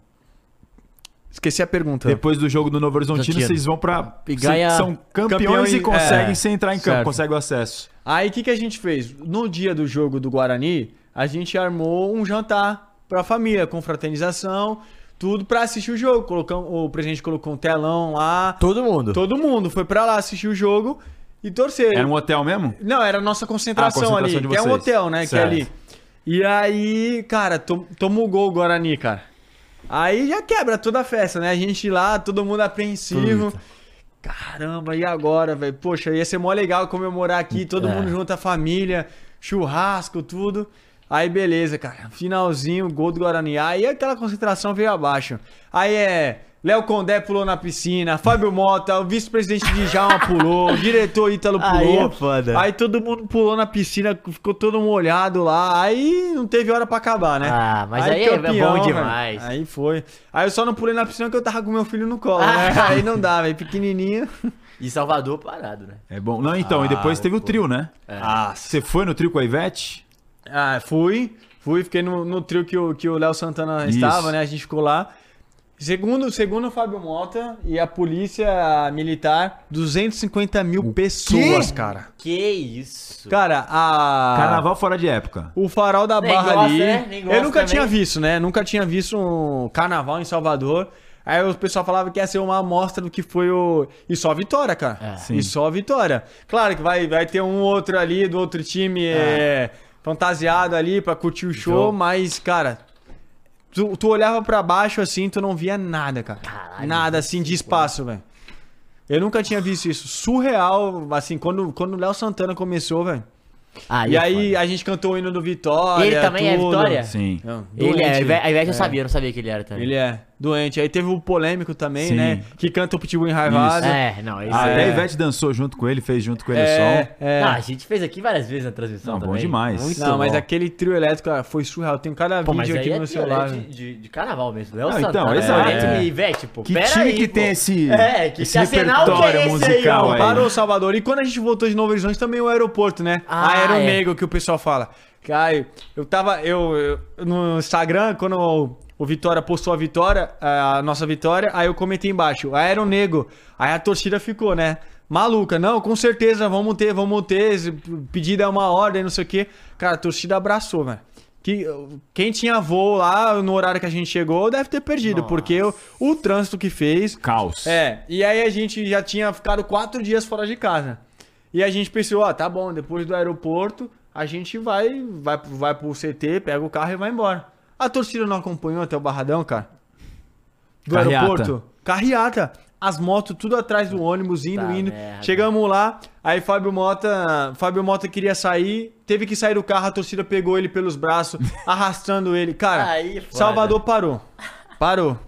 Esqueci a pergunta. Depois do jogo do Novo Horizontino, vocês vão pra. E ganha- São campeões Campeões, e conseguem é, sem entrar em campo, certo. conseguem o acesso. Aí o que, que a gente fez? No dia do jogo do Guarani, a gente armou um jantar pra família, com fraternização, tudo pra assistir o jogo. Colocamos, o presidente colocou um telão lá. Todo mundo. Todo mundo foi pra lá assistir o jogo e torcer. Era um hotel mesmo? Não, era a nossa concentração, Ah, concentração ali, que é um hotel, né? Que é Certo. ali. E aí, cara, tom, toma o gol o Guarani, cara. Aí já quebra toda a festa, né? A gente lá, todo mundo apreensivo. Caramba, e agora, velho? Poxa, ia ser mó legal comemorar aqui, todo É. mundo junto, a família, churrasco, tudo. Aí beleza, cara. Finalzinho, gol do Guarani. Aí aquela concentração veio abaixo. Aí é. Léo Condé pulou na piscina, Fábio Mota, o vice-presidente de Djalma pulou, o diretor Ítalo Aí pulou. é foda. Aí todo mundo pulou na piscina, ficou todo molhado lá. Aí não teve hora pra acabar, né? Ah, mas aí é bom velho. demais. Aí foi. Aí eu só não pulei na piscina porque eu tava com meu filho no colo, né? Aí não dá, velho. Pequenininho. E Salvador parado, né? É bom. Não, então, e Ah, depois teve o pô. trio, né? Ah, Você foi no trio com a Ivete? Ah, fui. Fui, fiquei no, no trio que o, que o Léo Santana Isso. estava, né? A gente ficou lá. Segundo, segundo o Fábio Mota e a polícia militar, 250 mil pessoas, cara. Que isso. Cara, a. Carnaval fora de época. O farol da Nem Barra gosta, ali. né? Nem gosta eu nunca também. tinha visto, né? Nunca tinha visto um carnaval em Salvador. Aí o pessoal falava que ia ser uma amostra do que foi o. E só a vitória, cara. É. Sim. E só a vitória. Claro que vai, vai ter um outro ali do outro time é, fantasiado ali pra curtir o show, Show. mas, cara. Tu, tu olhava pra baixo assim, tu não via nada, cara. Caralho, nada assim de espaço, velho. Eu nunca tinha visto isso. Surreal, assim, quando, quando o Léo Santana começou, velho. Aí E é aí foda. a gente cantou o hino do Vitória. Ele também é tudo. Vitória? Sim. Não, Ele é, a Ivete- eu É. sabia, eu não sabia que ele era também. Ele é doente. Aí teve o polêmico também, Sim. né? Que canta o Pitbull enraivado. É, não, esse Ah, é... até a Ivete dançou junto com ele, fez junto com ele o É, som. é. Não, a gente fez aqui várias vezes na transmissão Não, bom também. demais. Muito Não, mas bom. aquele trio elétrico cara, foi surreal. Tem cada Pô, mas vídeo aí aqui é no trio, celular. né, né? de, de, de carnaval mesmo. Léo Não, então, Santana, exato. Ivete É. e Ivete, pô. Que Pera time aí, que pô. tem esse, É, que esse que que é repertório esse aí, musical ó? aí? Parou Salvador. E quando a gente voltou de Novo Horizonte, também o aeroporto, né? Ah, Aeronego, que o pessoal fala. Caio, eu tava. Eu, eu- no Instagram, quando o, o Vitória postou a vitória, a nossa vitória, aí eu comentei embaixo, Aeronego. Aí a torcida ficou, né? Maluca, não, com certeza, vamos ter, vamos ter. esse Pedido é uma ordem, não sei o quê. Cara, a torcida abraçou, velho. Que, quem tinha voo lá no horário que a gente chegou deve ter perdido, Nossa. porque o, o trânsito que fez. Caos. É, e aí a gente já tinha ficado quatro dias fora de casa. E a gente pensou, ó, tá bom, depois do aeroporto, a gente vai, vai, vai pro CT, pega o carro e vai embora. A torcida não acompanhou até o Barradão, cara? Do Carreata. aeroporto? Carreata. as motos tudo atrás do ônibus, indo, Tá indo. merda. Chegamos lá, aí Fábio Mota, Fábio Mota queria sair, teve que sair do carro, a torcida pegou ele pelos braços, arrastando ele. Cara, Aí, foda. Salvador parou. Parou.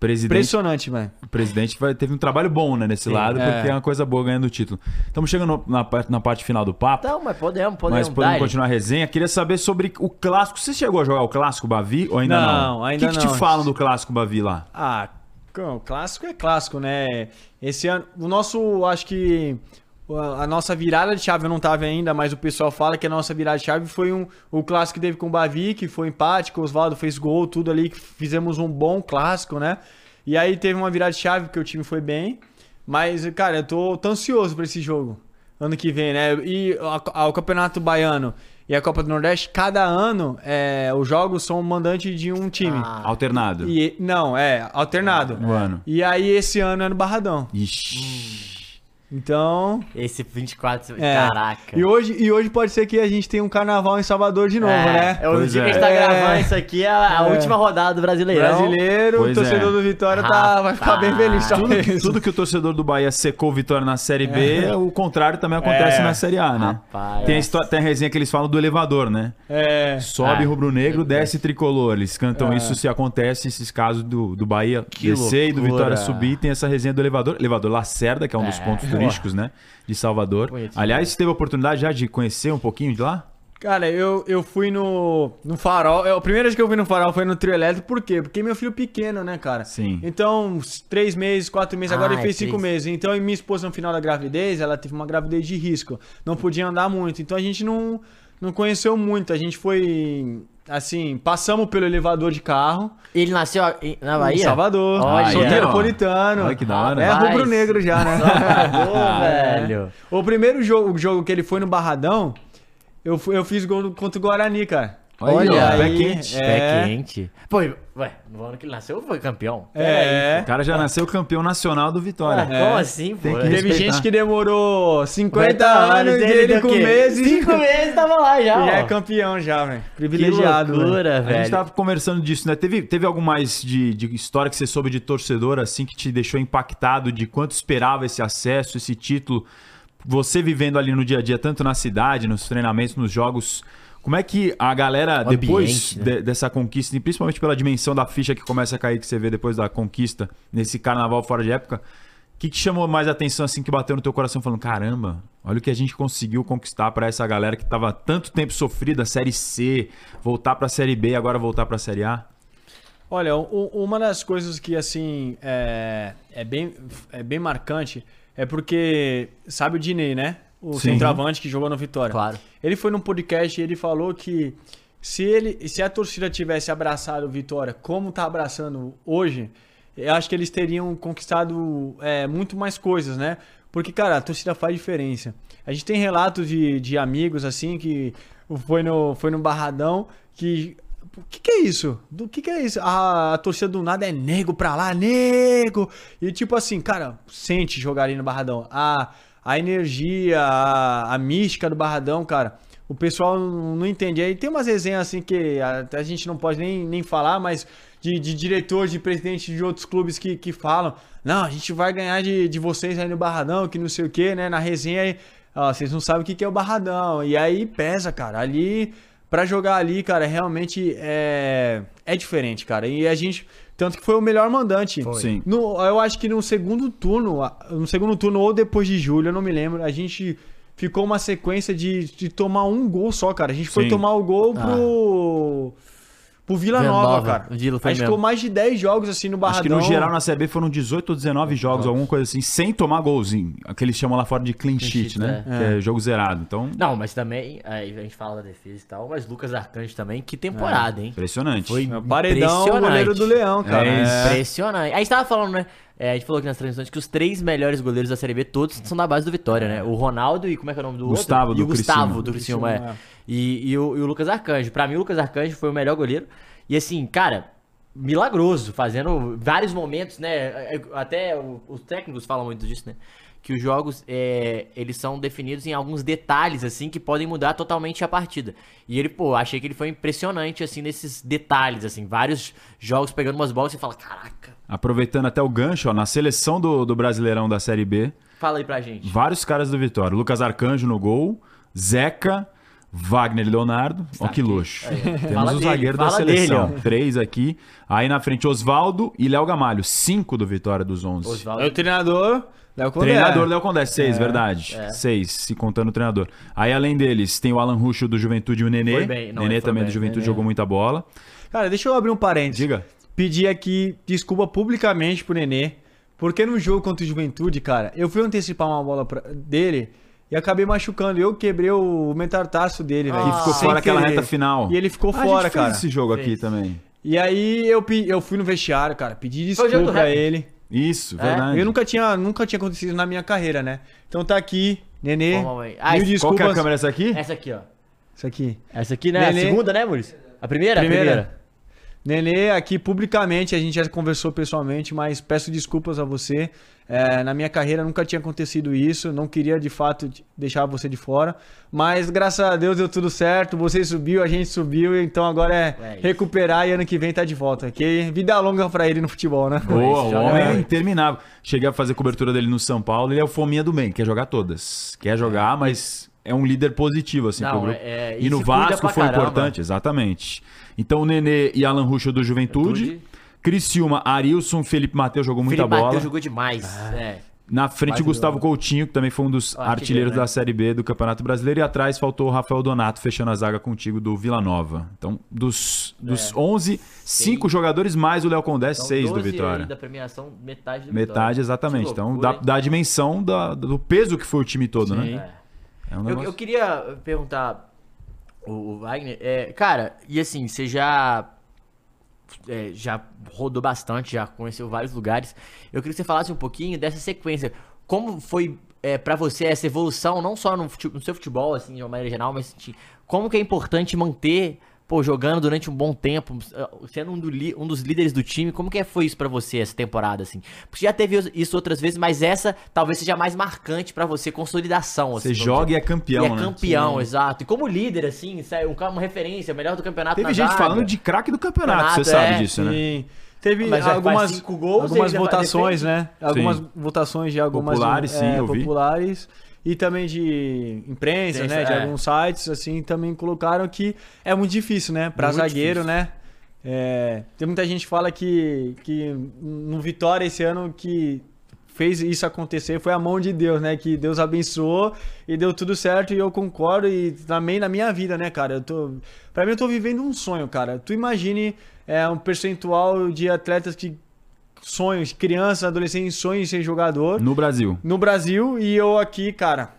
Presidente, Impressionante, velho. o presidente vai- teve um trabalho bom, né, nesse lado, É. porque é uma coisa boa ganhando o título. Estamos chegando na, parte- na parte final do papo. Então, mas podemos, podemos. Mas podemos continuar a resenha. Queria saber sobre o clássico. Você chegou a jogar o clássico Bavi ou ainda não? Não, ainda O que, que não. te falam do clássico Bavi lá? Ah, o clássico é clássico, né? Esse ano, o nosso, acho que a nossa virada de chave eu não tava ainda, mas o pessoal fala que a nossa virada de chave foi um, o clássico que teve com o Bavi, que foi empate, que o Oswaldo fez gol, tudo ali, que fizemos um bom clássico, né? E aí teve uma virada de chave porque o time foi bem, mas, cara, eu tô, tô ansioso pra esse jogo, ano que vem, né? E a- a- o Campeonato Baiano e a Copa do Nordeste, cada ano, é, os jogos são mandante de um time. Ah, Alternado. E, não, é, alternado. O ano. E aí esse ano é no Barradão. Ixi. Então. esse 24. É. Caraca. E hoje, e hoje pode ser que a gente tenha um carnaval em Salvador de novo, é, né? É o Pois dia que a é. gente tá É. gravando isso aqui, é a, É. última rodada do Brasileirão. Brasileiro, Pois o torcedor é. do Vitória tá, vai ficar bem feliz. Tudo, talvez. tudo que o torcedor do Bahia secou o Vitória na Série B, o contrário também acontece É. na Série A, né? Rapaz. Tem a, histó- tem a resenha que eles falam do elevador, né? É. Sobe Ah, rubro-negro, desce tricolor. Eles cantam É. isso se acontece esses casos do, do Bahia Que descer e do loucura. Vitória subir. Tem essa resenha do elevador. Elevador Lacerda, que é um dos É. pontos turísticos, né? De Salvador. Aliás, você teve a oportunidade já de conhecer um pouquinho de lá? Cara, eu, eu fui no, no farol. Eu, a primeira vez que eu fui no farol foi no trio elétrico, por quê? Porque meu filho pequeno, né, cara? Sim. Então, três meses, quatro meses, agora Ah, ele fez é cinco meses. Então, e minha esposa no final da gravidez, ela teve uma gravidez de risco. Não podia andar muito. Então a gente não, não conheceu muito. A gente foi. Assim, passamos pelo elevador de carro. Ele nasceu na Bahia? Em Salvador. Olha, Soteropolitano. Olha que da hora. É rubro-negro já, né? Salvador, velho. O primeiro jogo, o jogo que ele foi no Barradão, eu, eu fiz gol contra o Guarani, cara. Olha, Olha pé quente. é. Pé quente. Pô, ué, no ano que ele nasceu foi campeão? É. O cara já nasceu campeão nacional do Vitória. Ué, Como assim, pô? Teve respeitar. gente que demorou 50 50 anos e ele com meses. Cinco meses tava lá já, E é ó. campeão já, velho. Que Privilegiado. velho. loucura, A gente velho. tava conversando disso, né? Teve, teve algo mais de, de história que você soube de torcedor, assim, que te deixou impactado de quanto esperava esse acesso, esse título? Você vivendo ali no dia a dia, tanto na cidade, nos treinamentos, nos jogos. Como é que a galera, O depois ambiente, né? de- dessa conquista, e principalmente pela dimensão da ficha que começa a cair, que você vê depois da conquista, nesse carnaval fora de época, o que, que chamou mais atenção, assim, que bateu no teu coração, falando, caramba, olha o que a gente conseguiu conquistar pra essa galera que tava tanto tempo sofrida, Série C, voltar pra Série B, agora voltar pra Série A? Olha, uma das coisas que, assim, é, é, bem, é bem marcante é porque, sabe o Dinei, né? O Sim. centroavante que jogou no Vitória. Claro. Ele foi num podcast e ele falou que se, ele, se a torcida tivesse abraçado o Vitória como tá abraçando hoje, eu acho que eles teriam conquistado é, muito mais coisas, né? Porque, cara, a torcida faz diferença. A gente tem relatos de, de amigos, assim, que foi no, foi no Barradão, que... O que, que é isso? Do que, que é isso? A, a torcida do nada é nego pra lá, nego! E tipo assim, cara, sente jogar ali no Barradão. A, a energia, a, a mística do Barradão, cara, o pessoal não, entende. Aí tem umas resenhas assim que a, gente não pode nem, nem falar, mas de, de diretor, de presidente de outros clubes que, que falam: não, a gente vai ganhar de, de vocês aí no Barradão, que não sei o que, né? Na resenha aí, ó, vocês não sabem o que, que é o Barradão. E aí pesa, cara. Ali, pra jogar ali, cara, realmente é, é diferente, cara. E a gente. Tanto que foi o melhor mandante. Sim. No, eu acho que no segundo turno, no segundo turno ou depois de julho, eu não me lembro, a gente ficou uma sequência de, de tomar um gol só, cara. A gente foi Sim. tomar o gol pro, pro Vila, Nova, Nova, cara. Vila foi a gente mesmo. ficou mais de 10 jogos assim no Barradão. Acho que no geral na Série B foram 18 ou 19 jogos, alguma coisa assim, sem tomar golzinho. Aqueles chamam lá fora de clean, sheet, sheet, né? é. Que é jogo zerado. Então, Não, mas também, aí a gente fala da defesa e tal, mas Lucas Arcanjo também, que temporada, hein? impressionante. Foi É, Paredão, o impressionante. goleiro do Leão, cara. É isso. Impressionante. A gente tava falando, né? é, a gente falou aqui nas transmissões que os três melhores goleiros da Série B todos são da base do Vitória, né? O Ronaldo e como é que é o nome do Gustavo, outro? E do o Gustavo Criciúma. do Criciúma, Criciúma, é. E, e o, e o Lucas Arcanjo. Pra mim, o Lucas Arcanjo foi o melhor goleiro. E assim, cara, milagroso, fazendo vários momentos, né? É, Até o- os técnicos falam muito disso, né? Que os jogos, é, eles são definidos em alguns detalhes, assim, que podem mudar totalmente a partida. E ele, pô, achei que ele foi impressionante, assim, nesses detalhes, assim. Vários jogos pegando umas bolas e fala, caraca. Aproveitando até o gancho, ó, na seleção do, do Brasileirão da Série B, Fala aí pra gente. vários caras do Vitória. Lucas Arcanjo no gol, Zeca, Wagner Leonardo. Ó que aqui. luxo. Temos Fala o dele, zagueiro da fala dele, seleção. Três aqui. Aí na frente, Osvaldo e Léo Gamalho. Cinco do Vitória dos onze. Osvaldo. Aí o treinador, Léo Condé. Treinador Léo Condé, seis, É, verdade. é. Seis, se contando o treinador. Aí, além deles, tem o Alan Ruxo do Juventude e o Nenê. Foi bem, não, Nenê ele foi também bem, do Juventude Nenê. jogou muita bola. Cara, deixa eu abrir um parênteses. Diga. Pedir aqui desculpa publicamente pro Nenê, porque no jogo contra o Juventude, cara, eu fui antecipar uma bola pra- dele e acabei machucando. Eu quebrei o metartarso dele, velho. Que ficou fora aquela reta final. E ele ficou Ah, fora, a gente fez cara. esse jogo aqui Fez. também. E aí eu, eu fui no vestiário, cara, pedi desculpa rap? ele. Isso, É? verdade. Eu nunca tinha, nunca tinha acontecido na minha carreira, né? Então tá aqui, Nenê. Mamãe. Ah, mil esse- Qual que é a desculpas. câmera essa aqui? Essa aqui, ó. Isso aqui. Essa aqui, né? Nenê. A segunda, né, Maurício? A primeira? Primeira. A primeira. Nenê, aqui publicamente, a gente já conversou pessoalmente, mas peço desculpas a você. É, na minha carreira nunca tinha acontecido isso, não queria de fato de- deixar você de fora. Mas graças a Deus deu tudo certo, você subiu, a gente subiu, então agora é, É recuperar e ano que vem tá de volta. Ok? Vida longa pra ele no futebol, né? Boa, o homem é interminável. Cheguei a fazer cobertura dele no São Paulo, ele é o fominha do bem, quer jogar todas. Quer jogar, mas é um líder positivo, assim, Não, pro grupo. é- é- e no Vasco foi caramba. importante, exatamente. Então o Nenê e Alan Ruxo do Juventude. Juventude. Criciúma, Arilson, Felipe Matheus jogou muita Felipe bola. Matheus jogou demais. É. Na frente, Mais Gustavo. Coutinho, que também foi um dos Ah, artilheiro, artilheiros né? da Série B do Campeonato Brasileiro. E atrás faltou o Rafael Donato, fechando a zaga contigo do Vila Nova. Então, dos, dos 11, 5 jogadores mais o Léo Condé, Então, 6 do 12 Vitória. da premiação, metade do Metade, Vitória. exatamente. Então, dá, a dimensão da- do peso que foi o time todo, Sim. né? É. É um Eu, negócio... eu queria perguntar o, o Wagner, é, cara, e assim, você já é, já rodou bastante, já conheceu vários lugares. Eu queria que você falasse um pouquinho dessa sequência. Como foi é, para você essa evolução, não só no, no seu futebol, assim, de uma maneira geral, mas como que é importante manter, pô, jogando durante um bom tempo, sendo um, do li- um dos líderes do time, como que foi isso pra você essa temporada, assim? Porque já teve isso outras vezes, mas essa talvez seja mais marcante pra você, consolidação, assim. Você joga dizer. e é campeão, E é né? campeão, exato. E como líder, assim, sai um uma referência, melhor do campeonato Teve na gente zaga. falando de craque do campeonato, Campeonato, você sabe é, disso, né? Sim. Teve Mas algumas, cinco gols, algumas votações, né? Algumas Sim. votações de algumas Populares, sim, é, eu vi. E também de imprensa, né? De é. alguns sites, assim, também colocaram que é muito difícil, né? Pra Muito zagueiro, difícil. né? É, tem muita gente que fala que, que no Vitória esse ano que fez isso acontecer foi a mão de Deus, né? Que Deus abençoou e deu tudo certo e eu concordo e também na minha vida, né, cara? Eu tô, pra mim eu tô vivendo um sonho, cara. Tu imagine é, um percentual de atletas que sonhos, crianças, adolescentes sonham em ser jogador No Brasil. no Brasil e eu aqui, cara,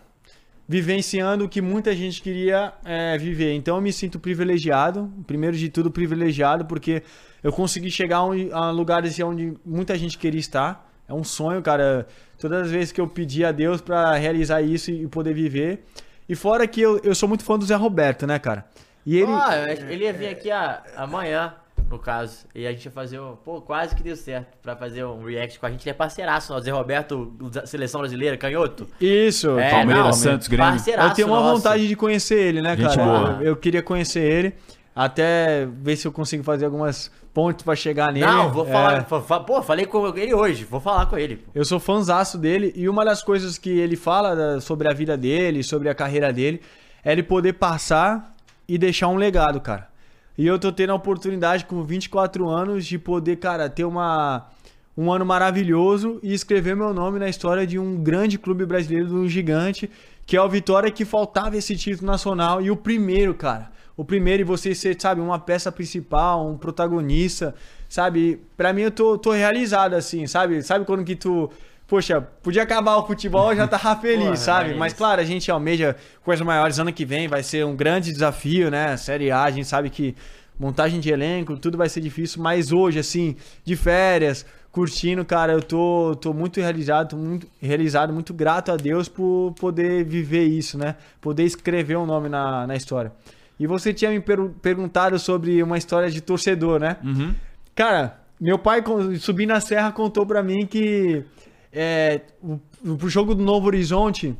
vivenciando o que muita gente queria é, viver. Então eu me sinto privilegiado, primeiro de tudo privilegiado, porque eu consegui chegar a, um- a lugares onde muita gente queria estar. É um sonho, cara. Todas as vezes que eu pedi a Deus pra realizar isso e poder viver. E fora que eu, eu sou muito fã do Zé Roberto, né, cara? E ele. Ah, ele ia vir aqui a- amanhã, no caso. E a gente ia fazer um. Pô, quase que deu certo pra fazer um react com a gente. Ele é parceiraço, ó, Zé Roberto, da seleção brasileira, canhoto. Isso, É, Palmeiras, não, Santos, Grêmio. Parceiraço Eu tenho uma nosso. vontade de conhecer ele, né, Gente cara? boa. Eu, eu queria conhecer ele, até ver se eu consigo fazer algumas pontes pra chegar nele. Não, vou É, falar. fa- fa- Pô, falei com ele hoje, vou falar com ele. pô. Eu sou fãzaço dele e uma das coisas que ele fala sobre a vida dele, sobre a carreira dele, é ele poder passar e deixar um legado, cara. E eu tô tendo a oportunidade com 24 anos de poder, cara, ter uma um ano maravilhoso e escrever meu nome na história de um grande clube brasileiro, de um gigante, que é o Vitória que faltava esse título nacional e o primeiro, cara. O primeiro e você ser, sabe, uma peça principal, um protagonista, sabe? Pra mim eu tô, tô realizado assim, sabe? Sabe quando que tu Poxa, podia acabar o futebol, eu já tava feliz, Porra, sabe? mas- Mas claro, a gente almeja coisas maiores ano que vem, vai ser um grande desafio, né? Série A, a gente sabe que montagem de elenco, tudo vai ser difícil, mas hoje, assim, de férias, curtindo, cara, eu tô, tô muito realizado, tô muito realizado, muito grato a Deus por poder viver isso, né? Poder escrever um nome na, na história. E você tinha me per- perguntado sobre uma história de torcedor, né? Uhum. Cara, meu pai subindo a serra contou pra mim que é, o, o jogo do Novo Horizonte,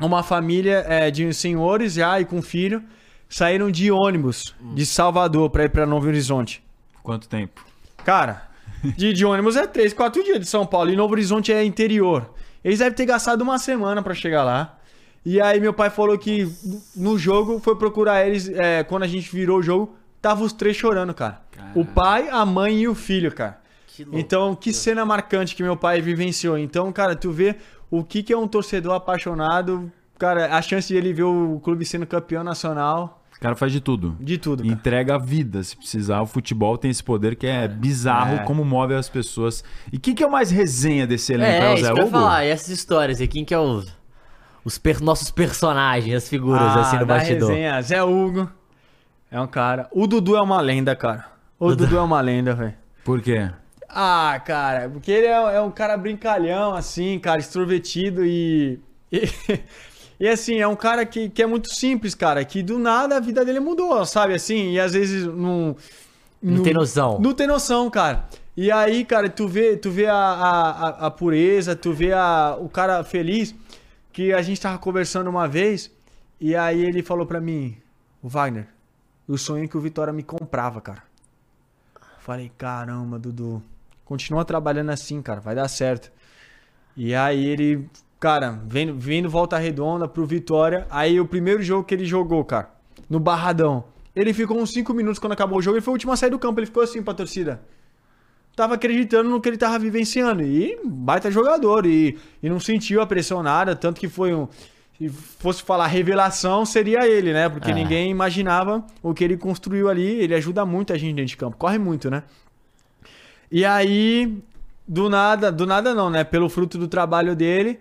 uma família é, de senhores já e com filho saíram de ônibus de Salvador pra ir pra Novo Horizonte. Quanto tempo? Cara, de, de ônibus é 3, 4 dias de São Paulo e Novo Horizonte é interior. Eles devem ter gastado uma semana pra chegar lá. E aí meu pai falou que no jogo foi procurar eles, é, quando a gente virou o jogo, tava os três chorando, cara. O pai, a mãe e o filho, cara. Que louco. Então, que cena marcante que meu pai vivenciou. Então, cara, tu vê o que, que é um torcedor apaixonado. Cara, a chance de ele ver o clube sendo campeão nacional, O cara faz de tudo. de tudo, cara. Entrega a vida, se precisar. O futebol tem esse poder que é bizarro, É. como move as pessoas. E quem que é o mais resenha desse elenco? É, É, o isso Zé que eu Hugo? falar. E essas histórias e quem que é os, os per- nossos personagens, as figuras assim no Ah, da bastidor. resenha, Zé Hugo é um cara. O Dudu é uma lenda, cara. O Dudu é uma lenda, velho. Por quê? Ah, cara, porque ele é, é um cara brincalhão, assim, cara, extrovertido e. E, e, assim, é um cara que, que é muito simples, cara, que do nada a vida dele mudou, sabe? Assim, e às vezes não. Não tem noção. Não tem noção, cara. E aí, cara, tu vê, tu vê a, a, a- pureza, tu vê a, o cara feliz, que a gente tava conversando uma vez, e aí ele falou pra mim, o Wagner, o sonho que o Vitória me comprava, cara. Falei, caramba, Dudu, continua trabalhando assim, cara, vai dar certo. E aí ele, cara, vendo, vendo volta redonda pro Vitória, aí o primeiro jogo que ele jogou, cara, no Barradão, ele ficou uns 5 minutos quando acabou o jogo, ele foi o último a sair do campo, ele ficou assim pra torcida. Tava acreditando no que ele tava vivenciando. E baita jogador. E, e não sentiu a pressão nada. Tanto que foi um. Se fosse falar revelação, seria ele, né? Porque É. ninguém imaginava o que ele construiu ali. Ele ajuda muito a gente dentro de campo. Corre muito, né? E aí, do nada, do nada não, né? Pelo fruto do trabalho dele,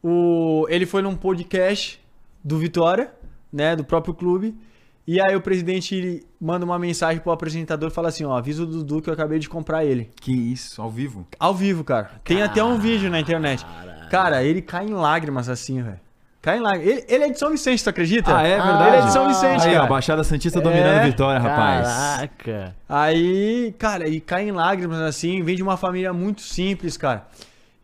o, ele foi num podcast do Vitória, né? Do próprio clube. E aí o presidente manda uma mensagem pro apresentador e fala assim, ó, avisa o Dudu que eu acabei de comprar ele. Que isso, ao vivo? Ao vivo, cara. Tem até um vídeo na internet. Cara, ele cai em lágrimas assim, velho. Cai em lágrimas. Ele, ele é de São Vicente, tu acredita? Ah, é Ah, verdade? Ele é de São Vicente, Aí, ó, cara. Baixada Santista dominando É. Vitória, rapaz. Caraca. Aí, cara, ele cai em lágrimas assim, vem de uma família muito simples, cara.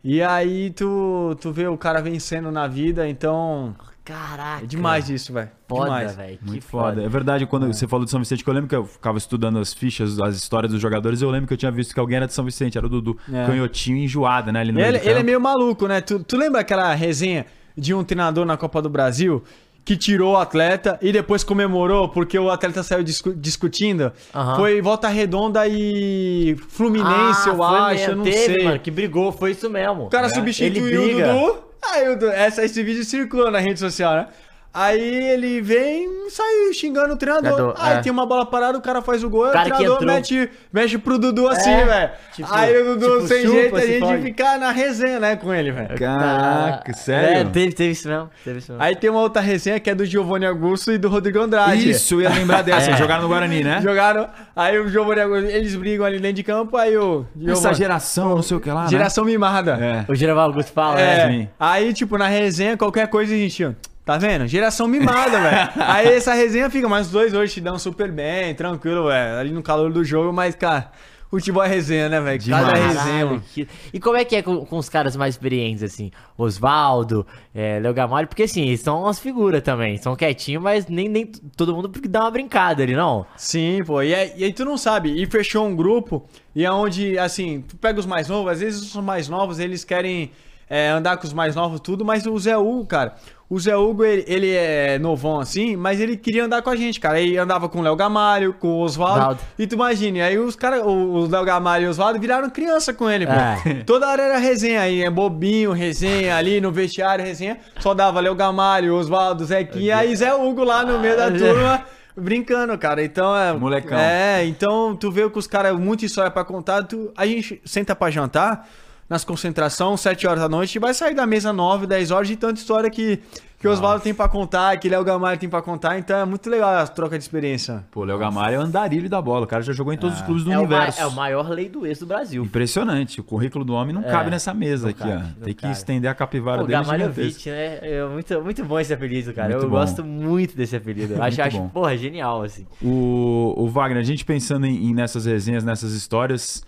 E aí tu, tu vê o cara vencendo na vida, então Caraca. é demais isso, velho. Foda, demais. velho. Que Muito foda. É verdade, quando você falou de São Vicente, que eu lembro que eu ficava estudando as fichas, as histórias dos jogadores, eu lembro que eu tinha visto que alguém era de São Vicente, era o Dudu. É. Canhotinho enjoado, né? Ali no meio Ele, do ele é meio maluco, né? Tu, tu lembra aquela resenha de um treinador na Copa do Brasil que tirou o atleta e depois comemorou porque o atleta saiu discu- discutindo? Aham. Foi Volta Redonda e Fluminense, eu Ah, foi acho, eu não Teve, sei. mano, que brigou, foi isso mesmo. O cara É. substituiu o. Dudu. Aí essa, esse vídeo circulou na rede social, né? Aí ele vem e sai xingando o treinador. Aí é. tem uma bola parada, o cara faz o gol, o cara que treinador mete, mexe pro Dudu assim, É, velho. tipo- aí o Dudu tipo, sem chupa, jeito, a gente fode. fica na resenha, né, com ele, velho. Caraca, É, sério? teve, teve isso mesmo. Teve isso mesmo. Aí tem uma outra resenha que é do Giovanni Augusto e do Rodrigo Andrade. Isso, eu ia lembrar dessa. É. Jogaram no Guarani, né? Jogaram, aí o Giovanni Augusto, eles brigam ali dentro de campo, aí o Essa Giovanni- geração, não sei o que lá, geração mimada. né? É. O Geraval Augusto fala, É, né? Sim. aí, tipo, na resenha, qualquer coisa a gente. Tá vendo? Geração mimada, velho. Aí essa resenha fica, mas os dois hoje te dão super bem, tranquilo, velho. Ali no calor do jogo, mas, cara, futebol é resenha, né, velho? Cada resenha, Caralho, mano. que- E como é que é com, com os caras mais experientes, assim? Osvaldo, é, Léo Gamalho, porque assim, eles são umas figuras também, são quietinhos, mas nem, nem todo mundo dá uma brincada ali, não? Sim, pô. E, aí- e aí tu não sabe. E fechou um grupo, e aonde, assim, tu pega os mais novos, às vezes os mais novos, eles querem é, andar com os mais novos, tudo, mas o Zé Hugo, cara. O Zé Hugo, ele, ele é novão assim, mas ele queria andar com a gente, cara. Aí andava com o Léo Gamalho, com o Oswaldo. E tu imagine, aí os caras, o Léo Gamalho e o Oswaldo viraram criança com ele, pô. É. Toda hora era resenha aí, é bobinho, resenha ali no vestiário, resenha. Só dava Léo Gamalho, Oswaldo, Zequinha, aí Zé Hugo lá no meio da turma. Brincando, cara. Então é. Molecão. É, então tu vê que os caras, muita história pra contar. Tu, a gente senta pra jantar. Nas concentrações, 7 horas da noite, e vai sair da mesa 9, 10 horas de tanta história que, que o Oswaldo tem pra contar, que Léo Gamalho tem pra contar, então é muito legal a troca de experiência. Pô, Léo Gamalho é o andarilho da bola. O cara já jogou em todos os clubes do É o, universo. é o maior lei do ex do Brasil. Impressionante. O currículo do homem não É, cabe nessa mesa não aqui, cabe, ó. Tem que cabe. estender a capivara O dele Gamalhovic, gigantesca. né? É muito, muito bom esse apelido, cara. Muito eu bom. gosto muito desse apelido. Acho, acho porra, genial, assim. O, o Wagner, a gente pensando em, em nessas resenhas, nessas histórias,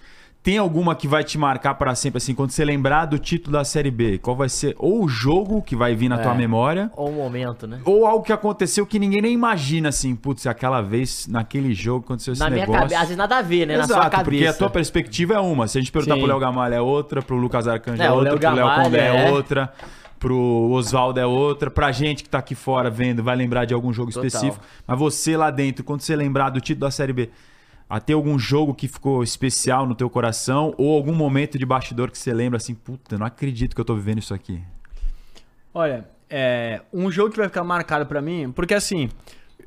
tem alguma que vai te marcar para sempre, assim, quando você lembrar do título da Série B? Qual vai ser ou o jogo que vai vir na tua É. memória, Ou um momento, né? ou algo que aconteceu que ninguém nem imagina, assim, putz, aquela vez, naquele jogo, aconteceu esse Na minha negócio. cabeça, às vezes nada a ver, né? na sua Exato, cabeça. porque a tua perspectiva é uma. Se a gente perguntar Sim. pro Léo Gamalho é outra, pro Lucas Arcanjo é, É, o outra, Léo pro Léo Condé é é. outra, pro Oswaldo é outra, pra gente que tá aqui fora vendo, vai lembrar de algum jogo Total. específico. Mas você lá dentro, quando você lembrar do título da Série B, a ter algum jogo que ficou especial no teu coração ou algum momento de bastidor que você lembra assim, puta, não acredito que eu tô vivendo isso aqui. Olha, é, um jogo que vai ficar marcado pra mim, porque assim,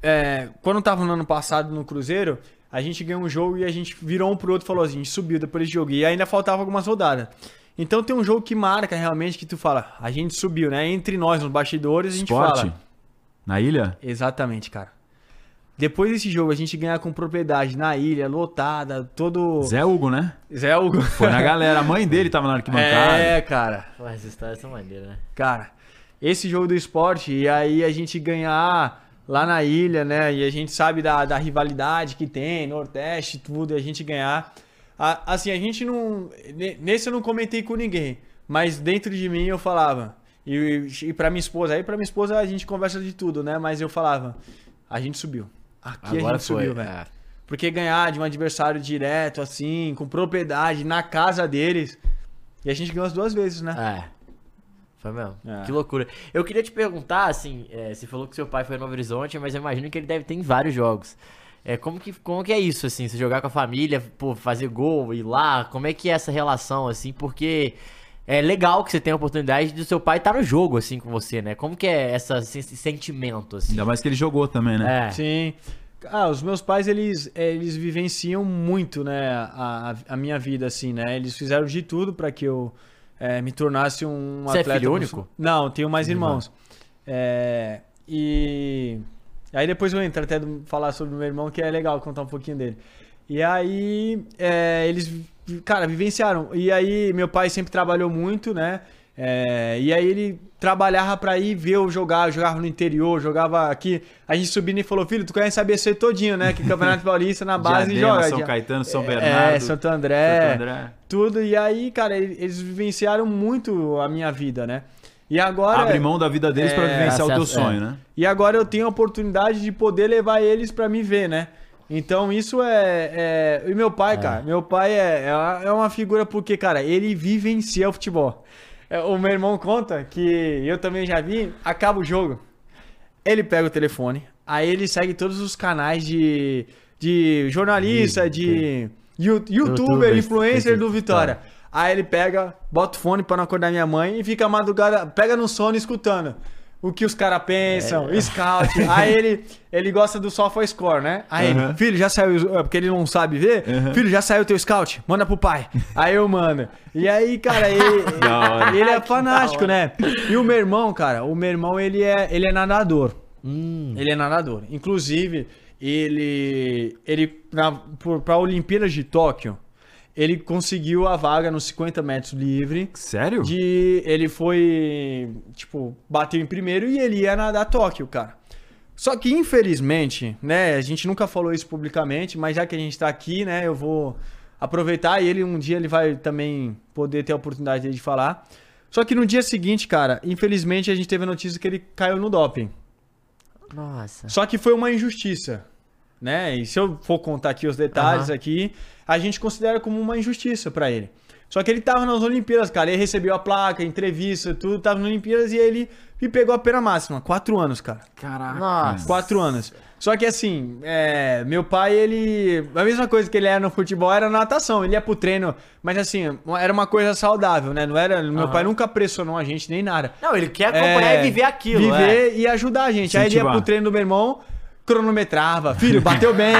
é, quando eu tava no ano passado no Cruzeiro, a gente ganhou um jogo e a gente virou um pro outro e falou assim, a gente subiu depois desse jogo. E ainda faltava algumas rodadas. Então tem um jogo que marca realmente que tu fala, a gente subiu, né? Entre nós, nos bastidores, a gente Esporte? fala. Na ilha? Exatamente, cara. Depois desse jogo, a gente ganhar com propriedade na ilha, lotada, todo. Zé Hugo, né? Zé Hugo. Foi na galera. A mãe dele tava na arquibancada. É, cara. Pô, as histórias são maneiras, né? Cara, esse jogo do esporte, e aí a gente ganhar lá na ilha, né? E a gente sabe da, da rivalidade que tem, Nordeste, tudo, e a gente ganhar. A- assim, a gente não. ne- Nesse eu não comentei com ninguém, mas dentro de mim eu falava. E, e pra minha esposa, aí pra minha esposa a gente conversa de tudo, né? Mas eu falava, a gente subiu. Aqui a gente subiu, velho. é. Porque ganhar de um adversário direto, assim, com propriedade, na casa deles. E a gente ganhou as duas vezes, né? É. Foi mesmo. É. Que loucura. Eu queria te perguntar, assim, é, você falou que seu pai foi no Novo Horizonte, mas eu imagino que ele deve ter em vários jogos. É, como, que, como que é isso, assim, você jogar com a família, pô, fazer gol, ir lá, como é que é essa relação, assim, porque é legal que você tenha a oportunidade do seu pai estar no jogo, assim, com você, né? Como que é essa, esse sentimento, assim? Ainda mais que ele jogou também, né? É. Sim. Ah, os meus pais, eles, eles vivenciam muito, né, a, a minha vida, assim, né? Eles fizeram de tudo para que eu eh, me tornasse um Você é atleta. filho único? Não, tenho mais Irmão. irmãos. É, e aí depois eu entro até falar sobre o meu irmão, que é legal contar um pouquinho dele. E aí, é, eles, cara, vivenciaram. E aí, meu pai sempre trabalhou muito, né? É, e aí ele trabalhava pra ir ver eu jogar, eu jogava no interior, jogava aqui. A gente subindo e falou, filho, tu conhece a ABC todinho, né? Que Campeonato Paulista na base Diadema, joga. São Caetano, São É, Bernardo. Santo André, Santo André. tudo. E aí, cara, ele- eles vivenciaram muito a minha vida, né? E agora. Abre mão da vida deles pra É, vivenciar o teu acesso- sonho, é. né? E agora eu tenho a oportunidade de poder levar eles pra me ver, né? Então isso é. é... E meu pai, cara, meu pai é, é uma- é uma figura porque, cara, ele vivencia o futebol. É, O meu irmão conta que eu também já vi, acaba o jogo. Ele pega o telefone, aí ele segue todos os canais de, de jornalista, de you- youtuber, Youtuber, influencer do. Vitória. Aí ele pega, bota o fone pra não acordar minha mãe e fica a madrugada, pega no sono escutando o que os caras pensam, É. scout. Aí ele, ele gosta do SofaScore, né? Aí ele, Uhum. filho, já saiu, é, porque ele não sabe ver, Uhum. filho, já saiu o teu scout, manda pro pai. Aí eu mando. E aí, cara, ele, hora. ele é fanático, né? E o meu irmão, cara, o meu irmão, ele é, ele é nadador. Hum, Ele é nadador. Inclusive, ele, ele na, por, pra Olimpíadas de Tóquio, ele conseguiu a vaga nos 50 metros livre. Sério? De, ele foi, tipo, bateu em primeiro e ele ia nadar Tóquio, cara. Só que, infelizmente, né, a gente nunca falou isso publicamente, mas já que a gente tá aqui, né, eu vou aproveitar e ele um dia ele vai também poder ter a oportunidade de falar. Só que no dia seguinte, cara, infelizmente a gente teve a notícia que ele caiu no doping. nossa. Só que foi uma injustiça, né? E se eu for contar aqui os detalhes Aham. aqui, a gente considera como uma injustiça pra ele. Só que ele tava nas Olimpíadas, cara. Ele recebeu a placa, entrevista, tudo, tava nas Olimpíadas e ele me pegou a pena máxima. Quatro anos, cara. Caraca. Nossa. Quatro anos. Só que assim, é, meu pai, ele. A mesma coisa que ele era no futebol era na natação. Ele ia pro treino, mas assim, era uma coisa saudável, né? Não era. Meu Aham. pai nunca pressionou a gente nem nada. Não, ele quer acompanhar É, e viver aquilo, é. Viver e ajudar a gente. Aí ele ia pro treino do meu irmão, cronometrava. Filho, bateu bem,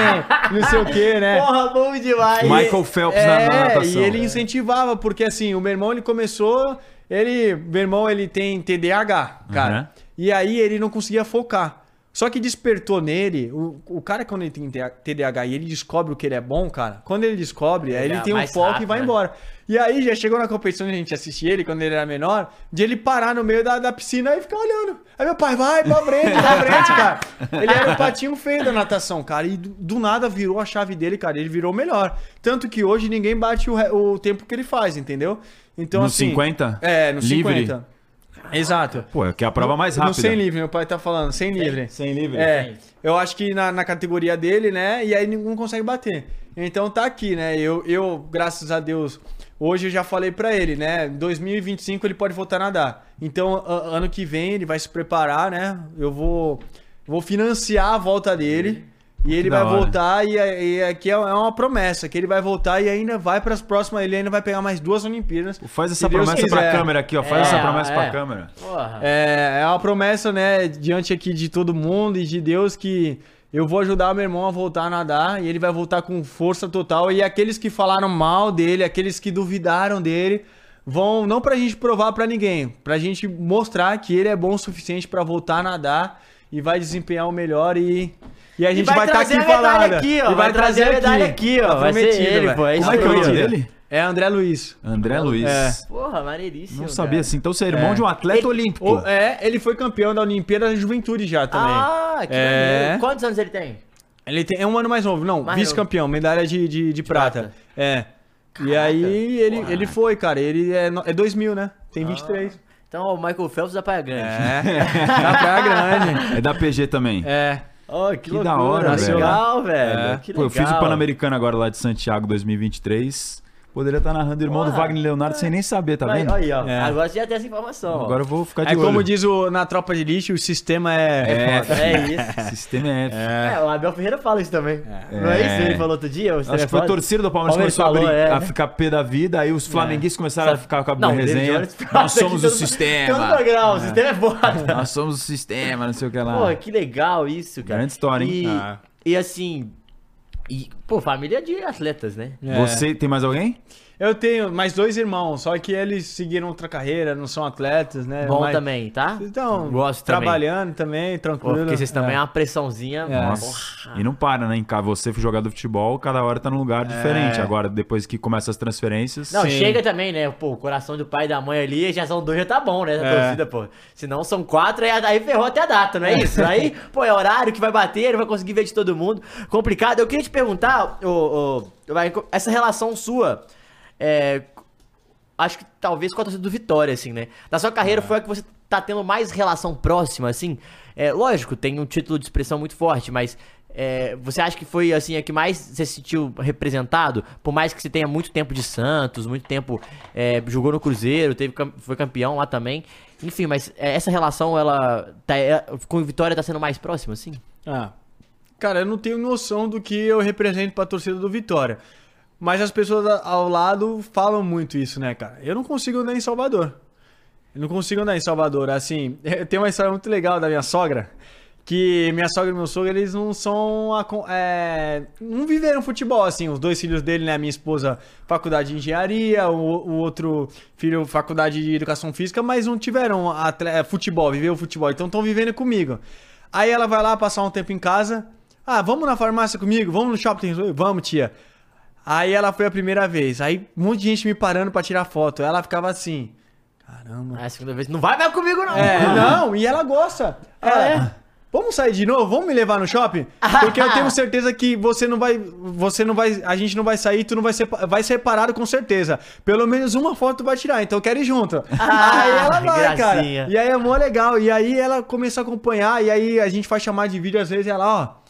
não sei o quê, né? Porra, bom demais. Michael Phelps na, na É, natação. e ele incentivava, porque assim, o meu irmão ele começou, ele, meu irmão ele tem TDAH, cara. Uhum. E aí ele não conseguia focar. Só que despertou nele, o, o cara quando ele tem TDAH e ele descobre o que ele é bom, cara, quando ele descobre, aí Ele ele é tem um foco e rápido, vai né? embora. E aí já chegou na competição a gente assistia ele quando ele era menor, de ele parar no meio da, da piscina e ficar olhando. Aí meu pai, vai pra frente, pra frente, cara. Ele era o patinho feio da natação, cara. E do, do nada virou a chave dele, cara. Ele virou melhor. Tanto que hoje ninguém bate o, o tempo que ele faz, entendeu? Então, No assim. 50? É, no Livre? 50. Exato. Pô, é que é a prova mais No rápida. 100 livre, meu pai tá falando, 100 livre. Sem livre. É, eu acho que na, na categoria dele, né? E aí ninguém consegue bater. Então tá aqui, né? Eu, eu graças a Deus, hoje eu já falei pra ele, né? Em 2025 ele pode voltar a nadar. Então, a- ano que vem ele vai se preparar, né? Eu vou, vou financiar a volta dele. E ele da vai hora. voltar, e, e aqui é é uma promessa, que ele vai voltar e ainda vai pras próximas, ele ainda vai pegar mais duas Olimpíadas. Faz essa promessa pra quiser. câmera aqui, ó. Faz É, essa promessa é. pra câmera. Porra. É, é uma promessa, né, diante aqui de todo mundo e de Deus que eu vou ajudar meu irmão a voltar a nadar e ele vai voltar com força total. E aqueles que falaram mal dele, aqueles que duvidaram dele, vão não pra gente provar pra ninguém, pra gente mostrar que ele é bom o suficiente pra voltar a nadar e vai desempenhar o melhor e. E a gente vai estar trazer aqui falando. aqui, ó. E vai trazer a medalha aqui, ó. Tá Vai ser ele, velho. pô. É isso Como é que é o nome dele? É André Luiz. André Luiz. É. Porra, maneiríssimo. Não sabia cara. assim. Então você é irmão de um atleta Ele- olímpico. O- é, ele foi campeão da Olimpíada da Juventude já também. Ah, que É. maneiro. Quantos anos ele tem? Ele tem, é um ano mais novo, não, vice-campeão, medalha de, de, de prata. prata. É. e Caraca, aí ele, porra. ele foi, cara. Ele é, é 2000, né? Tem 23. Então, o Michael Phelps da Praia Grande. É. Na Praia Grande. É da PG também. É. Oh, que, Que loucura, da hora, velho. velho. legal, velho. É. Que Pô, eu fiz o legal. Pan-Americano agora lá de Santiago 2023. Poderia estar narrando o irmão do Porra. Wagner Leonardo sem nem saber, tá Aí, vendo? aí, ó. É. Agora você já tem essa informação. ó. Agora eu vou ficar de É olho. como diz o, na Tropa de Lixo, o sistema é. É, É isso. O sistema é F. É. o Abel Ferreira fala isso também. Não é É. isso? Ele falou outro dia? Acho que foi a torcida do Palmeiras, Palmeiras começou a, falou, é, a né? ficar pé da vida, aí os flamenguistas começaram a ficar com a Não, resenha. Nós somos o sistema. programa, o sistema é foda. Nós somos o sistema, não sei o que lá. Pô, que legal isso, cara. Grande história, hein? E, Ah. e assim. E, pô, família de atletas, né? É. Você tem mais alguém? Eu tenho mais dois irmãos, só que eles seguiram outra carreira, não são atletas, né? Bom Mas- também, tá? Então, Gosto também. trabalhando também, Pô, tranquilo. porque vocês também é é. uma pressãozinha. É. Nossa. E não para, né? Você jogador de futebol, cada hora tá num lugar diferente. Agora, depois que começa as transferências. Não, Sim. chega também, né? Pô, o coração do pai e da mãe ali, já são dois, já tá bom, né? Essa É. torcida, pô. Se não são quatro, aí, aí ferrou até a data, não é isso? Aí, pô, é horário que vai bater, não vai conseguir ver de todo mundo. Complicado. Eu queria te perguntar, ô, ô, essa relação sua, é, acho que talvez com a torcida do Vitória, assim, né? Da sua carreira foi a que você tá tendo mais relação próxima, assim? É, lógico, tem um título de expressão muito forte, mas é, você acha que foi, assim, a que mais você se sentiu representado? Por mais que você tenha muito tempo de Santos, muito tempo é, jogou no Cruzeiro, teve, foi campeão lá também. Enfim, mas é, essa relação, ela tá, é, com o Vitória tá sendo mais próxima, assim? Ah, cara, eu não tenho noção do que eu represento pra torcida do Vitória. Mas as pessoas ao lado falam muito isso, né, cara? Eu não consigo andar em Salvador. Eu não consigo andar em Salvador. Assim, tem uma história muito legal da minha sogra. Que minha sogra e meu sogro, eles não são. é, não viveram futebol, assim. Os dois filhos dele, né? Minha esposa, faculdade de engenharia, o, o outro filho, faculdade de educação física, mas não tiveram atle- é, futebol, viveu futebol. Então estão vivendo comigo. Aí ela vai lá passar um tempo em casa. Ah, vamos na farmácia comigo? Vamos no shopping? Vamos, tia. Aí ela foi a primeira vez. Aí um monte de gente me parando pra tirar foto. Ela ficava assim. Caramba. Aí a segunda vez, não vai mais comigo, não! É, não, e ela gosta. Ela, é? Vamos sair de novo? Vamos me levar no shopping? Porque eu tenho certeza que você não vai. Você não vai. A gente não vai sair, tu não vai ser. Vai ser parado com certeza. Pelo menos uma foto tu vai tirar, então eu quero ir junto. Ah, aí ela vai, cara. E aí é mó legal. E aí ela começa a acompanhar, e aí a gente faz chamar de vídeo às vezes e ela, ó.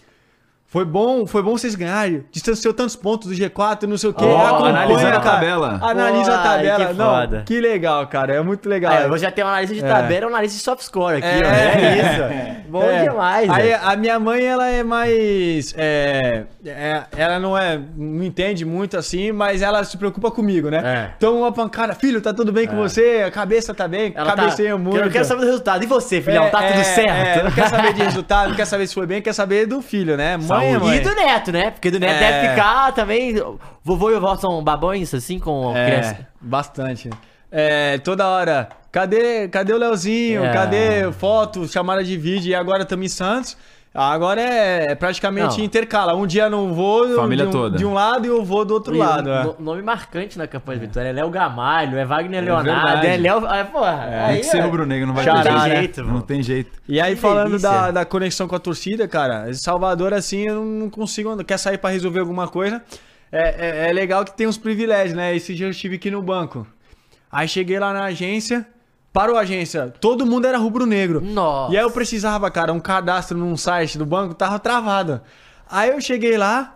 Foi bom, foi bom vocês ganharem. Distanciou tantos pontos do G4, não sei o quê. Analisando a tabela. Analisa a Pô, tabela. que não, foda. que legal, cara. É muito legal. É, eu já tenho um analista de É. tabela e um analista de soft score aqui, É. ó. É isso. Bom É. demais, Aí velho. a minha mãe, ela é mais. é, é, ela não é. Não entende muito assim, mas ela se preocupa comigo, né? É. Então uma pancada, filho, tá tudo bem com você? A cabeça tá bem? Ela Cabeceia tá... muito. Eu quero saber do resultado. E você, filhão? É, tá tudo é, certo? é, não quer saber de resultado, não quer saber se foi bem, quer saber do filho, né? Mãe é mãe. E do neto, né? Porque do neto É. deve ficar também. Vovô e vovó são babões, assim, com É, criança. bastante. É, toda hora. Cadê, cadê o Leozinho? É. Cadê foto, chamada de vídeo? E agora estamos em Santos. Agora é praticamente Não. intercala. Um dia não vou Família de um, toda. de um lado e eu vou do outro E lado. é. no- nome marcante na campanha de vitória é Léo Gamalho, é Wagner Leonardo, verdade. é Léo. É, porra. Tem aí, que ser ó, rubro-negro, não vai Xará, ter né? jeito. jeito, não tem jeito. E aí, Que falando delícia. da, da conexão com a torcida, cara, Salvador, assim, eu não consigo. Quer sair pra resolver alguma coisa? É, é, é legal que tem uns privilégios, né? Esse dia eu estive aqui no banco. Aí cheguei lá na agência, parou a agência, todo mundo era rubro-negro. Nossa. E aí eu precisava, cara, um cadastro num site do banco, tava travado. Aí eu cheguei lá.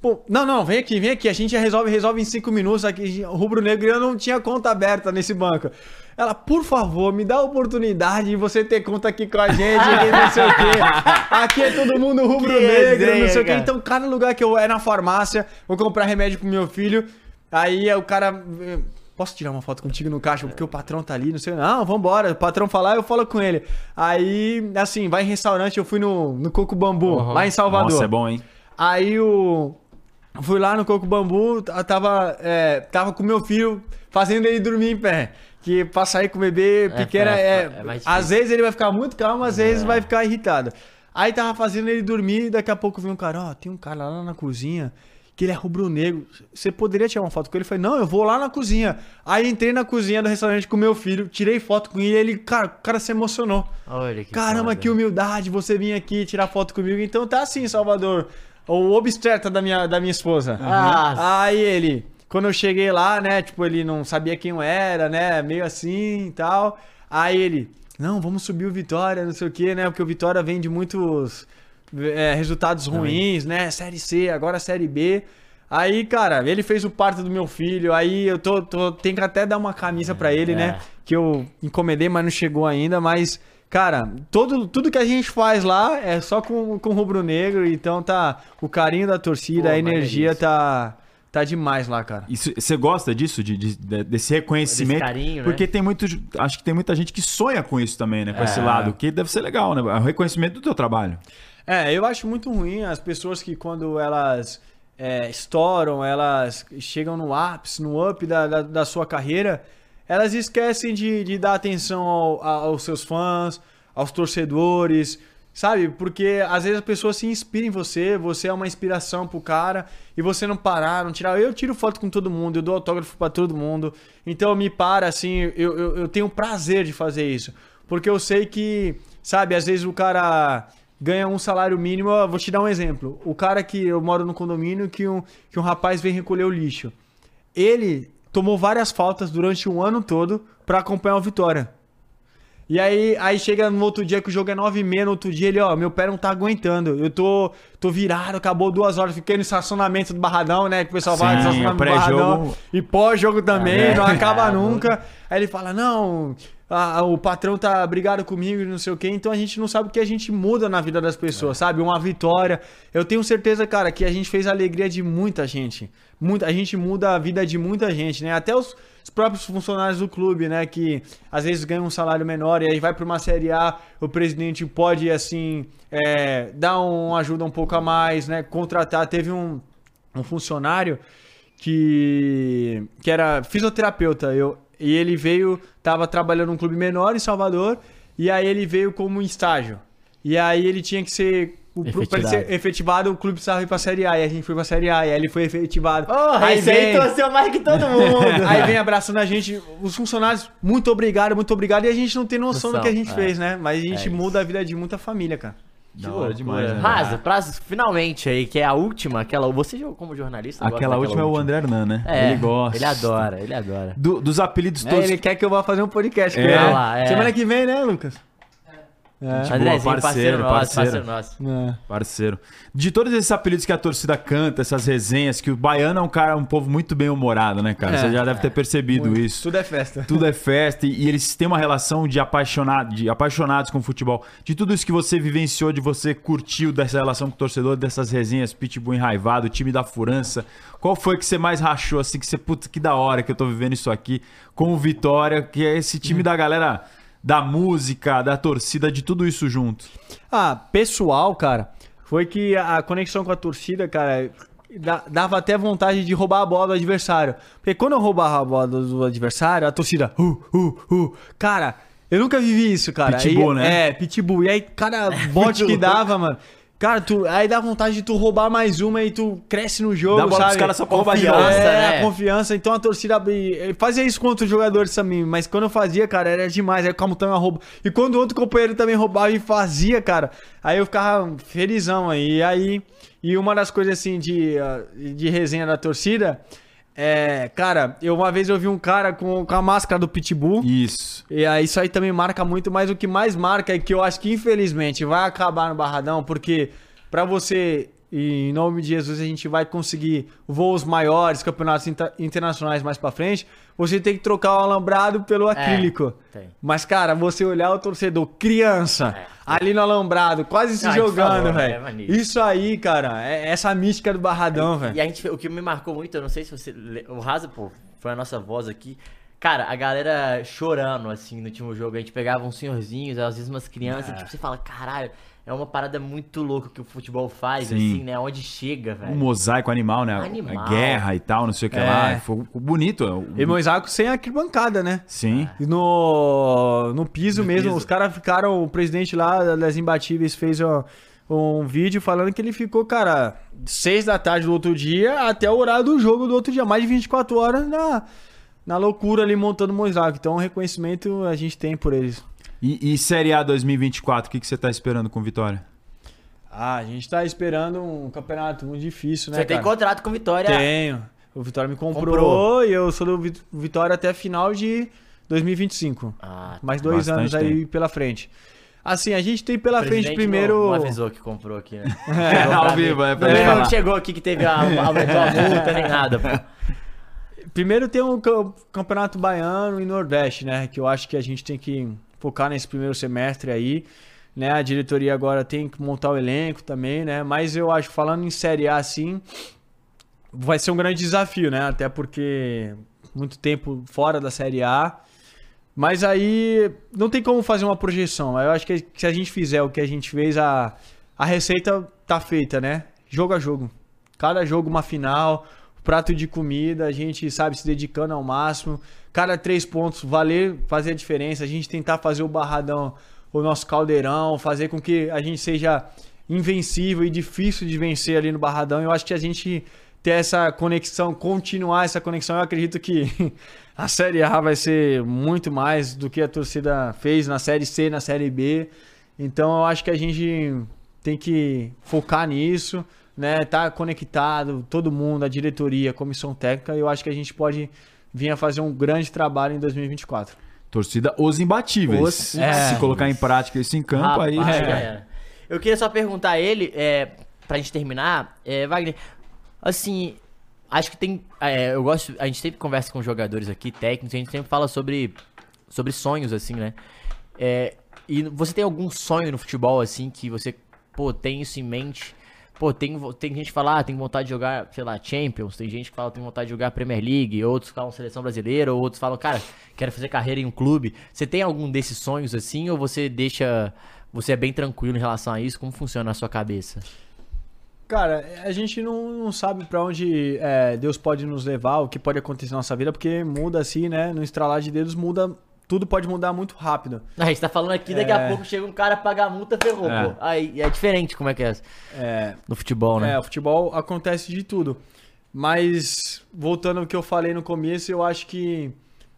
Pô, não, não, vem aqui, vem aqui. A gente resolve, resolve em cinco minutos. Aqui, o Rubro Negro e eu não tinha conta aberta nesse banco. Ela, por favor, me dá a oportunidade de você ter conta aqui com a gente, não sei o quê. Aqui é todo mundo rubro Que negro, não sei o quê. Então, cada lugar que eu é na farmácia, vou comprar remédio pro meu filho. Aí o cara. Posso tirar uma foto contigo no caixa? Porque o patrão tá ali, não sei. Não, vambora. O patrão falar, eu falo com ele. Aí, assim, vai em restaurante, eu fui no, no Coco Bambu, Uhum. lá em Salvador. Nossa, é bom, hein? Aí o. Fui lá no Coco Bambu, tava, é, tava com meu filho fazendo ele dormir em pé. Que pra sair com o bebê pequeno é, é. é às vezes ele vai ficar muito calmo, às vezes É. vai ficar irritado. Aí tava fazendo ele dormir, daqui a pouco veio um cara, ó, tem um cara lá na cozinha que ele é rubro-negro. Você poderia tirar uma foto com ele? Eu falei, não, eu vou lá na cozinha. Aí entrei na cozinha do restaurante com meu filho, tirei foto com ele e ele, cara, o cara se emocionou. Olha que Caramba, foda. que humildade você vir aqui tirar foto comigo. Então tá assim, Salvador. O obstetra da minha, da minha esposa. Ah. Aí ele, quando eu cheguei lá, né? Tipo, ele não sabia quem eu era, né? Meio assim e tal. Aí ele, não, vamos subir o Vitória, não sei o quê, né? Porque o Vitória vem de muitos é, resultados ruins, né? Série C, agora Série B. Aí, cara, ele fez o parto do meu filho. Aí eu tô, tô tenho que até dar uma camisa pra ele, É. né? Que eu encomendei, mas não chegou ainda. Mas, cara, todo, tudo que a gente faz lá é só com, com rubro-negro. Então tá. O carinho da torcida, Pô, a energia maneiríssimo. tá, tá demais lá, cara. Você gosta disso, de, de- de- desse reconhecimento? Desse carinho, né? Porque tem muito. Acho que tem muita gente que sonha com isso também, né? Com esse É. lado, que deve ser legal, né? O reconhecimento do teu trabalho. É, eu acho muito ruim as pessoas que quando elas é, estouram, elas chegam no ápice, no up da, da, da sua carreira, elas esquecem de, de dar atenção ao- aos seus fãs, aos torcedores, sabe? Porque às vezes a pessoa se inspira em você, você é uma inspiração pro cara, e você não parar, não tirar. Eu tiro foto com todo mundo, eu dou autógrafo pra todo mundo, então me para assim, eu, eu, eu tenho prazer de fazer isso, porque eu sei que, sabe, às vezes o cara ganha um salário mínimo. Eu vou te dar um exemplo. O cara que eu moro no condomínio que um, que um rapaz vem recolher o lixo. Ele tomou várias faltas durante um ano todo pra acompanhar o Vitória. E aí, aí chega no outro dia que o jogo é 9 e meia, no outro dia ele, ó, meu pé não tá aguentando. Eu tô, tô virado, acabou duas horas, fiquei no estacionamento do Barradão, né? Que o pessoal vai no Sim, estacionamento do. Barradão. E pós-jogo também, É, não acaba é, nunca. Aí ele fala, não, a- o patrão tá brigado comigo e não sei o quê. Então a gente não sabe o que a gente muda na vida das pessoas, sabe? Uma vitória. Eu tenho certeza, cara, que a gente fez a alegria de muita gente. Muita, a gente muda a vida de muita gente, né? Até os, os próprios funcionários do clube, né? Que às vezes ganham um salário menor e aí vai pra uma Série A, o presidente pode, assim, é, dar uma ajuda um pouco a mais, né? Contratar. Teve um, um funcionário que, que era fisioterapeuta. Eu, e ele veio, tava trabalhando num clube menor em Salvador, e aí ele veio como estágio. E aí ele tinha que ser. O, pra ele Efetivado. ser efetivado, o clube precisava ir pra Série A. E a gente foi pra Série A, e aí ele foi efetivado. Porra, aí esse aí torceu mais que todo mundo. Aí vem abraçando a gente, os funcionários, muito obrigado, muito obrigado. E a gente não tem noção do que a gente Noção, fez, né? Mas a gente É muda a vida de muita família, cara. Da hora demais, né? Raza, pra, finalmente aí, que é a última, aquela. Você como jornalista. Aquela última é o André Hernan, né? É, ele gosta. Ele adora, ele adora. Do- dos apelidos É, todos. ele quer que eu vá fazer um podcast com É. ele. Lá, é. Semana que vem, né, Lucas? Gente boa, Andrezinho, parceiro, nosso, parceiro. parceiro nosso. É. Parceiro. De todos esses apelidos que a torcida canta, essas resenhas, que o baiano é um cara, um povo muito bem humorado, né, cara? É, Você já deve ter percebido isso. Tudo é festa. Tudo é festa e, e eles têm uma relação de, apaixonado, de apaixonados com o futebol. De tudo isso que você vivenciou, de você curtiu dessa relação com o torcedor, dessas resenhas, Pitbull enraivado, time da furança. Qual foi que você mais rachou, assim, que você, puta, que da hora que eu tô vivendo isso aqui com o Vitória, que é esse time da galera da música, da torcida, de tudo isso junto? Ah, pessoal, cara, foi que a conexão com a torcida, cara, da- dava até vontade de roubar a bola do adversário. Porque quando eu roubava a bola do, adversário, a torcida, uh, uh, uh. Cara, eu nunca vivi isso, cara. Pitbull, né? É, pitbull. E aí, cada bote que dava, mano. Cara, tu, aí dá vontade de tu roubar mais uma e tu cresce no jogo, Dá bola sabe? pros caras só pra roubar de Confiança, volta. É, né? a confiança. Então a torcida fazia isso contra os jogadores também. Mas quando eu fazia, cara, era demais. Aí o Camutanga rouba. E quando outro companheiro também roubava e fazia, cara, aí eu ficava felizão aí. E aí, e uma das coisas assim de, ah, de resenha da torcida é, cara, eu uma vez eu vi um cara com, com a máscara do Pitbull. Isso. E aí isso aí também marca muito, mas o que mais marca é que eu acho que infelizmente vai acabar no Barradão, porque pra você, e em nome de Jesus, a gente vai conseguir voos maiores, campeonatos inter- internacionais mais pra frente, você tem que trocar o alambrado pelo acrílico. tem. Mas, cara, você olhar o torcedor, criança, ali no alambrado, quase se por jogando, é velho. maneiro. isso aí, cara, é essa mística do Barradão, velho. E a gente, o que me marcou muito, eu não sei se você. O Raza, pô, foi a nossa voz aqui. Cara, a galera chorando, assim, no último jogo. A gente pegava uns senhorzinhos, às vezes umas crianças, É. tipo, você fala, caralho, é uma parada muito louca que o futebol faz, Sim. assim, né? Onde chega, Um velho. mosaico animal, né? Animal. A guerra e tal, não sei o que É. lá. Foi bonito. E Moisés sem arquibancada, né? Sim. E no, no piso No mesmo, piso. os caras ficaram. O presidente lá das Imbatíveis fez um vídeo falando que ele ficou, cara, seis da tarde do outro dia até o horário do jogo do outro dia, mais de 24 horas na, na loucura ali montando o Moisés. Então, reconhecimento a gente tem por eles. E, e Série A 2024, o que, que você tá esperando com Vitória? Ah, a gente tá esperando um campeonato muito difícil, né? Você tem cara? contrato com Vitória. Tenho. O Vitória me comprou, Comprou. e eu sou do Vit- Vitória até final de 2025. Ah, Mais dois anos aí pela frente. Assim, a gente tem pela o frente primeiro. Não, não avisou que comprou aqui, né? É, Chegou ao vivo, é pra Ele não chegou aqui que teve a, aumentou a multa nem nada, pô. Primeiro tem o cam- Campeonato Baiano e Nordeste, né? Que eu acho que a gente tem que focar nesse primeiro semestre aí. Né? A diretoria agora tem que montar o elenco também, né? Mas eu acho, falando em Série A, assim, vai ser um grande desafio, né? Até porque muito tempo fora da Série A. Mas aí não tem como fazer uma projeção. Eu acho que se a gente fizer o que a gente fez, a, a receita tá feita, né? Jogo a jogo. Cada jogo uma final, prato de comida, a gente, sabe, se dedicando ao máximo. Cada três pontos valer, fazer a diferença. A gente tentar fazer o barradão, o nosso caldeirão, fazer com que a gente seja invencível e difícil de vencer ali no barradão. Eu acho que a gente ter essa conexão, continuar essa conexão, eu acredito que a Série A vai ser muito mais do que a torcida fez na Série C, na Série B. Então eu acho que a gente tem que focar nisso, né? Tá conectado, todo mundo, a diretoria, a comissão técnica. Eu acho que a gente pode vir a fazer um grande trabalho em 2024. Torcida Os Imbatíveis. Os- Se é. colocar em prática isso em campo, aí. Rapaz, era. era. Eu queria só perguntar a ele, é, pra gente terminar, é, Wagner, assim, acho que tem. é, eu gosto. A gente sempre conversa com jogadores aqui, técnicos, a gente sempre fala sobre, sobre sonhos, assim, né? É, e você tem algum sonho no futebol, assim, que você, pô, tem isso em mente? Pô, tem, tem gente que fala, ah, tem vontade de jogar, sei lá, Champions, tem gente que fala, tem vontade de jogar Premier League, outros falam seleção brasileira, ou outros falam, cara, quero fazer carreira em um clube. Você tem algum desses sonhos assim, ou você deixa. Você é bem tranquilo em relação a isso? Como funciona na sua cabeça? Cara, a gente não, não sabe pra onde é, Deus pode nos levar, o que pode acontecer na nossa vida, porque muda assim, né? No estralar de dedos muda, tudo pode mudar muito rápido. A gente tá falando aqui, daqui É. a pouco chega um cara pagar a multa, ferrou, É. pô. Aí é diferente como é que é É, no futebol, né? É, o futebol acontece de tudo. Mas, voltando ao que eu falei no começo, eu acho que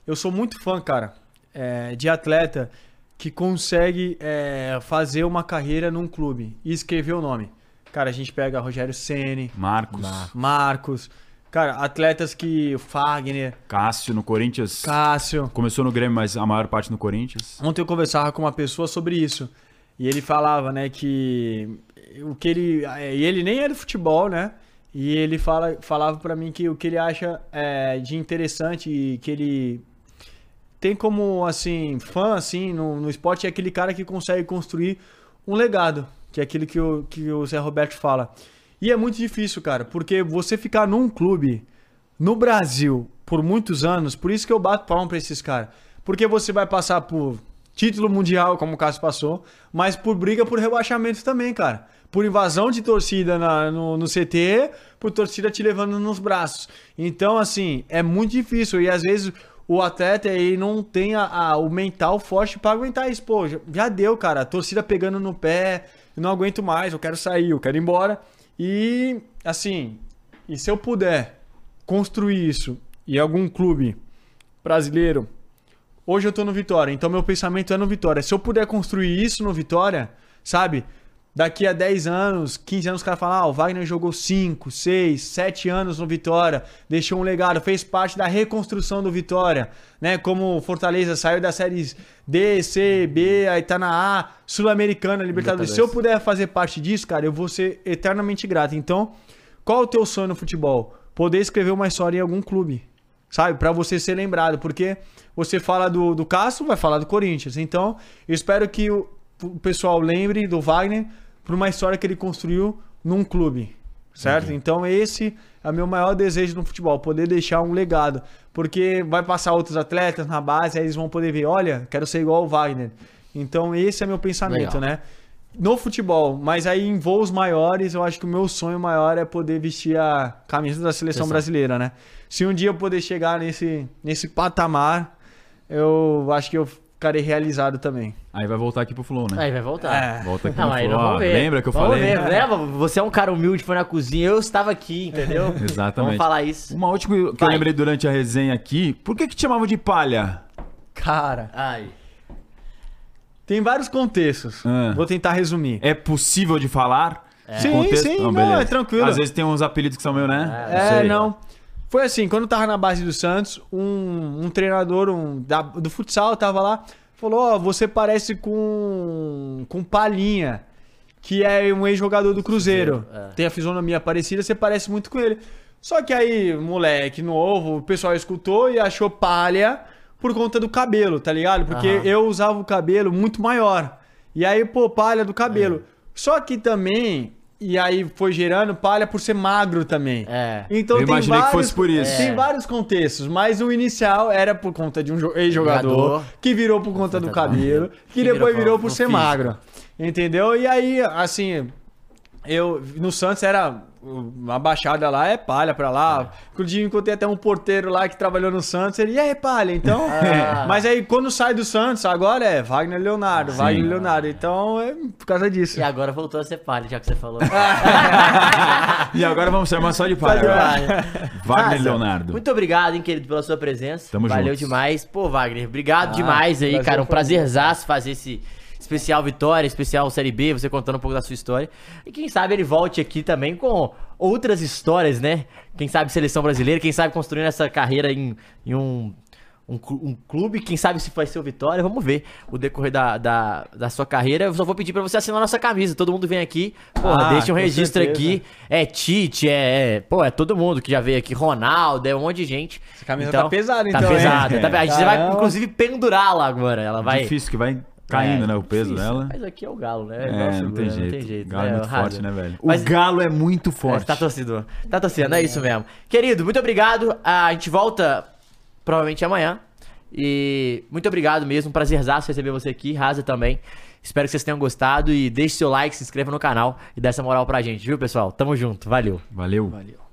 eu sou muito fã, cara, é, de atleta que consegue é, fazer uma carreira num clube e escrever o nome. Cara, a gente pega Rogério Ceni, Marcos, Marcos, cara, atletas que Fagner, Cássio no Corinthians. Cássio. Começou no Grêmio, mas a maior parte no Corinthians. Ontem eu conversava com uma pessoa sobre isso. E ele falava, né, que o que ele. E ele nem é do futebol, né? E ele fala, falava para mim que o que ele acha é, de interessante e que ele tem como, assim, fã, assim, no, no esporte é aquele cara que consegue construir um legado, que é aquilo que o, que o Zé Roberto fala. E é muito difícil, cara, porque você ficar num clube no Brasil por muitos anos, por isso que eu bato palma pra esses caras. Porque você vai passar por título mundial, como o Cássio passou, mas por briga por rebaixamento também, cara. Por invasão de torcida na, no, no CT, por torcida te levando nos braços. Então, assim, é muito difícil. E às vezes o atleta ele não tem a, a, o mental forte para aguentar isso. Pô, já, já, deu, cara. A torcida pegando no pé, não aguento mais, eu quero sair, eu quero ir embora. E, assim, e se eu puder construir isso em algum clube brasileiro, hoje eu tô no Vitória, então meu pensamento é no Vitória. Se eu puder construir isso no Vitória, sabe? Daqui a 10 anos, 15 anos, os caras falam: ah, o Wagner jogou 5, 6, 7 anos no Vitória, deixou um legado, fez parte da reconstrução do Vitória, né? Como Fortaleza saiu da séries D, C, B, aí tá na A, Sul-Americana, Libertadores. Se eu puder fazer parte disso, cara, eu vou ser eternamente grato. Então, qual é o teu sonho no futebol? Poder escrever uma história em algum clube, sabe? Para você ser lembrado, porque você fala do, do Castro, vai falar do Corinthians. Então, eu espero que o, o pessoal lembre do Wagner por uma história que ele construiu num clube, certo? Então esse é o meu maior desejo no futebol, poder deixar um legado, porque vai passar outros atletas na base, aí eles vão poder ver, olha, quero ser igual o Wagner. Então esse é meu pensamento, Legal. né? No futebol, mas aí em voos maiores, eu acho que o meu sonho maior é poder vestir a camisa da seleção brasileira, né? Se um dia eu poder chegar nesse, nesse patamar, eu acho que eu ficarei realizado também. Aí vai voltar aqui pro Flow, né? Aí vai voltar. É. Volta aqui não, no Flow. Vamos ver. Lembra que eu vamos falei? Ver. Você é um cara humilde, foi na cozinha, eu estava aqui, entendeu? Exatamente. Vamos falar isso. Uma última que vai. eu lembrei durante a resenha aqui, por que que te chamavam de palha? Cara... Ai... Tem vários contextos. Ah. Vou tentar resumir. É possível de falar? É. Sim, contexto? sim, não, não, é tranquilo. Às vezes tem uns apelidos que são meio, né? É, não. não. Foi assim, quando eu tava na base do Santos, um, um treinador um, da, do futsal tava lá, falou: Ó, oh, você parece com, com Palinha, que é um ex-jogador do Cruzeiro. Cruzeiro é. Tem a fisionomia parecida, você parece muito com ele. Só que aí, moleque novo, o pessoal escutou e achou palha por conta do cabelo, tá ligado? Porque Aham. eu usava o cabelo muito maior. E aí, pô, palha do cabelo. É. Só que também e aí foi gerando palha por ser magro também. É. Então Eu tem imaginei vários, que fosse por isso. Tem é. vários contextos, mas o inicial era por conta de um ex-jogador, que virou por conta do cabelo, que, que depois virou, virou por ser físico. magro. Entendeu? E aí, assim, eu no Santos era uma baixada lá é palha pra lá. É. Inclusive, encontrei até um porteiro lá que trabalhou no Santos. Ele, e aí, palha? Então. Ah. Mas aí, quando sai do Santos, agora é Wagner Leonardo, Sim. Wagner Leonardo. Então, é por causa disso. E agora voltou a ser palha, já que você falou. e agora vamos chamar só de palha. Wagner Leonardo. Muito obrigado, hein, querido, pela sua presença. Tamo Valeu juntos. demais. Pô, Wagner, obrigado ah, demais aí, cara. Um prazerzaço fazer esse especial Vitória, especial Série B, você contando um pouco da sua história. E quem sabe ele volte aqui também com outras histórias, né? Quem sabe seleção brasileira, quem sabe construindo essa carreira em, em um, um, um, clube, quem sabe se vai ser o Vitória, vamos ver o decorrer da, da, da sua carreira. Eu só vou pedir para você assinar nossa camisa. Todo mundo vem aqui, porra, ah, deixa um registro certeza. aqui. É Tite, é, é, Pô, é todo mundo que já veio aqui, Ronaldo, é um monte de gente. Essa camisa tá então, tá pesada, então. Tá pesada. Tá, a gente vai, inclusive, pendurá-la agora. Ela vai. Difícil que vai caindo, é, né? O peso difícil. dela. Mas aqui é o galo, né? É, não, tem jeito. não tem jeito. O galo é, é muito forte, né, velho? Mas, o galo é muito forte. É, tá torcedor. Tá torcendo, é isso mesmo. Querido, muito obrigado. A gente volta provavelmente amanhã. E muito obrigado mesmo. Prazerzaço receber você aqui. Rasa também. Espero que vocês tenham gostado e deixe seu like, se inscreva no canal e dê essa moral pra gente, viu, pessoal? Tamo junto. Valeu. Valeu. Valeu.